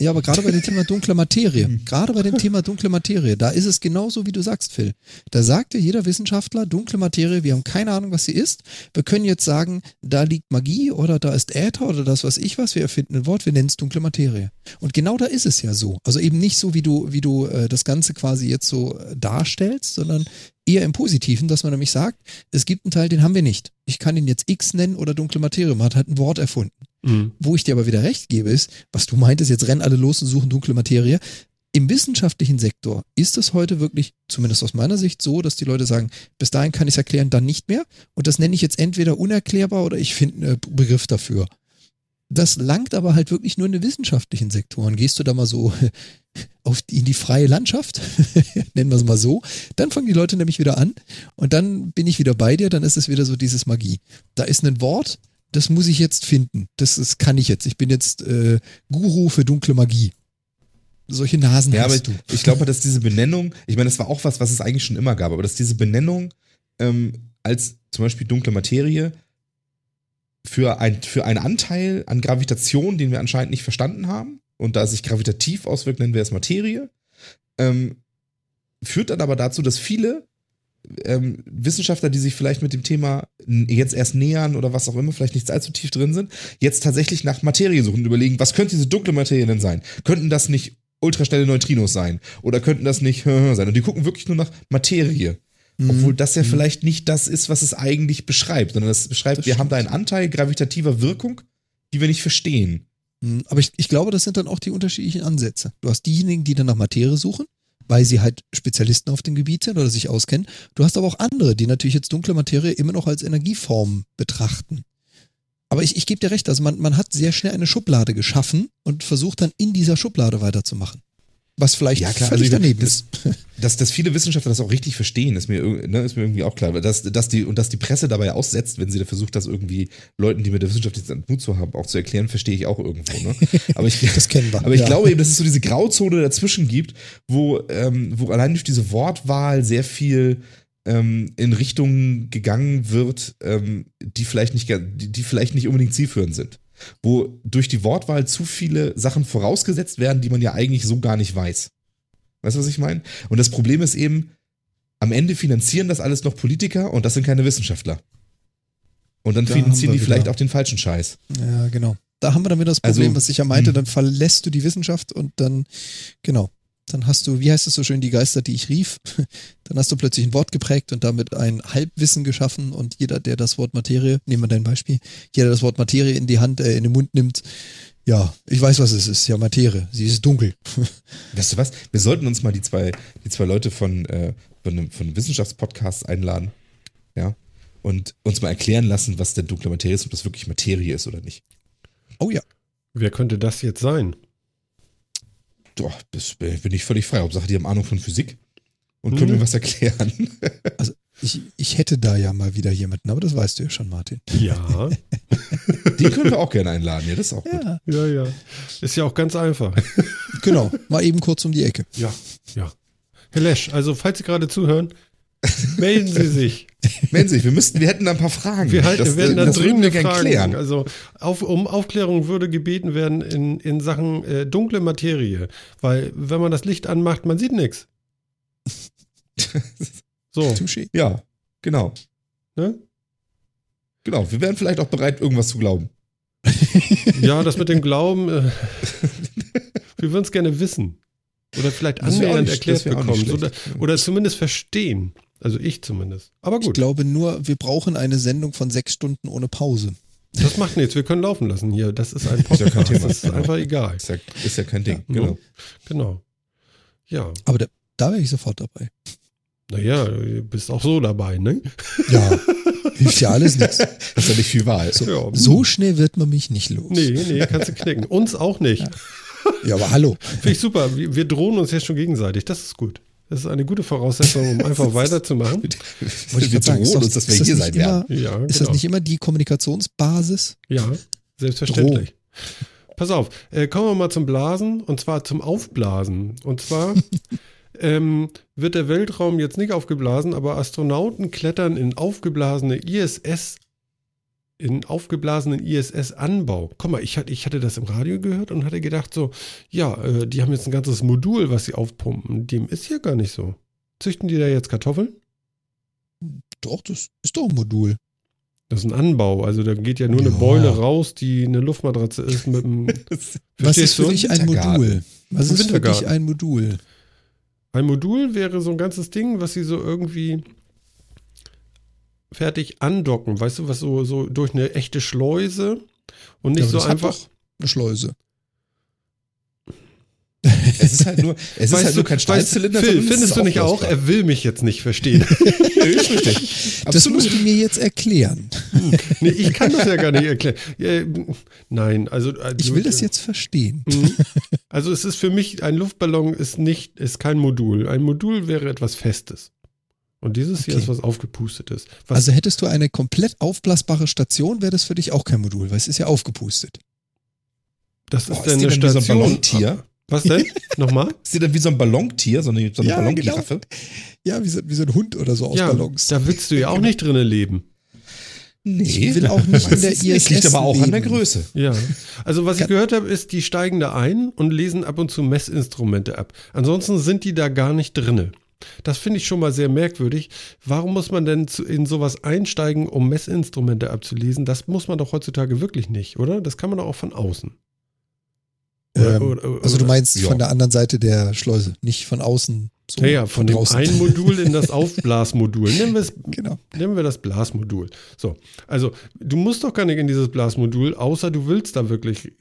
Ja, aber gerade bei dem Thema dunkle Materie, gerade bei dem Thema dunkle Materie, da ist es genauso, wie du sagst, Phil. Da sagte jeder Wissenschaftler, dunkle Materie, wir haben keine Ahnung, was sie ist. Wir können jetzt sagen, da liegt Magie oder da ist Äther oder das, was ich was, wir erfinden ein Wort, wir nennen es dunkle Materie. Und genau da ist es ja so. Also eben nicht so, wie du, wie du äh, das Ganze quasi jetzt so äh, darstellst, sondern eher im Positiven, dass man nämlich sagt, es gibt einen Teil, den haben wir nicht. Ich kann ihn jetzt X nennen oder dunkle Materie. Man hat halt ein Wort erfunden. Mhm. Wo ich dir aber wieder recht gebe, ist, was du meintest, jetzt rennen alle los und suchen dunkle Materie. Im wissenschaftlichen Sektor ist es heute wirklich, zumindest aus meiner Sicht, so, dass die Leute sagen, bis dahin kann ich es erklären, dann nicht mehr. Und das nenne ich jetzt entweder unerklärbar oder ich finde einen Begriff dafür. Das langt aber halt wirklich nur in den wissenschaftlichen Sektoren. Gehst du da mal so [LAUGHS] auf die, in die freie Landschaft, [LAUGHS] nennen wir es mal so, dann fangen die Leute nämlich wieder an und dann bin ich wieder bei dir, dann ist es wieder so dieses Magie. Da ist ein Wort, das muss ich jetzt finden. Das, das kann ich jetzt. Ich bin jetzt äh, Guru für dunkle Magie. Solche Nasen Ja, hast ich, du. ich glaube, dass diese Benennung, ich meine, das war auch was, was es eigentlich schon immer gab, aber dass diese Benennung ähm, als zum Beispiel dunkle Materie für, ein, für einen Anteil an Gravitation, den wir anscheinend nicht verstanden haben, und da es sich gravitativ auswirkt, nennen wir es Materie, ähm, führt dann aber dazu, dass viele ähm, Wissenschaftler, die sich vielleicht mit dem Thema jetzt erst nähern oder was auch immer, vielleicht nicht allzu tief drin sind, jetzt tatsächlich nach Materie suchen und überlegen, was könnte diese dunkle Materie denn sein? Könnten das nicht ultraschnelle Neutrinos sein? Oder könnten das nicht [LAUGHS] sein? Und die gucken wirklich nur nach Materie. Mhm. Obwohl das ja vielleicht nicht das ist, was es eigentlich beschreibt, sondern das beschreibt, Das wir haben da einen Anteil gravitativer Wirkung, die wir nicht verstehen. Mhm, Aber ich, ich glaube, das sind dann auch die unterschiedlichen Ansätze. Du hast diejenigen, die dann nach Materie suchen, weil sie halt Spezialisten auf dem Gebiet sind oder sich auskennen. Du hast aber auch andere, die natürlich jetzt dunkle Materie immer noch als Energieform betrachten. Aber ich, ich gebe dir recht, also man, man hat sehr schnell eine Schublade geschaffen und versucht dann in dieser Schublade weiterzumachen. Was vielleicht Ja, klar, also daneben ist. [LAUGHS] Dass, dass viele Wissenschaftler das auch richtig verstehen, ist mir, ne, ist mir irgendwie auch klar. Dass, dass die, und dass die Presse dabei aussetzt, wenn sie da versucht, das irgendwie Leuten, die mit der Wissenschaft jetzt Mut zu haben, auch zu erklären, verstehe ich auch irgendwo. Ne? [LAUGHS] Aber ich, [LAUGHS] Das kennen wir. Aber ich ja. glaube eben, dass es so diese Grauzone dazwischen gibt, wo, ähm, wo allein durch diese Wortwahl sehr viel ähm, in Richtungen gegangen wird, ähm, die vielleicht nicht, die, die vielleicht nicht unbedingt zielführend sind. Wo durch die Wortwahl zu viele Sachen vorausgesetzt werden, die man ja eigentlich so gar nicht weiß. Weißt du, was ich meine? Und das Problem ist eben, am Ende finanzieren das alles noch Politiker und das sind keine Wissenschaftler. Und dann Da finanzieren die vielleicht auch den falschen Scheiß. Ja, genau. Da haben wir dann wieder das Also, Problem, was ich ja meinte, dann verlässt du die Wissenschaft und dann, genau, dann hast du, wie heißt es so schön, die Geister, die ich rief, [LAUGHS] dann hast du plötzlich ein Wort geprägt und damit ein Halbwissen geschaffen und jeder, der das Wort Materie, nehmen wir dein Beispiel, jeder der das Wort Materie in die Hand, äh, in den Mund nimmt, ja, ich weiß, was es ist, ja, Materie, sie ist dunkel. [LAUGHS] Weißt du was? Wir sollten uns mal die zwei, die zwei Leute von, äh, von einem, von einem Wissenschaftspodcast einladen. Ja. Und uns mal erklären lassen, was denn dunkle Materie ist, ob das wirklich Materie ist oder nicht. Oh ja, Wer könnte das jetzt sein? Doch, das bin ich völlig frei. Hauptsache, die haben Ahnung von Physik und können Mhm. mir was erklären. [LAUGHS] ich, ich hätte da ja mal wieder jemanden, aber das weißt du ja schon, Martin. Ja, [LAUGHS] Die können wir auch gerne einladen. Ja, das ist auch gut. Ja, ja, ja. Ist ja auch ganz einfach. genau, mal eben kurz um die Ecke. Ja, ja. Herr Lesch, also falls Sie gerade zuhören, melden Sie sich. [LAUGHS] Mensch, wir müssten, wir hätten da ein paar Fragen. Wir, halten, das, werden da dringende Fragen. klären. Also auf, um Aufklärung würde gebeten werden in, in Sachen äh, dunkle Materie. Weil wenn man das Licht anmacht, man sieht nichts. [LAUGHS] So. Ja, genau. ne? Genau. Wir wären vielleicht auch bereit, irgendwas zu glauben. [LAUGHS] Ja, das mit dem Glauben, äh, wir würden es gerne wissen. Oder vielleicht annähernd erklärt bekommen. Schlecht. oder zumindest verstehen. Also ich zumindest. Aber Ich gut, glaube nur, wir brauchen eine Sendung von sechs Stunden ohne Pause. das macht nichts. Wir können laufen lassen hier. Das ist ein Ist ja kein Podcast. Thema. Das ist einfach egal. Ist ja, ist ja kein Ding. Ja, genau. Genau. Ja, Aber da, da wäre ich sofort dabei. naja, du bist auch so dabei, ne? Ja, hilft ja alles nichts. [LAUGHS] Das ist ja nicht viel Wahl. So, Ja. so schnell wird man mich nicht los. Nee, nee, kannst du knicken. Uns auch nicht. Ja, aber hallo. Finde ich super. Wir, wir drohen uns jetzt schon gegenseitig. Das ist gut. Das ist eine gute Voraussetzung, um einfach [LAUGHS] weiterzumachen. Ich wir sagen, ist, drohen uns, dass wir ist, das hier nicht sein immer, werden. Ja, ist genau. das nicht immer die Kommunikationsbasis? Ja, selbstverständlich. Pass auf, äh, kommen wir mal zum Blasen und zwar zum Aufblasen. Und zwar [LAUGHS] ähm, wird der Weltraum jetzt nicht aufgeblasen, aber Astronauten klettern in aufgeblasene ISS, in aufgeblasenen ISS-Anbau. Guck mal, ich hatte, ich hatte das im Radio gehört und hatte gedacht so, ja, äh, die haben jetzt ein ganzes Modul, was sie aufpumpen. Dem ist ja gar nicht so. Züchten die da jetzt Kartoffeln? Doch, das ist doch ein Modul. Das ist ein Anbau, also da geht ja nur eine Ja. Beule raus, die eine Luftmatratze ist mit einem [LAUGHS] Was ist für dich ein. Modul? Was ist für dich ein Modul? Ein Modul wäre so ein ganzes Ding, was sie so irgendwie fertig andocken, weißt du, was so, so durch eine echte Schleuse und nicht Ja, so das hat einfach. doch Eine Schleuse. [LAUGHS] Es ist halt nur, es ist halt du, nur kein Stahlzylinder. Phil, findest du nicht auch, er will mich jetzt nicht verstehen. [LAUGHS] [LAUGHS] Das Absolut. musst du mir jetzt erklären. nee, ich kann das ja gar nicht erklären. Ja, nein, also. also Ich will das jetzt verstehen. Mhm. Also es ist für mich, ein Luftballon ist nicht, ist kein Modul. Ein Modul wäre etwas Festes. Und dieses hier Okay. ist was aufgepustetes. Was, Also hättest du eine komplett aufblasbare Station, wäre das für dich auch kein Modul, weil es ist ja aufgepustet. das ist Oh, dann die eine dann wie so ein Station. Ballontier? Was denn? [LAUGHS] Nochmal? Ist die dann wie so ein Ballontier, so eine, so eine Ja, Ballonkiraffe? Ja, wie so, wie so ein Hund oder so aus ja, Ballons. da willst du ja auch nicht drinnen leben. Nee. Ich will auch [LAUGHS] nicht in der. ISS Liegt aber auch an der leben. Größe. Ja. Also was ich gehört habe, ist, die steigen da ein und lesen ab und zu Messinstrumente ab. Ansonsten sind die da gar nicht drinne. Das finde ich schon mal sehr merkwürdig. Warum muss man denn in sowas einsteigen, um Messinstrumente abzulesen? Das muss man doch heutzutage wirklich nicht, oder? Das kann man doch auch von außen. Ähm, Oder- oder- also du meinst Ja. von der anderen Seite der Schleuse, nicht von außen. So Ja, ja, von dem draußen. einen Modul in das [LAUGHS] Aufblasmodul. Nennen wir es Genau. Nehmen wir das Blasmodul. So, also du musst doch gar nicht in dieses Blasmodul, außer du willst da wirklich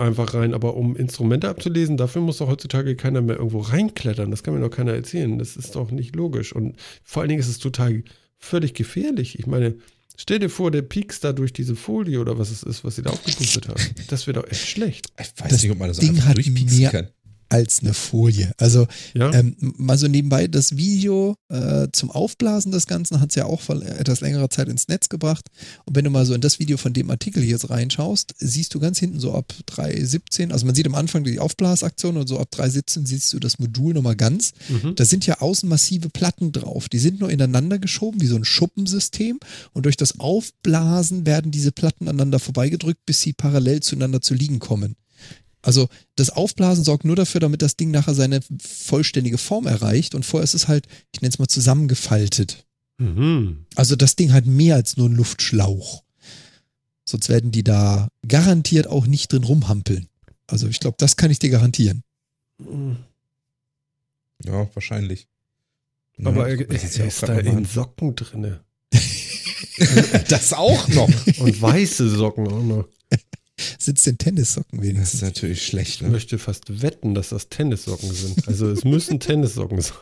einfach rein. Aber um Instrumente abzulesen, dafür muss doch heutzutage keiner mehr irgendwo reinklettern. Das kann mir doch keiner erzählen. Das ist doch nicht logisch. Und vor allen Dingen ist es total völlig gefährlich. Ich meine, stell dir vor, der piekst da durch diese Folie oder was es ist, was sie da aufgepustet haben. Das wäre doch echt schlecht. Ich weiß Das nicht, ob man das Ding einfach hat durchpieksen mehr- kann. Als eine Folie. Also Ja? ähm, mal so nebenbei, das Video äh, zum Aufblasen des Ganzen hat es ja auch vor etwas längerer Zeit ins Netz gebracht. Und wenn du mal so in das Video von dem Artikel hier jetzt reinschaust, siehst du ganz hinten so ab 3.17, also man sieht am Anfang die Aufblasaktion und so ab 3.17 siehst du das Modul nochmal ganz. mhm. Da sind ja außen massive Platten drauf. Die sind nur ineinander geschoben, wie so ein Schuppensystem. Und durch das Aufblasen werden diese Platten aneinander vorbeigedrückt, bis sie parallel zueinander zu liegen kommen. Also das Aufblasen sorgt nur dafür, damit das Ding nachher seine vollständige Form erreicht. Und vorher ist es halt, ich nenne es mal zusammengefaltet. Mhm. Also das Ding hat mehr als nur einen Luftschlauch. Sonst werden die da garantiert auch nicht drin rumhampeln. Also ich glaube, das kann ich dir garantieren. Mhm. Ja, wahrscheinlich. Ja, Aber er, das er ist ja auch ist da in. Socken drinne. [LAUGHS] [LAUGHS] Das auch noch. Und weiße Socken auch noch. [LAUGHS] Sitzt in Tennissocken Das wenigstens. ist natürlich schlecht, Ich ne? möchte fast wetten, dass das Tennissocken sind. Also es müssen Tennissocken sein.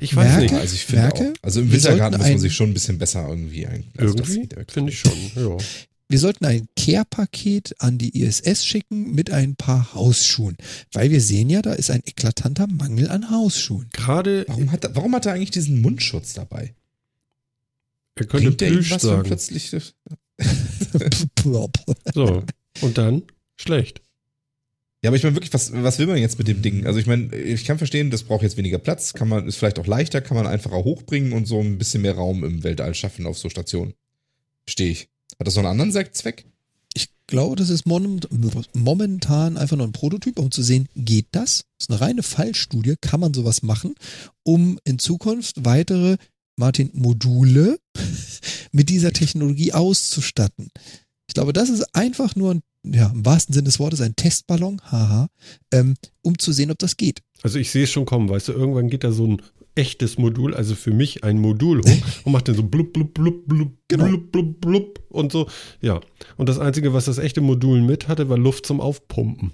Ich weiß Merke, nicht. Also ich finde Merke, auch. Also im Wintergarten muss man sich schon ein bisschen besser irgendwie ein. Also das Irgendwie finde ich schon. Ja. Wir sollten ein Care-Paket an die ISS schicken mit ein paar Hausschuhen. Weil wir sehen ja, da ist ein eklatanter Mangel an Hausschuhen. Gerade, Warum hat, er, warum hat er eigentlich diesen Mundschutz dabei? er könnte Bringt Plüsch sagen. plötzlich. [LAUGHS] Plop. So, und dann schlecht. Ja, aber ich meine wirklich, was, was will man jetzt mit dem Ding? Also ich meine, ich kann verstehen, das braucht jetzt weniger Platz, kann man, ist vielleicht auch leichter, kann man einfacher hochbringen und so ein bisschen mehr Raum im Weltall schaffen auf so Stationen. Verstehe ich. Hat das noch einen anderen Zweck? Ich glaube, das ist mon- momentan einfach nur ein Prototyp, um zu sehen, geht das? Das ist eine reine Fallstudie, kann man sowas machen, um in Zukunft weitere, Martin, Module [LAUGHS] mit dieser Technologie auszustatten. Ich glaube, das ist einfach nur ein, ja, im wahrsten Sinne des Wortes ein Testballon, haha, ähm, um zu sehen, ob das geht. Also ich sehe es schon kommen, weißt du, irgendwann geht da so ein echtes Modul, also für mich ein Modul hoch [LAUGHS] und macht dann so blub, blub, blub, blub, Genau. blub, blub, blub und so. Ja. Und das Einzige, was das echte Modul mit hatte, war Luft zum Aufpumpen.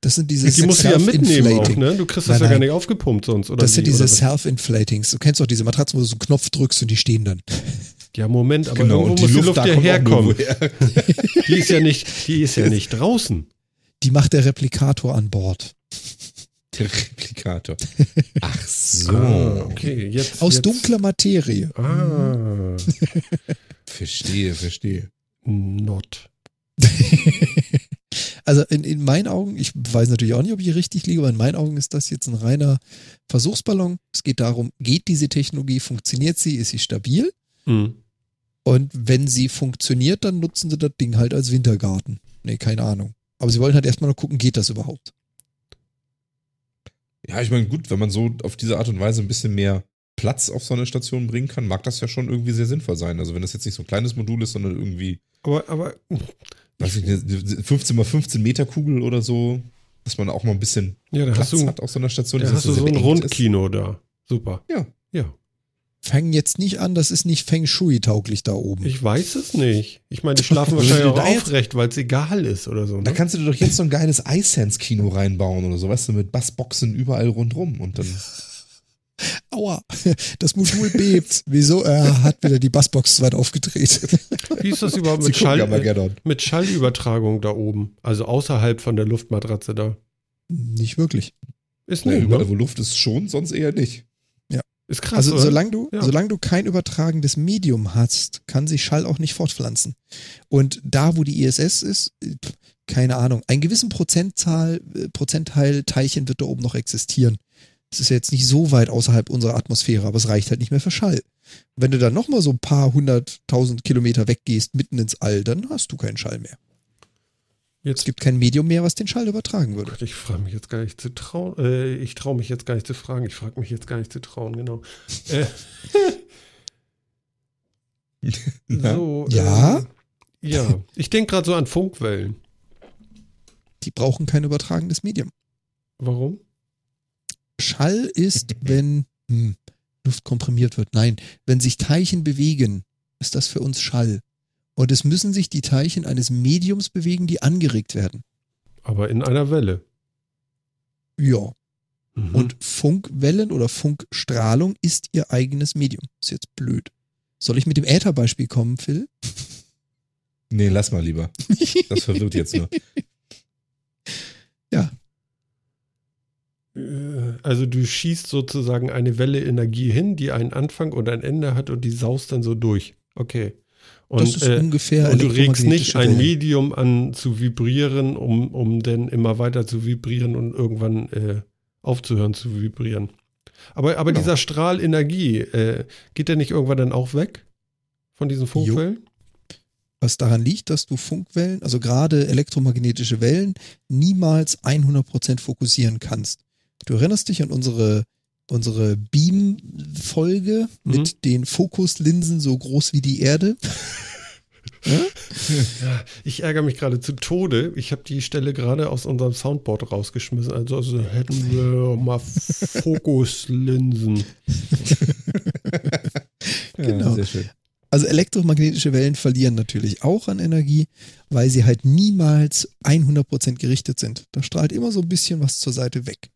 Das sind diese Die musst du ja mitnehmen auch, ne? Du kriegst das Nein, ja gar nicht aufgepumpt sonst, oder Das sind wie, diese? Self-Inflatings. Du kennst doch diese Matratzen, wo du so einen Knopf drückst und die stehen dann. Ja, Moment, aber Genau, irgendwo muss die Luft ja herkommen. [LAUGHS] Die ist ja nicht, die ist ja nicht draußen. Die macht der Replikator an Bord. Der Replikator. [LAUGHS] Ach so. Ah, okay, jetzt. Aus jetzt. dunkler Materie. Ah, Verstehe, verstehe. not. [LAUGHS] Also in, in meinen Augen, ich weiß natürlich auch nicht, ob ich richtig liege, aber in meinen Augen ist das jetzt ein reiner Versuchsballon. Es geht darum, geht diese Technologie, funktioniert sie, ist sie stabil? Hm. Und wenn sie funktioniert, dann nutzen sie das Ding halt als Wintergarten. Nee, keine Ahnung. Aber sie wollen halt erstmal noch gucken, geht das überhaupt? Ja, ich meine, gut, wenn man so auf diese Art und Weise ein bisschen mehr Platz auf so eine Station bringen kann, mag das ja schon irgendwie sehr sinnvoll sein. Also wenn das jetzt nicht so ein kleines Modul ist, sondern irgendwie, Aber, aber weiß ich nicht, eine 15 mal 15 Meter Kugel oder so, dass man auch mal ein bisschen ja, da Platz hast du, hat auf so einer Station. da hast du das so ein beengt ist. Rundkino da. Super. Ja. Ja. Fangen jetzt nicht an, das ist nicht Feng Shui-tauglich da oben. Ich weiß es nicht. Ich meine, die [LAUGHS] schlafen wahrscheinlich auch da aufrecht, weil es egal ist oder so. Da Ne? kannst du dir doch jetzt so ein geiles iSense-Kino reinbauen oder so, weißt du, mit Bassboxen überall rundrum und dann. [LAUGHS] Aua, [LAUGHS] das Modul bebt. Wieso? Er hat wieder die Bassbox zu weit aufgedreht. Wie ist das überhaupt mit, Schall, Armageddon. mit Schallübertragung da oben? Also außerhalb von der Luftmatratze da. nicht wirklich. Ist nicht, überall, ne? wo Luft ist, schon, sonst eher nicht. Ist krass, Also oder? solange du, Ja. solange du kein übertragendes Medium hast, kann sich Schall auch nicht fortpflanzen. Und da, wo die ISS ist, keine Ahnung, einen gewissen Prozentzahl, äh, Prozentteil Teilchen wird da oben noch existieren. Es ist ja jetzt nicht so weit außerhalb unserer Atmosphäre, aber es reicht halt nicht mehr für Schall. Wenn du dann nochmal so ein paar hunderttausend Kilometer weggehst, mitten ins All, dann hast du keinen Schall mehr. Es Jetzt gibt kein Medium mehr, was den Schall übertragen würde. Gott, ich frage mich jetzt gar nicht zu trauen. Äh, ich traue mich jetzt gar nicht zu fragen. Ich frage mich jetzt gar nicht zu trauen, genau. [LAUGHS] Äh, Ja. so, Ja? Ähm, ja, ich denke gerade so an Funkwellen. Die brauchen kein übertragendes Medium. Warum? Schall ist, wenn hm, Luft komprimiert wird. Nein, wenn sich Teilchen bewegen, ist das für uns Schall. Und es müssen sich die Teilchen eines Mediums bewegen, die angeregt werden. Aber in einer Welle. Ja. Mhm. Und Funkwellen oder Funkstrahlung ist ihr eigenes Medium. Ist jetzt blöd. Soll ich mit dem Ätherbeispiel kommen, Phil? Nee, lass mal lieber. Das verwirrt jetzt nur. [LAUGHS] Also du schießt sozusagen eine Welle Energie hin, die einen Anfang und ein Ende hat und die saust dann so durch. Okay. Und, das ist äh, ungefähr und du regst nicht ein Wellen. Medium an zu vibrieren, um, um dann immer weiter zu vibrieren und irgendwann äh, aufzuhören zu vibrieren. Aber, aber Genau. dieser Strahl Energie, äh, geht der nicht irgendwann dann auch weg? Von diesen Funkwellen? Was daran liegt, dass du Funkwellen, also gerade elektromagnetische Wellen, niemals 100% fokussieren kannst. Du erinnerst dich an unsere, unsere Beam-Folge Mhm. mit den Fokuslinsen so groß wie die Erde? [LAUGHS] Ja, ich ärgere mich gerade zu Tode. Ich habe die Stelle gerade aus unserem Soundboard rausgeschmissen. Also, also hätten wir [LAUGHS] mal Fokuslinsen. [LAUGHS] Genau. Ja, sehr schön. Also elektromagnetische Wellen verlieren natürlich auch an Energie, weil sie halt niemals 100% gerichtet sind. Da strahlt immer so ein bisschen was zur Seite weg.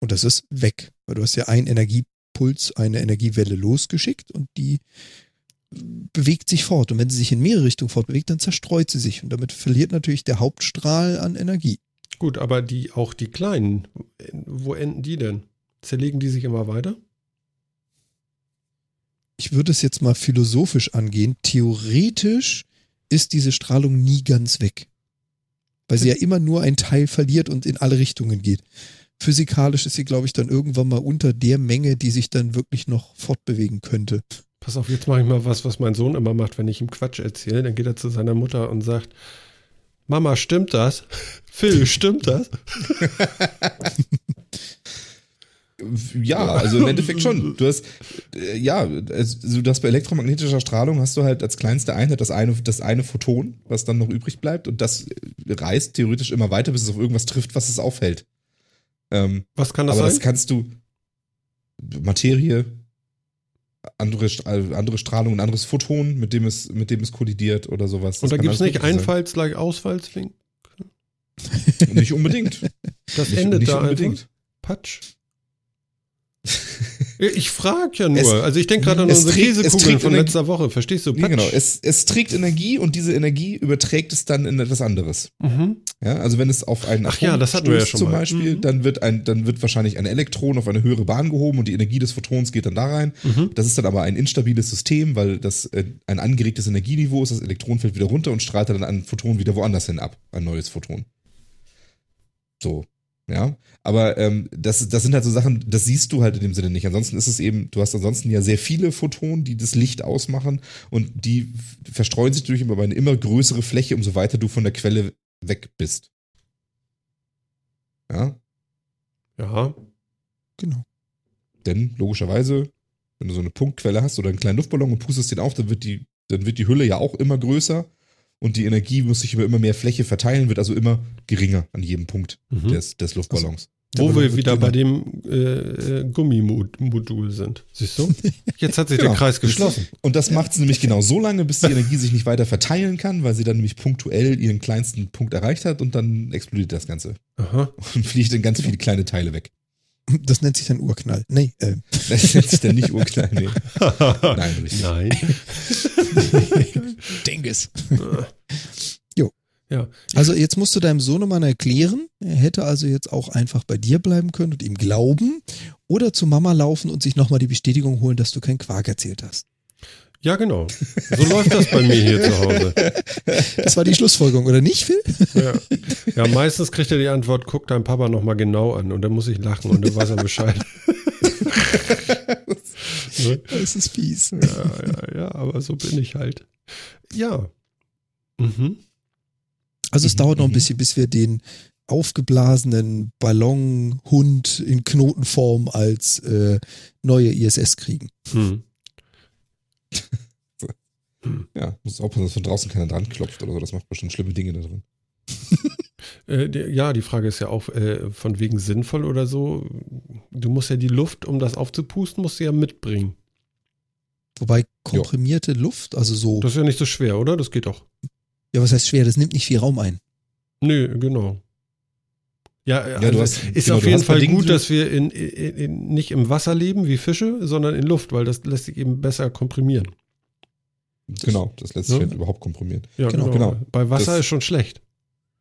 Und das ist weg, weil du hast ja einen Energiepuls, eine Energiewelle losgeschickt und die bewegt sich fort. Und wenn sie sich in mehrere Richtungen fortbewegt, dann zerstreut sie sich. Und damit verliert natürlich der Hauptstrahl an Energie. Gut, aber die, auch die kleinen, wo enden die denn? Zerlegen die sich immer weiter? Ich würde es jetzt mal philosophisch angehen. Theoretisch ist diese Strahlung nie ganz weg. Weil sie ja immer nur ein Teil verliert und in alle Richtungen geht. Physikalisch ist sie, glaube ich, dann irgendwann mal unter der Menge, die sich dann wirklich noch fortbewegen könnte. Pass auf, jetzt mache ich mal was, was mein Sohn immer macht, wenn ich ihm Quatsch erzähle. Dann geht er zu seiner Mutter und sagt, Mama, stimmt das? [LAUGHS] Phil, stimmt das? [LAUGHS] Ja, also im Endeffekt schon. Du hast, äh, ja, also du hast bei elektromagnetischer Strahlung hast du halt als kleinste Einheit das eine, das eine Photon, was dann noch übrig bleibt und das reist theoretisch immer weiter, bis es auf irgendwas trifft, was es aufhält. Ähm, Was kann das aber sein? das kannst du Materie, andere, andere Strahlung, ein anderes Photon, mit dem es, mit dem es kollidiert oder sowas. und da Das gibt es nicht mögliche Einfalls gleich Ausfallswinkel? sein. Nicht unbedingt. Das nicht, endet nicht da unbedingt. einfach. Patsch. Ja, Ich frage ja nur. Es- also ich denke gerade an unsere Käsekugeln von Energie- letzter Woche. Verstehst du? Nee, Patsch. genau. Es, es trägt Energie und diese Energie überträgt es dann in etwas anderes. mhm. Ja, also wenn es auf einen Ach ja, das hatten wir ja schon zum mal. Beispiel, Mhm. dann wird ein, dann wird wahrscheinlich ein Elektron auf eine höhere Bahn gehoben und die Energie des Photons geht dann da rein. Mhm. Das ist dann aber ein instabiles System, weil das äh, ein angeregtes Energieniveau ist. Das Elektron fällt wieder runter und strahlt dann ein Photon wieder woanders hin ab, ein neues Photon. So, ja. Aber ähm, das, das sind halt so Sachen, das siehst du halt in dem Sinne nicht. Ansonsten ist es eben, du hast ansonsten ja sehr viele Photonen, die das Licht ausmachen und die verstreuen sich durch über eine immer größere Fläche, umso weiter du von der Quelle weg bist. Ja, Ja. Genau. denn logischerweise, wenn du so eine Punktquelle hast oder einen kleinen Luftballon und pustest den auf, dann wird die, dann wird die Hülle ja auch immer größer und die Energie muss sich über immer mehr Fläche verteilen, wird also immer geringer an jedem Punkt Mhm. des, des Luftballons. Der Wo wir wieder bei dem äh, äh, Gummimodul sind. Siehst du? [LAUGHS] Jetzt hat sich Genau. der Kreis geschlossen. Und das macht es nämlich genau so lange, bis die Energie sich nicht weiter verteilen kann, weil sie dann nämlich punktuell ihren kleinsten Punkt erreicht hat und dann explodiert das Ganze Aha. und fliegt in ganz viele kleine Teile weg. Das nennt sich dann Urknall. Nee, äh, Das nennt sich dann nicht urklein. Nee. [LAUGHS] Nein, richtig. Nein. [LAUGHS] Dinges. jo. Ja. Also jetzt musst du deinem Sohnemann erklären, er hätte also jetzt auch einfach bei dir bleiben können und ihm glauben oder zu Mama laufen und sich nochmal die Bestätigung holen, dass du keinen Quark erzählt hast. Ja, genau. So läuft das bei mir hier zu Hause. Das war die Schlussfolgerung, oder nicht, Phil? Ja. ja, meistens kriegt er die Antwort, guck deinen Papa nochmal genau an und dann muss ich lachen und dann weiß er Bescheid. [LAUGHS] Das ist fies. Ja, ja, ja, aber so bin ich halt. Ja. Mhm. Also es Mhm, dauert noch ein mhm. bisschen, bis wir den aufgeblasenen Ballonhund in Knotenform als äh, neue ISS kriegen. [LAUGHS] Hm. Ja, muss aufpassen, dass von draußen keiner dran klopft oder so. Das macht bestimmt schlimme Dinge da drin. [LAUGHS] Äh, die- ja, die Frage ist ja auch äh, von wegen sinnvoll oder so. Du musst ja die Luft, um das aufzupusten, musst du ja mitbringen. Wobei komprimierte Luft, also so, Das ist ja nicht so schwer, oder? Das geht doch. ja, was heißt schwer, das nimmt nicht viel Raum ein. Nö, genau. Ja, Ja, also du hast- ist genau, auf du jeden Fall gut, die- dass wir in, in, in, nicht im Wasser leben wie Fische, sondern in Luft, weil das lässt sich eben besser komprimieren. Genau, das lässt sich Ja. halt überhaupt komprimieren. Ja, Genau, genau. genau. Bei Wasser Das- ist schon schlecht.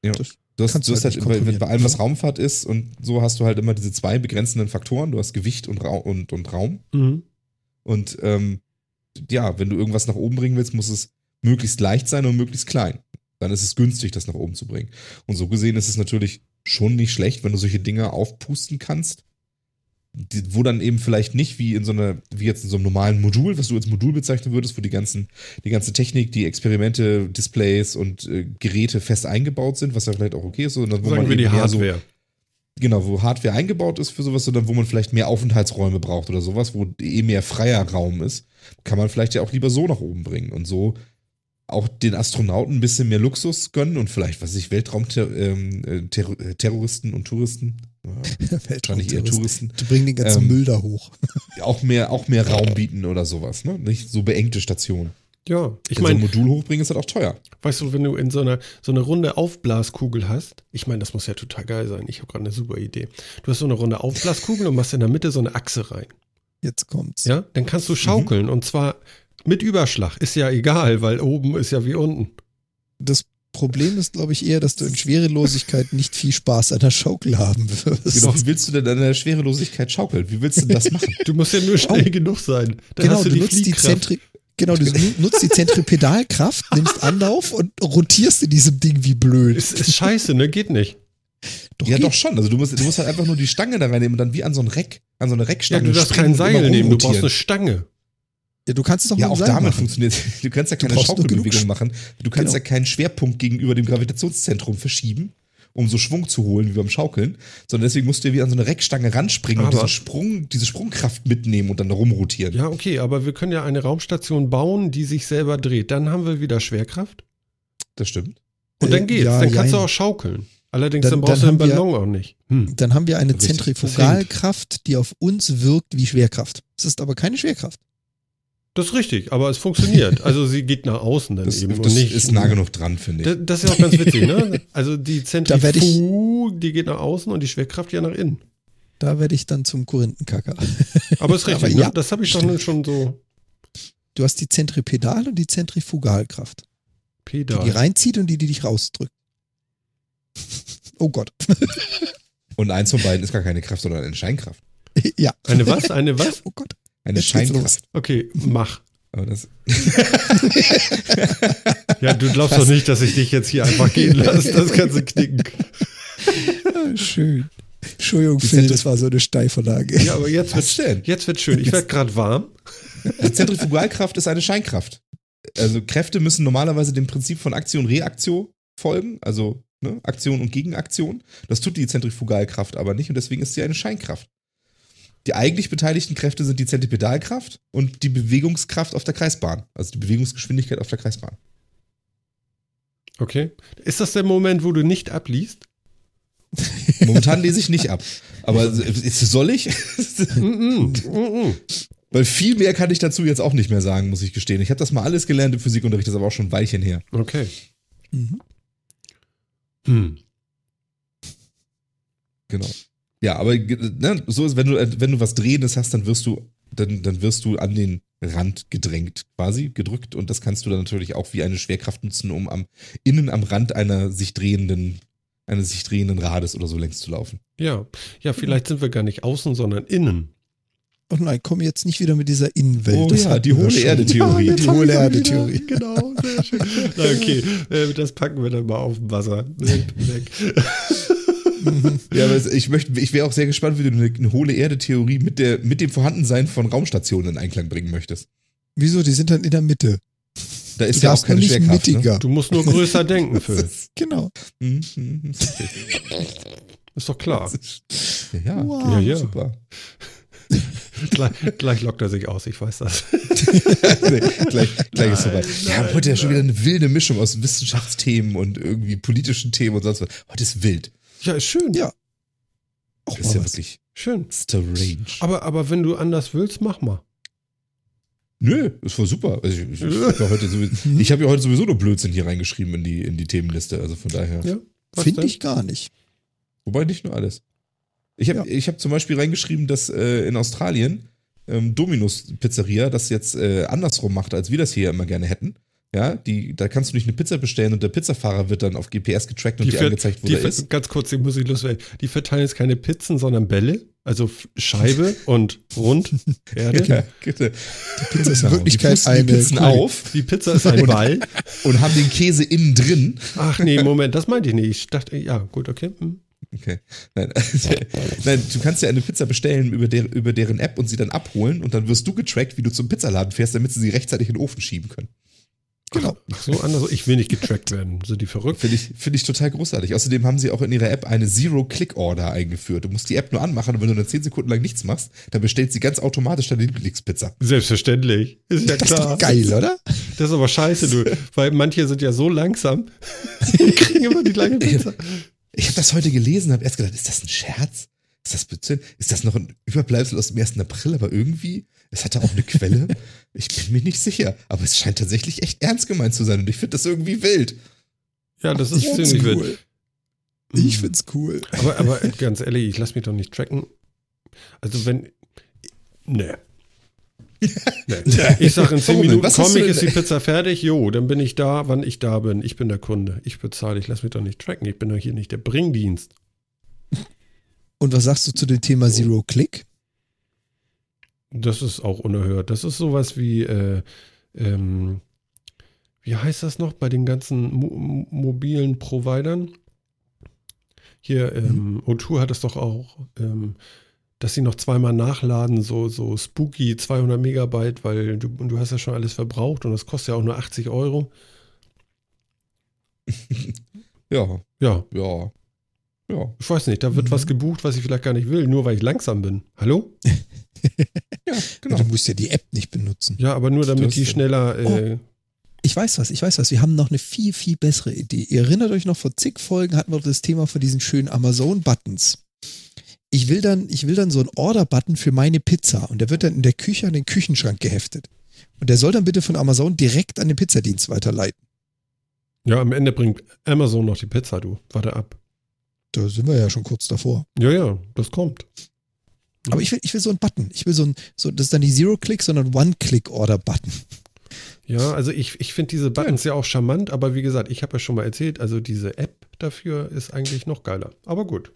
Ja. Das- Du hast, du hast halt halt, bei, allem, was Raumfahrt ist, und so hast du halt immer diese zwei begrenzenden Faktoren. Du hast Gewicht und, Ra und, und Raum. Mhm. Und ähm, ja, wenn du irgendwas nach oben bringen willst, muss es möglichst leicht sein und möglichst klein. Dann ist es günstig, das nach oben zu bringen. Und so gesehen ist es natürlich schon nicht schlecht, wenn du solche Dinge aufpusten kannst, die, wo dann eben vielleicht nicht wie in so einer, wie jetzt in so einem normalen Modul, was du als Modul bezeichnen würdest, wo die ganzen, die ganze Technik, die Experimente, Displays und äh, Geräte fest eingebaut sind, was ja vielleicht auch okay ist, sondern wo Sagen man wir die mehr so Hardware. Genau, wo Hardware eingebaut ist für sowas, sondern wo man vielleicht mehr Aufenthaltsräume braucht oder sowas, wo eh mehr freier Raum ist, kann man vielleicht ja auch lieber so nach oben bringen und so auch den Astronauten ein bisschen mehr Luxus gönnen und vielleicht, was weiß ich, Weltraumterroristen und Touristen, ja, [LAUGHS] wahrscheinlich eher Touristen, Die bringen den ganzen Ähm, Müll da hoch. [LAUGHS] auch mehr, auch mehr Raum bieten oder sowas, ne? Nicht so beengte Stationen. Ja, ich meine, so ein Modul hochbringen ist halt auch teuer. weißt du, wenn du in so einer so eine runde Aufblaskugel hast, ich meine, das muss ja total geil sein. Ich habe gerade eine super Idee. Du hast so eine runde Aufblaskugel und machst in der Mitte so eine Achse rein. Jetzt kommt's. Ja, dann kannst du schaukeln und zwar mit Überschlag. Ist ja egal, weil oben ist ja wie unten. Das Problem ist, glaube ich, eher, dass du in Schwerelosigkeit nicht viel Spaß an der Schaukel haben wirst. Genau, wie willst du denn an der Schwerelosigkeit schaukeln? Wie willst du das [LAUGHS] machen? Du musst ja nur schnell genug sein. Dann genau, hast du, du die nutzt die. Zentri Genau, du nu- [LAUGHS] nutzt die Zentripedalkraft, nimmst Anlauf und rotierst in diesem Ding wie blöd. Ist, ist scheiße, ne? Geht nicht. Doch ja, geht. doch schon. Also du musst, du musst halt einfach nur die Stange da reinnehmen und dann wie an so ein Reck, an so eine Ja, Reckstange. du darfst kein Seil nehmen, du brauchst eine Stange. Ja, du kannst es auch Ja, mit auch damit machen. funktioniert. [LAUGHS] Du kannst ja keine Schaukelbewegung Sch- machen. Du kannst Genau. ja keinen Schwerpunkt gegenüber dem Gravitationszentrum verschieben, um so Schwung zu holen wie beim Schaukeln, sondern deswegen musst du ja wie an so eine Reckstange ranspringen und Aber- diesen Sprung, diese Sprungkraft mitnehmen und dann da rumrotieren. Ja, okay, aber wir können ja eine Raumstation bauen, die sich selber dreht. Dann haben wir wieder Schwerkraft. Das stimmt. Und dann Äh, geht's. ja, dann kannst du jein. auch schaukeln. Allerdings Dann- dann, brauchst dann du den haben wir- Ballon auch nicht. Hm. Dann haben wir eine Zentrifugalkraft, die auf uns wirkt wie Schwerkraft. Es ist aber keine Schwerkraft. Das ist richtig, aber es funktioniert. [LAUGHS] Also sie geht nach außen dann Das, eben das und nicht. ist nah genug dran, finde ich. Das, das ist ja auch ganz witzig, ne? [LAUGHS] Also die Zentrifuge, die geht nach außen und die Schwerkraft ja nach innen. Da werde ich dann zum Korinthenkacker. [LAUGHS] Aber ist richtig, Aber ne? ja, Das habe ich doch nun schon so. Du hast die Zentripedal- und die Zentrifugalkraft. Die, Pedal. die reinzieht und die, die dich rausdrückt. Oh Gott. Und eins von beiden ist gar keine Kraft, sondern eine Scheinkraft. ja. Eine was? Eine was? Oh Gott. Eine Jetzt Scheinkraft. Okay, mach. Aber das, [LAUGHS] Ja, du glaubst doch nicht, dass ich dich jetzt hier einfach gehen lasse. Das kannst du knicken. Ah, Schön. Entschuldigung, Phil, Zentri- das war so eine Steilvorlage. Ja, aber jetzt Was wird denn? jetzt wird schön. Ich werde gerade warm. Die Zentrifugalkraft ist eine Scheinkraft. Also Kräfte müssen normalerweise dem Prinzip von Aktion Reaktion folgen, also ne, Aktion und Gegenaktion. Das tut die Zentrifugalkraft aber nicht und deswegen ist sie eine Scheinkraft. Die eigentlich beteiligten Kräfte sind die Zentripedalkraft und die Bewegungskraft auf der Kreisbahn, also die Bewegungsgeschwindigkeit auf der Kreisbahn. Okay. Ist das der Moment, wo du nicht abliest? [LAUGHS] Momentan lese ich nicht ab. Aber soll ich? [LAUGHS] -mm, mm -mm. Weil viel mehr kann ich dazu jetzt auch nicht mehr sagen, muss ich gestehen. Ich habe das mal alles gelernt im Physikunterricht, das ist aber auch schon ein Weilchen her. Okay. Mhm. Hm. Genau. Ja, aber ne, so ist, wenn du, wenn du was Drehendes hast, dann wirst du, dann, dann wirst du an den Rand gedrängt, quasi, gedrückt. Und das kannst du dann natürlich auch wie eine Schwerkraft nutzen, um am, innen am Rand einer sich drehenden, eines sich drehenden Rades oder so längs zu laufen. Ja. Ja, vielleicht sind wir gar nicht außen, sondern innen. Oh nein, komm jetzt nicht wieder mit dieser Innenwelt. Oh Das ja, die hohle. Erde-Theorie. Ja, die hohle Erde-Theorie. Genau, sehr schön. [LAUGHS] Na, okay, äh, das packen wir dann mal auf dem Wasser. Weg. [LAUGHS] Ja, aber ich möchte, ich wäre auch sehr gespannt, wie du eine, eine hohle Erde-Theorie mit, der, mit dem Vorhandensein von Raumstationen in Einklang bringen möchtest. Wieso? Die sind dann in der Mitte. Da ist Du ja auch keine nicht Schwerkraft. Ne? Du musst nur größer [LAUGHS] denken, Phil. Genau. Mhm, mhm. [LAUGHS] Ist doch klar. Ja, Wow. Ja, ja. super. Gleich, gleich lockt er sich aus, ich weiß das. nee, gleich, gleich ist soweit. Wir haben heute ja schon wieder eine wilde Mischung aus Wissenschaftsthemen und irgendwie politischen Themen und sonst was. Heute ist wild. Ja, ist schön. Ja. Auch ist mal ja was. wirklich Schön. strange. Aber, aber wenn du anders willst, mach mal. Nö, ist voll super. Also ich ich, ich habe ja, heute [LAUGHS] sowieso- ich hab ja heute sowieso nur Blödsinn hier reingeschrieben in die, in die Themenliste. Also von daher. Ja. Finde ich gar nicht. Wobei nicht nur alles. Ich habe Ja. ich hab zum Beispiel reingeschrieben, dass äh, in Australien ähm, Dominus Pizzeria das jetzt äh, andersrum macht, als wir das hier immer gerne hätten. Ja, die, da kannst du nicht eine Pizza bestellen und der Pizzafahrer wird dann auf GPS getrackt und Die dir angezeigt, wo die der ver- ist. Ganz kurz, die muss ich loswerden. Die verteilen jetzt keine Pizzen, sondern Bälle. Also Scheibe [LAUGHS] und rund. Erde. Ja, bitte. Pizza ist in Wirklichkeit die die eine Pizzen auf Die Pizza ist ein Ball. [LAUGHS] und haben den Käse innen drin. Ach nee, [LAUGHS] Moment, das meinte ich nicht. Ich dachte, ja, gut, okay. hm. Okay. Nein, nein, du kannst ja eine Pizza bestellen über, der, über deren App und sie dann abholen und dann wirst du getrackt, wie du zum Pizzaladen fährst, damit sie sie rechtzeitig in den Ofen schieben können. Genau. So, anders. Ich will nicht getrackt werden. Sind die verrückt? Finde ich, finde ich total großartig. Außerdem haben sie auch in ihrer App eine Zero-Click-Order eingeführt. Du musst die App nur anmachen und wenn du dann 10 Sekunden lang nichts machst, dann bestellt sie ganz automatisch deine Lieblingspizza. Selbstverständlich. Ist ja Das ist klar. doch geil, oder? Das ist aber scheiße, du. Weil manche sind ja so langsam. [LAUGHS] Die kriegen immer die lange Pizza. Ich habe das heute gelesen und habe erst gedacht, ist das ein Scherz? Ist das? Ist das noch ein Überbleibsel aus dem 1. April? Aber irgendwie, es hatte auch eine Quelle. Ich bin mir nicht sicher. Aber es scheint tatsächlich echt ernst gemeint zu sein und ich finde das irgendwie wild. Ja, das ist Ich find's ziemlich wild. cool. Ich find's cool. Aber, aber ganz ehrlich, ich lass mich doch nicht tracken. Also wenn. [LAUGHS] Nee. nee. Ich sag in 10 Warum denn? Minuten komme ich, ist die Pizza fertig. Jo, dann bin ich da, wann ich da bin. Ich bin der Kunde. Ich bezahle. Ich lass mich doch nicht tracken. Ich bin doch hier nicht der Bringdienst. Und was sagst du zu dem Thema Zero Click? Das ist auch unerhört. Das ist sowas wie, äh, ähm, wie heißt das noch bei den ganzen mo mo- mobilen Providern? Hier, ähm, O2 hat es doch auch, ähm, dass sie noch zweimal nachladen, so, so spooky 200 Megabyte, weil du, du hast ja schon alles verbraucht und das kostet ja auch nur 80 Euro. [LAUGHS] Ja, Ja, ja, ja. ich weiß nicht, da wird Mhm. was gebucht, was ich vielleicht gar nicht will, nur weil ich langsam bin. Hallo? [LAUGHS] Ja, [LAUGHS] genau. Du musst ja die App nicht benutzen. Ja, aber nur damit die schneller, äh, Ich weiß was, ich weiß was. Wir haben noch eine viel, viel bessere Idee. Ihr erinnert euch noch, vor zig Folgen hatten wir das Thema von diesen schönen Amazon-Buttons. Ich will dann, ich will dann so einen Order-Button für meine Pizza und der wird dann in der Küche an den Küchenschrank geheftet. Und der soll dann bitte von Amazon direkt an den Pizzadienst weiterleiten. ja, am Ende bringt Amazon noch die Pizza, du. Warte ab. Da sind wir ja schon kurz davor. Ja, ja, das kommt. Aber ich will, ich will so einen Button. Ich will so ein, so, das ist dann nicht Zero-Click, sondern One-Click-Order-Button. Ja, also ich, ich finde diese Buttons ja auch charmant, aber wie gesagt, ich habe ja schon mal erzählt, also diese App dafür ist eigentlich noch geiler. Aber gut.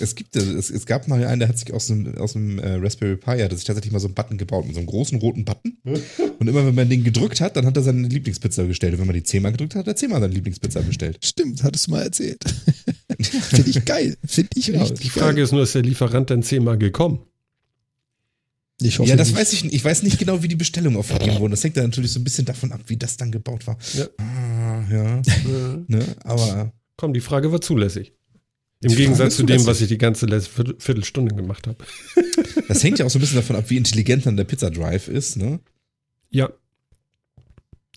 Es gibt, äh, es, es gab mal einen, der hat sich aus dem, aus dem äh, Raspberry Pi, hat sich tatsächlich mal so einen Button gebaut, mit so einem großen roten Button. [LAUGHS] Und immer wenn man den gedrückt hat, dann hat er seine Lieblingspizza bestellt. Und wenn man die zehnmal gedrückt hat, hat er zehnmal seine Lieblingspizza bestellt. Stimmt, hattest du mal erzählt. [LAUGHS] [LAUGHS] Finde ich geil. Finde ich Genau, richtig Die Frage geil. ist nur, ist der Lieferant denn zehnmal gekommen? Ich hoffe ja, das nicht. weiß ich nicht. Ich weiß nicht genau, wie die Bestellungen aufgegeben wurden. Das hängt dann natürlich so ein bisschen davon ab, wie das dann gebaut war. Ja. Ah, ja. [LAUGHS] ne? Aber Komm, die Frage war zulässig. Im Die Gegensatz zu dem, was ich die ganze letzte Viertel- Viertelstunde gemacht habe. [LAUGHS] das hängt ja auch so ein bisschen davon ab, wie intelligent dann der Pizza Drive ist. Ne? Ja.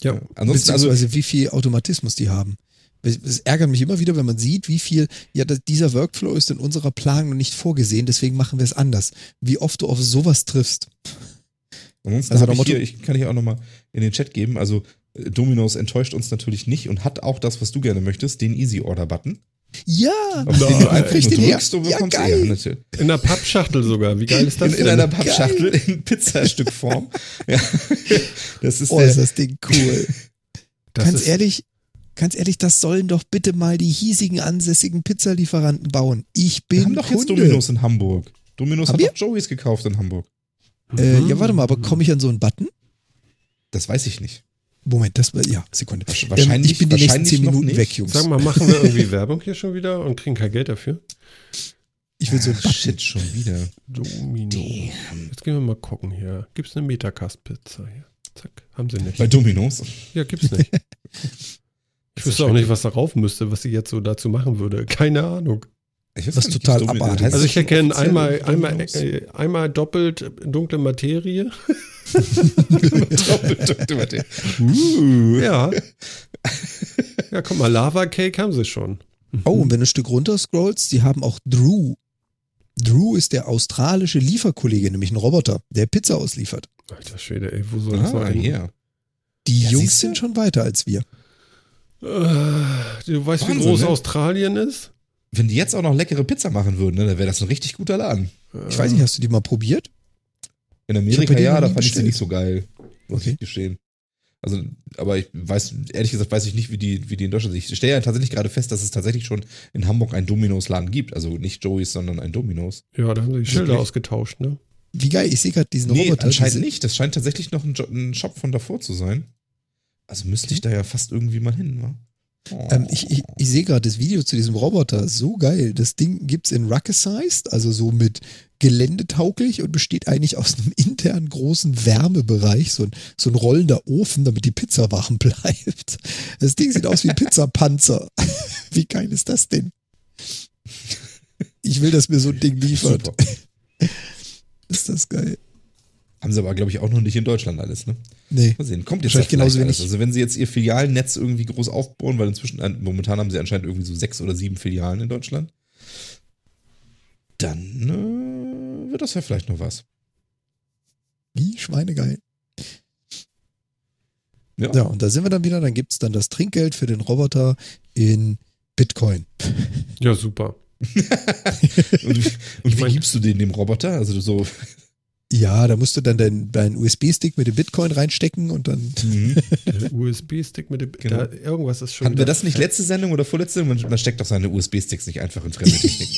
Ja. Ansonsten, also, wie viel Automatismus die haben. Es ärgert mich immer wieder, wenn man sieht, wie viel, ja, dieser Workflow ist in unserer Planung nicht vorgesehen, deswegen machen wir es anders. Wie oft du auf sowas triffst. ansonsten Also ich hier, Motto- ich kann hier auch nochmal in den Chat geben. Also, äh, Domino's enttäuscht uns natürlich nicht und hat auch das, was du gerne möchtest, den Easy Order Button. Ja, Auf den du einfach nur den her. drückst und Ja, bekommst geil. ja, natürlich. In einer Pappschachtel sogar. Wie geil ist das In, in denn? einer Pappschachtel in Pizzastückform. [LAUGHS] ja. Das ist oh, der, ist das Ding cool. [LAUGHS] das ganz ist, ehrlich, ganz ehrlich, das sollen doch bitte mal die hiesigen ansässigen Pizzalieferanten bauen. Ich bin wir haben doch jetzt Kunde. Domino's in Hamburg. Domino's Haben hat wir? doch Joey's gekauft in Hamburg. Äh, Mhm. ja, warte mal, aber komme ich an so einen Button? Das weiß ich nicht. Moment, das war, ja, Sekunde. Wahrsch- Ähm, wahrscheinlich- ich bin die nächsten wahrscheinlich zehn noch Minuten nicht. weg, Jungs. Sag mal, machen wir irgendwie Werbung hier schon wieder und kriegen kein Geld dafür? ich will so einen. Shit, schon wieder. Domino. Jetzt gehen wir mal gucken hier. Gibt es eine Metacast-Pizza hier? Zack, haben sie nicht. Bei Domino's. Ja, gibt's nicht. [LAUGHS] Ich ist wüsste auch nicht, was darauf müsste, was sie jetzt so dazu machen würde. Keine Ahnung. Ich weiß Was gar nicht, total abartig. Also das ich erkenne einmal, einmal, äh, einmal doppelt dunkle Materie. [LAUGHS] [LAUGHS] Doppelt, doppelt. Uh. Ja. Ja, guck mal, Lava Cake haben sie schon. Oh, und wenn du ein Stück runter scrollst, die haben auch Drew. Drew ist der australische Lieferkollege, nämlich ein Roboter, der Pizza ausliefert. Alter Schwede, ey, wo soll das Ah, hin? yeah. Die Ja, Jungs sind schon weiter als wir. Äh, Du weißt, wie Wahnsinn, groß ne? Australien ist? Wenn die jetzt auch noch leckere Pizza machen würden, ne, dann wäre das ein richtig guter Laden. Ich weiß nicht, hast du die mal probiert? In Amerika ja, da fand ich sie nicht so geil. Muss Okay. ich gestehen. Also, aber ich weiß, ehrlich gesagt, weiß ich nicht, wie die, wie die in Deutschland sind. Ich stelle ja tatsächlich gerade fest, dass es tatsächlich schon in Hamburg einen Dominos-Laden gibt. Also nicht Joey's, sondern ein Dominos. Ja, da haben sie die Schilder Wirklich? ausgetauscht, ne? Wie geil, ich sehe gerade diesen Nee, Roboter. anscheinend diese- nicht. Das scheint tatsächlich noch ein, jo ein Shop von davor zu sein. Also müsste ich da ja fast irgendwie mal hin, wa? Oh. Ähm, ich ich, ich sehe gerade das Video zu diesem Roboter. So geil. Das Ding gibt's in Rucke-sized, also so mit geländetauglich und besteht eigentlich aus einem internen großen Wärmebereich, so ein, so ein rollender Ofen, damit die Pizza warm [LAUGHS] bleibt. Das Ding sieht aus wie ein Pizzapanzer. [LAUGHS] Wie geil ist das denn? Ich will, dass mir so ein Ding liefert. [LAUGHS] Ist das geil? Haben sie aber, glaube ich, auch noch nicht in Deutschland alles, ne? Nee. Mal sehen. Kommt jetzt genauso vielleicht alles. wenig. Also wenn sie jetzt ihr Filialnetz irgendwie groß aufbauen, weil inzwischen, momentan haben sie anscheinend irgendwie so sechs oder sieben Filialen in Deutschland, dann äh, wird das ja vielleicht noch was. Wie schweinegeil. Ja. Ja, und da sind wir dann wieder. Dann gibt's dann das Trinkgeld für den Roboter in Bitcoin. Ja, super. [LAUGHS] Und, wie- und wie mein- gibst du den dem Roboter? Also so. Ja, da musst du dann deinen dein USB-Stick mit dem Bitcoin reinstecken und dann. [LAUGHS] Der USB-Stick mit dem. Genau. Da, irgendwas ist schon. Hatten wir das nicht letzte Sendung oder vorletzte Sendung? Man, man steckt doch seine USB-Sticks nicht einfach in fremde Technik. [LAUGHS]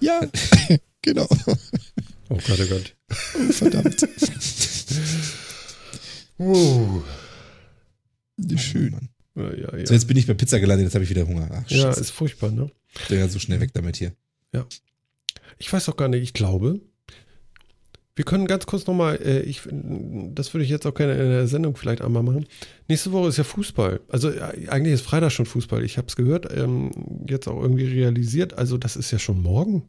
Ja, [LAUGHS] genau. Oh Gott, oh Gott. Oh, verdammt. Uh. Schön. Mann. Ja, ja, ja. So, jetzt bin ich bei Pizza gelandet, jetzt habe ich wieder Hunger. Ach, ja, ist furchtbar, ne? Ja, so schnell weg damit hier. Ich weiß auch gar nicht, ich glaube. Wir können ganz kurz nochmal, äh, ich, das würde ich jetzt auch gerne in der Sendung vielleicht einmal machen. Nächste Woche ist ja Fußball. Also äh, eigentlich ist Freitag schon Fußball. Ich habe es gehört, ähm, jetzt auch irgendwie realisiert. Also das ist ja schon morgen.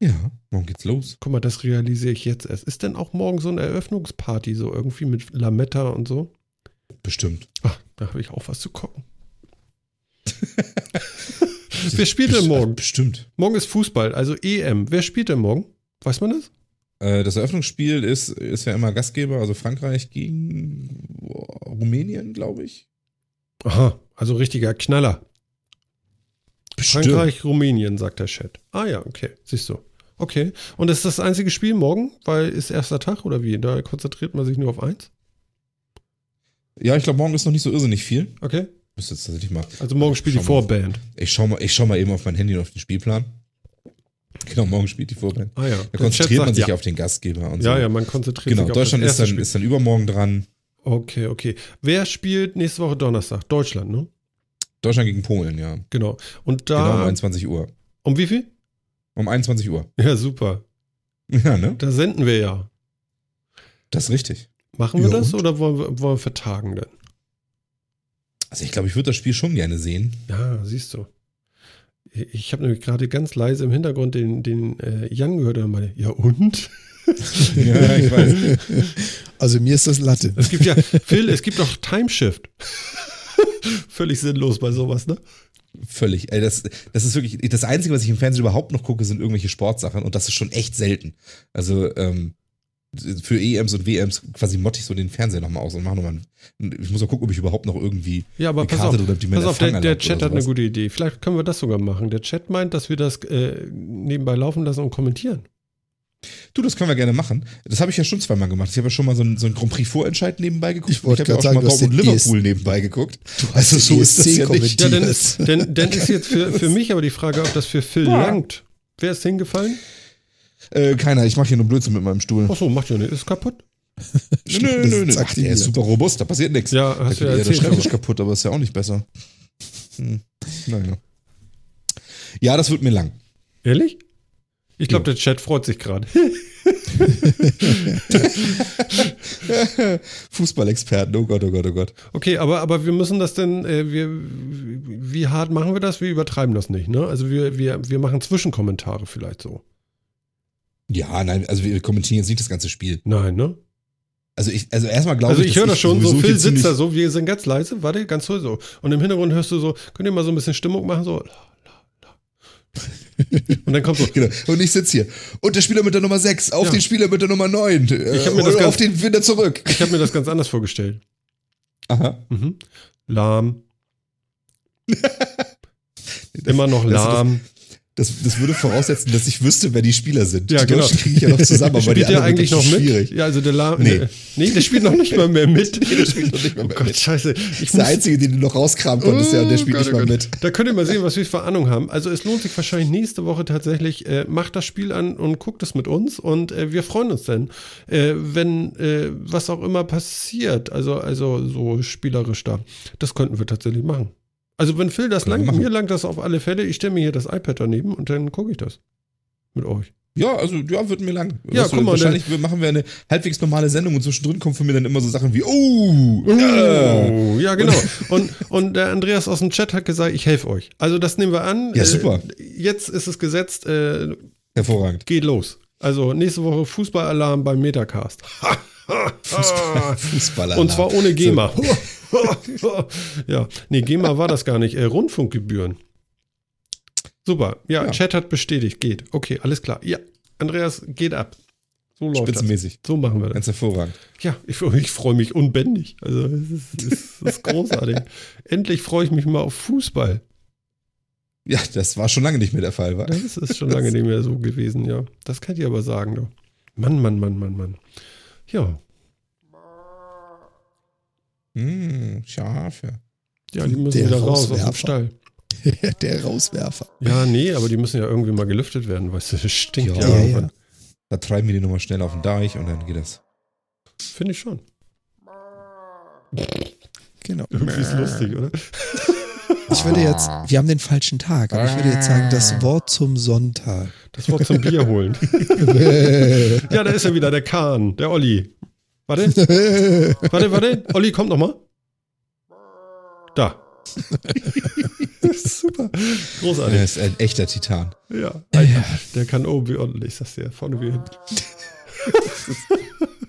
Ja, morgen geht's los. Guck mal, das realisiere ich jetzt erst. Ist denn auch morgen so eine Eröffnungsparty, so irgendwie mit Lametta und so? Bestimmt. Ach, da habe ich auch was zu gucken. [LAUGHS] Wer spielt denn morgen? Bestimmt. Morgen ist Fußball, also EM. Wer spielt denn morgen? Weiß man das? Äh, Das Eröffnungsspiel ist, ist ja immer Gastgeber, also Frankreich gegen Rumänien, glaube ich. Aha, also richtiger Knaller. Frankreich, Rumänien, sagt der Chat. Ah ja, okay, siehst du. Okay. Und ist das einzige Spiel morgen, weil ist erster Tag oder wie? Da konzentriert man sich nur auf eins? Ja, ich glaube, morgen ist noch nicht so irrsinnig viel. Okay. Müsste jetzt tatsächlich mal. Also morgen spielt die. Vorband. Ich schau mal, ich schau mal eben auf mein Handy und auf den Spielplan. [LAUGHS] Genau, morgen spielt die Vorband. Ah ja. Da konzentriert man sagt sich ja. auf den Gastgeber und Ja, so. ja, man konzentriert Genau, sich auf Deutschland ist dann, Spiel. ist dann übermorgen dran. Okay, okay. Wer spielt nächste Woche Donnerstag? Deutschland, ne? Deutschland gegen Polen, ja. Genau. Und Genau um da. 21 Uhr. um wie viel? Um 21 Uhr. Ja, super. [LAUGHS] Ja, ne? Da senden wir ja. Das ist richtig. Machen wir Ja, das und? oder wollen wir, wollen wir vertagen denn? Also ich glaube, ich würde das Spiel schon gerne sehen. Ja, siehst du. Ich habe nämlich gerade ganz leise im Hintergrund den, den äh, Jan gehört und meine, ja und? [LAUGHS] Ja, ich weiß. Also mir ist das Latte. Es gibt ja, Phil, es gibt doch Timeshift. [LAUGHS] Völlig sinnlos bei sowas, ne? Völlig. Ey, das, das ist wirklich, das Einzige, was ich im Fernsehen überhaupt noch gucke, sind irgendwelche Sportsachen und das ist schon echt selten. Also, ähm, für EMs und WMs quasi motte ich so den Fernseher nochmal aus und mache nochmal. Ich muss mal gucken, ob ich überhaupt noch irgendwie Ja, aber pass auf, pass auf der, der Chat hat eine gute Idee. Vielleicht können wir das sogar machen. Der Chat meint, dass wir das äh, nebenbei laufen lassen und kommentieren. Du, das können wir gerne machen. Das habe ich ja schon zweimal gemacht. Ich habe ja schon mal so einen, so einen Grand Prix Vorentscheid nebenbei geguckt. Ich wollte habe ja auch mal sagen, hast Dortmund den Liverpool nebenbei geguckt. Du hast Also so ist das ESC ja nicht. Ja, dann dann, dann ist jetzt für, für [LAUGHS] mich aber die Frage, ob das für Phil langt. Wer ist hingefallen? Äh, keiner, ich mache hier nur Blödsinn mit meinem Stuhl. Achso, macht ja nicht. Ist kaputt. [LAUGHS] Nö, nö, nö, nö. Ach, der ist super robust, da passiert nichts. Ja, hast du ja der erzählt. Schreibtisch kaputt, aber ist ja auch nicht besser. Hm. Naja. Ja, das wird mir lang. Ehrlich? Ich glaube, Ja. der Chat freut sich gerade. [LAUGHS] Fußballexperten, oh Gott, oh Gott, oh Gott. Okay, aber, aber wir müssen das denn, äh, wir, wie hart machen wir das? Wir übertreiben das nicht, ne? Also wir, wir, wir machen Zwischenkommentare vielleicht so. Ja, nein, also wir kommentieren jetzt nicht das ganze Spiel. Nein, ne? Also ich, also erstmal glaube Also ich, ich dass höre das schon, so Phil sitzt da so, wir sind ganz leise, warte, ganz so, so. Und im Hintergrund hörst du so, könnt ihr mal so ein bisschen Stimmung machen, so. Und dann kommt so, [LAUGHS] Genau. Und ich sitze hier. Und der Spieler mit der Nummer 6, auf Ja. den Spieler mit der Nummer 9. Ich hab mir das ganz- auf den wieder zurück. ich habe mir das ganz anders vorgestellt. Aha. Mhm. Lahm. [LAUGHS] Immer noch Das- lahm. Das, das würde voraussetzen, dass ich wüsste, wer die Spieler sind. Ja, die genau. Deutschen kriege ich ja noch zusammen, aber die anderen eigentlich noch mit? schwierig. Ja, also der La Nee. äh, nee, der spielt noch nicht mal mehr mit. [LAUGHS] Nee, der spielt noch nicht mal oh mehr Gott, mit. scheiße. Ich Das ist der Einzige, den du noch rauskramen konntest, ja, und der spielt Oh nicht Gott, mal oh mit. Gott. Da könnt ihr mal sehen, was wir für Ahnung haben. Also es lohnt sich wahrscheinlich nächste Woche tatsächlich, äh, macht das Spiel an und guckt es mit uns und äh, wir freuen uns dann, äh, wenn äh, was auch immer passiert, also, also so spielerisch da. Das könnten wir tatsächlich machen. Also wenn Phil das langt, mir langt das auf alle Fälle, ich stelle mir hier das iPad daneben und dann gucke ich das mit euch. Ja, also, ja, wird mir lang. Ja, Weißt du, guck mal, Wahrscheinlich machen wir eine halbwegs normale Sendung und zwischendrin kommen von mir dann immer so Sachen wie, oh, ja. Oh, ja, [LAUGHS] genau. Und, und der Andreas aus dem Chat hat gesagt, ich helfe euch. Also das nehmen wir an. Ja, super. Äh, jetzt ist es gesetzt, äh, hervorragend. geht los. Also nächste Woche Fußballalarm beim Metacast. [LAUGHS] [LAUGHS] Fußballer. Und zwar ohne GEMA. [LAUGHS] ja, nee, GEMA war das gar nicht. Äh, Rundfunkgebühren. Super. Ja, Ja. Chat hat bestätigt. Geht. Okay, alles klar. Ja, Andreas, geht ab. So läuft das. Spitzenmäßig. So machen wir das. Ganz hervorragend. Ja, ich, ich freue mich unbändig. Also, es ist, es ist, es ist großartig. [LAUGHS] Endlich freue ich mich mal auf Fußball. Ja, das war schon lange nicht mehr der Fall, war. Das ist schon lange nicht mehr so gewesen, ja. Das kann ich aber sagen, doch. Mann, Mann, Mann, Mann, Mann. Ja, Hm, Schafe. ja, die müssen Der wieder raus aus dem. Stall. [LAUGHS] Der Rauswerfer. Ja, nee, aber die müssen ja irgendwie mal gelüftet werden, weißt du, das stinkt ja, Ja, ja. Da treiben wir die nochmal schnell auf den Deich und dann geht das. Finde ich schon. Genau. Irgendwie ist lustig, oder? [LAUGHS] Ich würde jetzt, wir haben den falschen Tag, aber ich würde jetzt sagen, das Wort zum Sonntag. Das Wort zum Bier holen. [LAUGHS] ja, da ist ja wieder der Kahn, der Olli. Warte, warte, warte. Olli, kommt noch mal. Da. [LAUGHS] Super. Großartig. Er ist ein echter Titan. Ja, Alter, der kann oben wie unten, ich sag's dir, vorne wie hinten. [LAUGHS]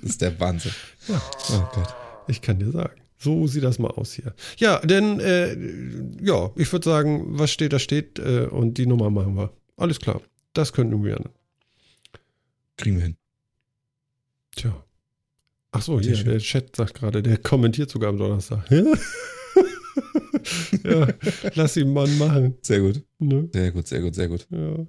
Das ist der Wahnsinn. Ja. Oh Gott. Ich kann dir sagen. So sieht das mal aus hier. Ja, denn, äh, ja, ich würde sagen, was steht, da steht äh, und die Nummer machen wir. Alles klar. Das könnten wir. Kriegen wir hin. Tja. Ach so, hier, der Chat sagt gerade, der kommentiert sogar am Donnerstag. [LAUGHS] ja, lass ihn Mann machen. Sehr gut. Ne? Sehr gut, sehr gut, sehr gut. Ja.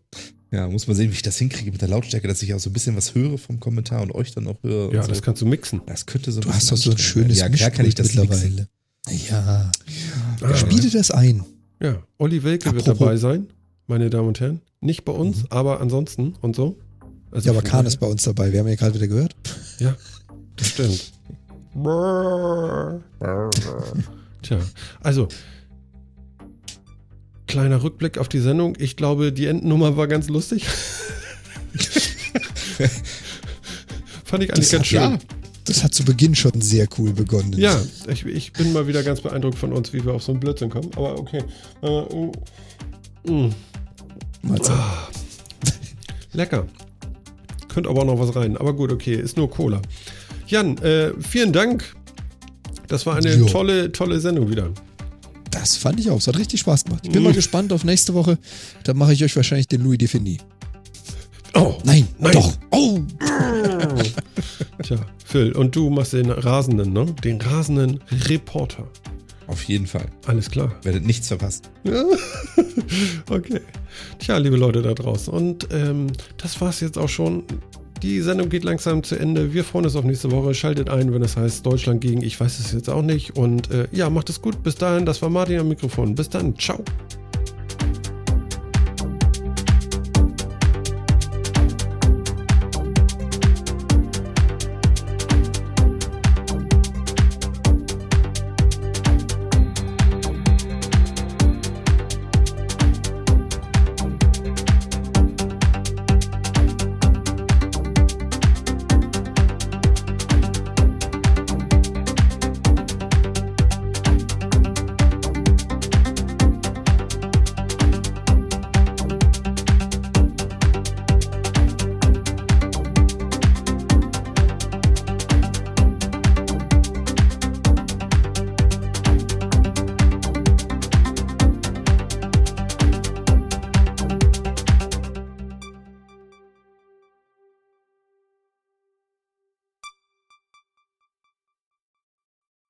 Ja, muss man sehen, wie ich das hinkriege mit der Lautstärke, dass ich auch so ein bisschen was höre vom Kommentar und euch dann auch höre. ja, so. das kannst du mixen. das könnte so ein Du hast doch so ein schönes werden. Ja, klar kann ich das Mischpult mixen. Ja. Ah, Spiele das ein. Ja, Olli Welke wird Apropos- dabei sein, meine Damen und Herren. Nicht bei uns, aber ansonsten und so. Also Ja, aber Kahn ist bei uns dabei. Wir haben ja gerade wieder gehört. Ja, das stimmt. [LAUGHS] Tja, also kleiner Rückblick auf die Sendung. Ich glaube, die Endnummer war ganz lustig. Fand ich eigentlich Das ganz hat- schön. Ja, Das hat zu Beginn schon sehr cool begonnen. Ja, ich, ich bin mal wieder ganz beeindruckt von uns, wie wir auf so einen Blödsinn kommen. Aber okay. Äh, mm, Mal sehen. lecker. Könnte aber auch noch was rein. Aber gut, okay, ist nur Cola. Jan, äh, vielen Dank. Das war eine Jo. tolle, tolle Sendung wieder. Das fand ich auch. Es hat richtig Spaß gemacht. Ich bin Mm. mal gespannt auf nächste Woche. Da mache ich euch wahrscheinlich den Louis Defini. Oh, Nein, Nein. doch. Oh, [LAUGHS] tja, Phil, und du machst den rasenden, ne? Den rasenden Reporter. auf jeden Fall. Alles klar. Werdet nichts verpassen. Ja. [LAUGHS] okay. Tja, liebe Leute da draußen. Und ähm, das war's jetzt auch schon. Die Sendung geht langsam zu Ende. Wir freuen uns auf nächste Woche. Schaltet ein, wenn es heißt Deutschland gegen, ich weiß es jetzt auch nicht. Und äh, ja, macht es gut. Bis dahin, das war Martin am Mikrofon. Bis dann. Ciao.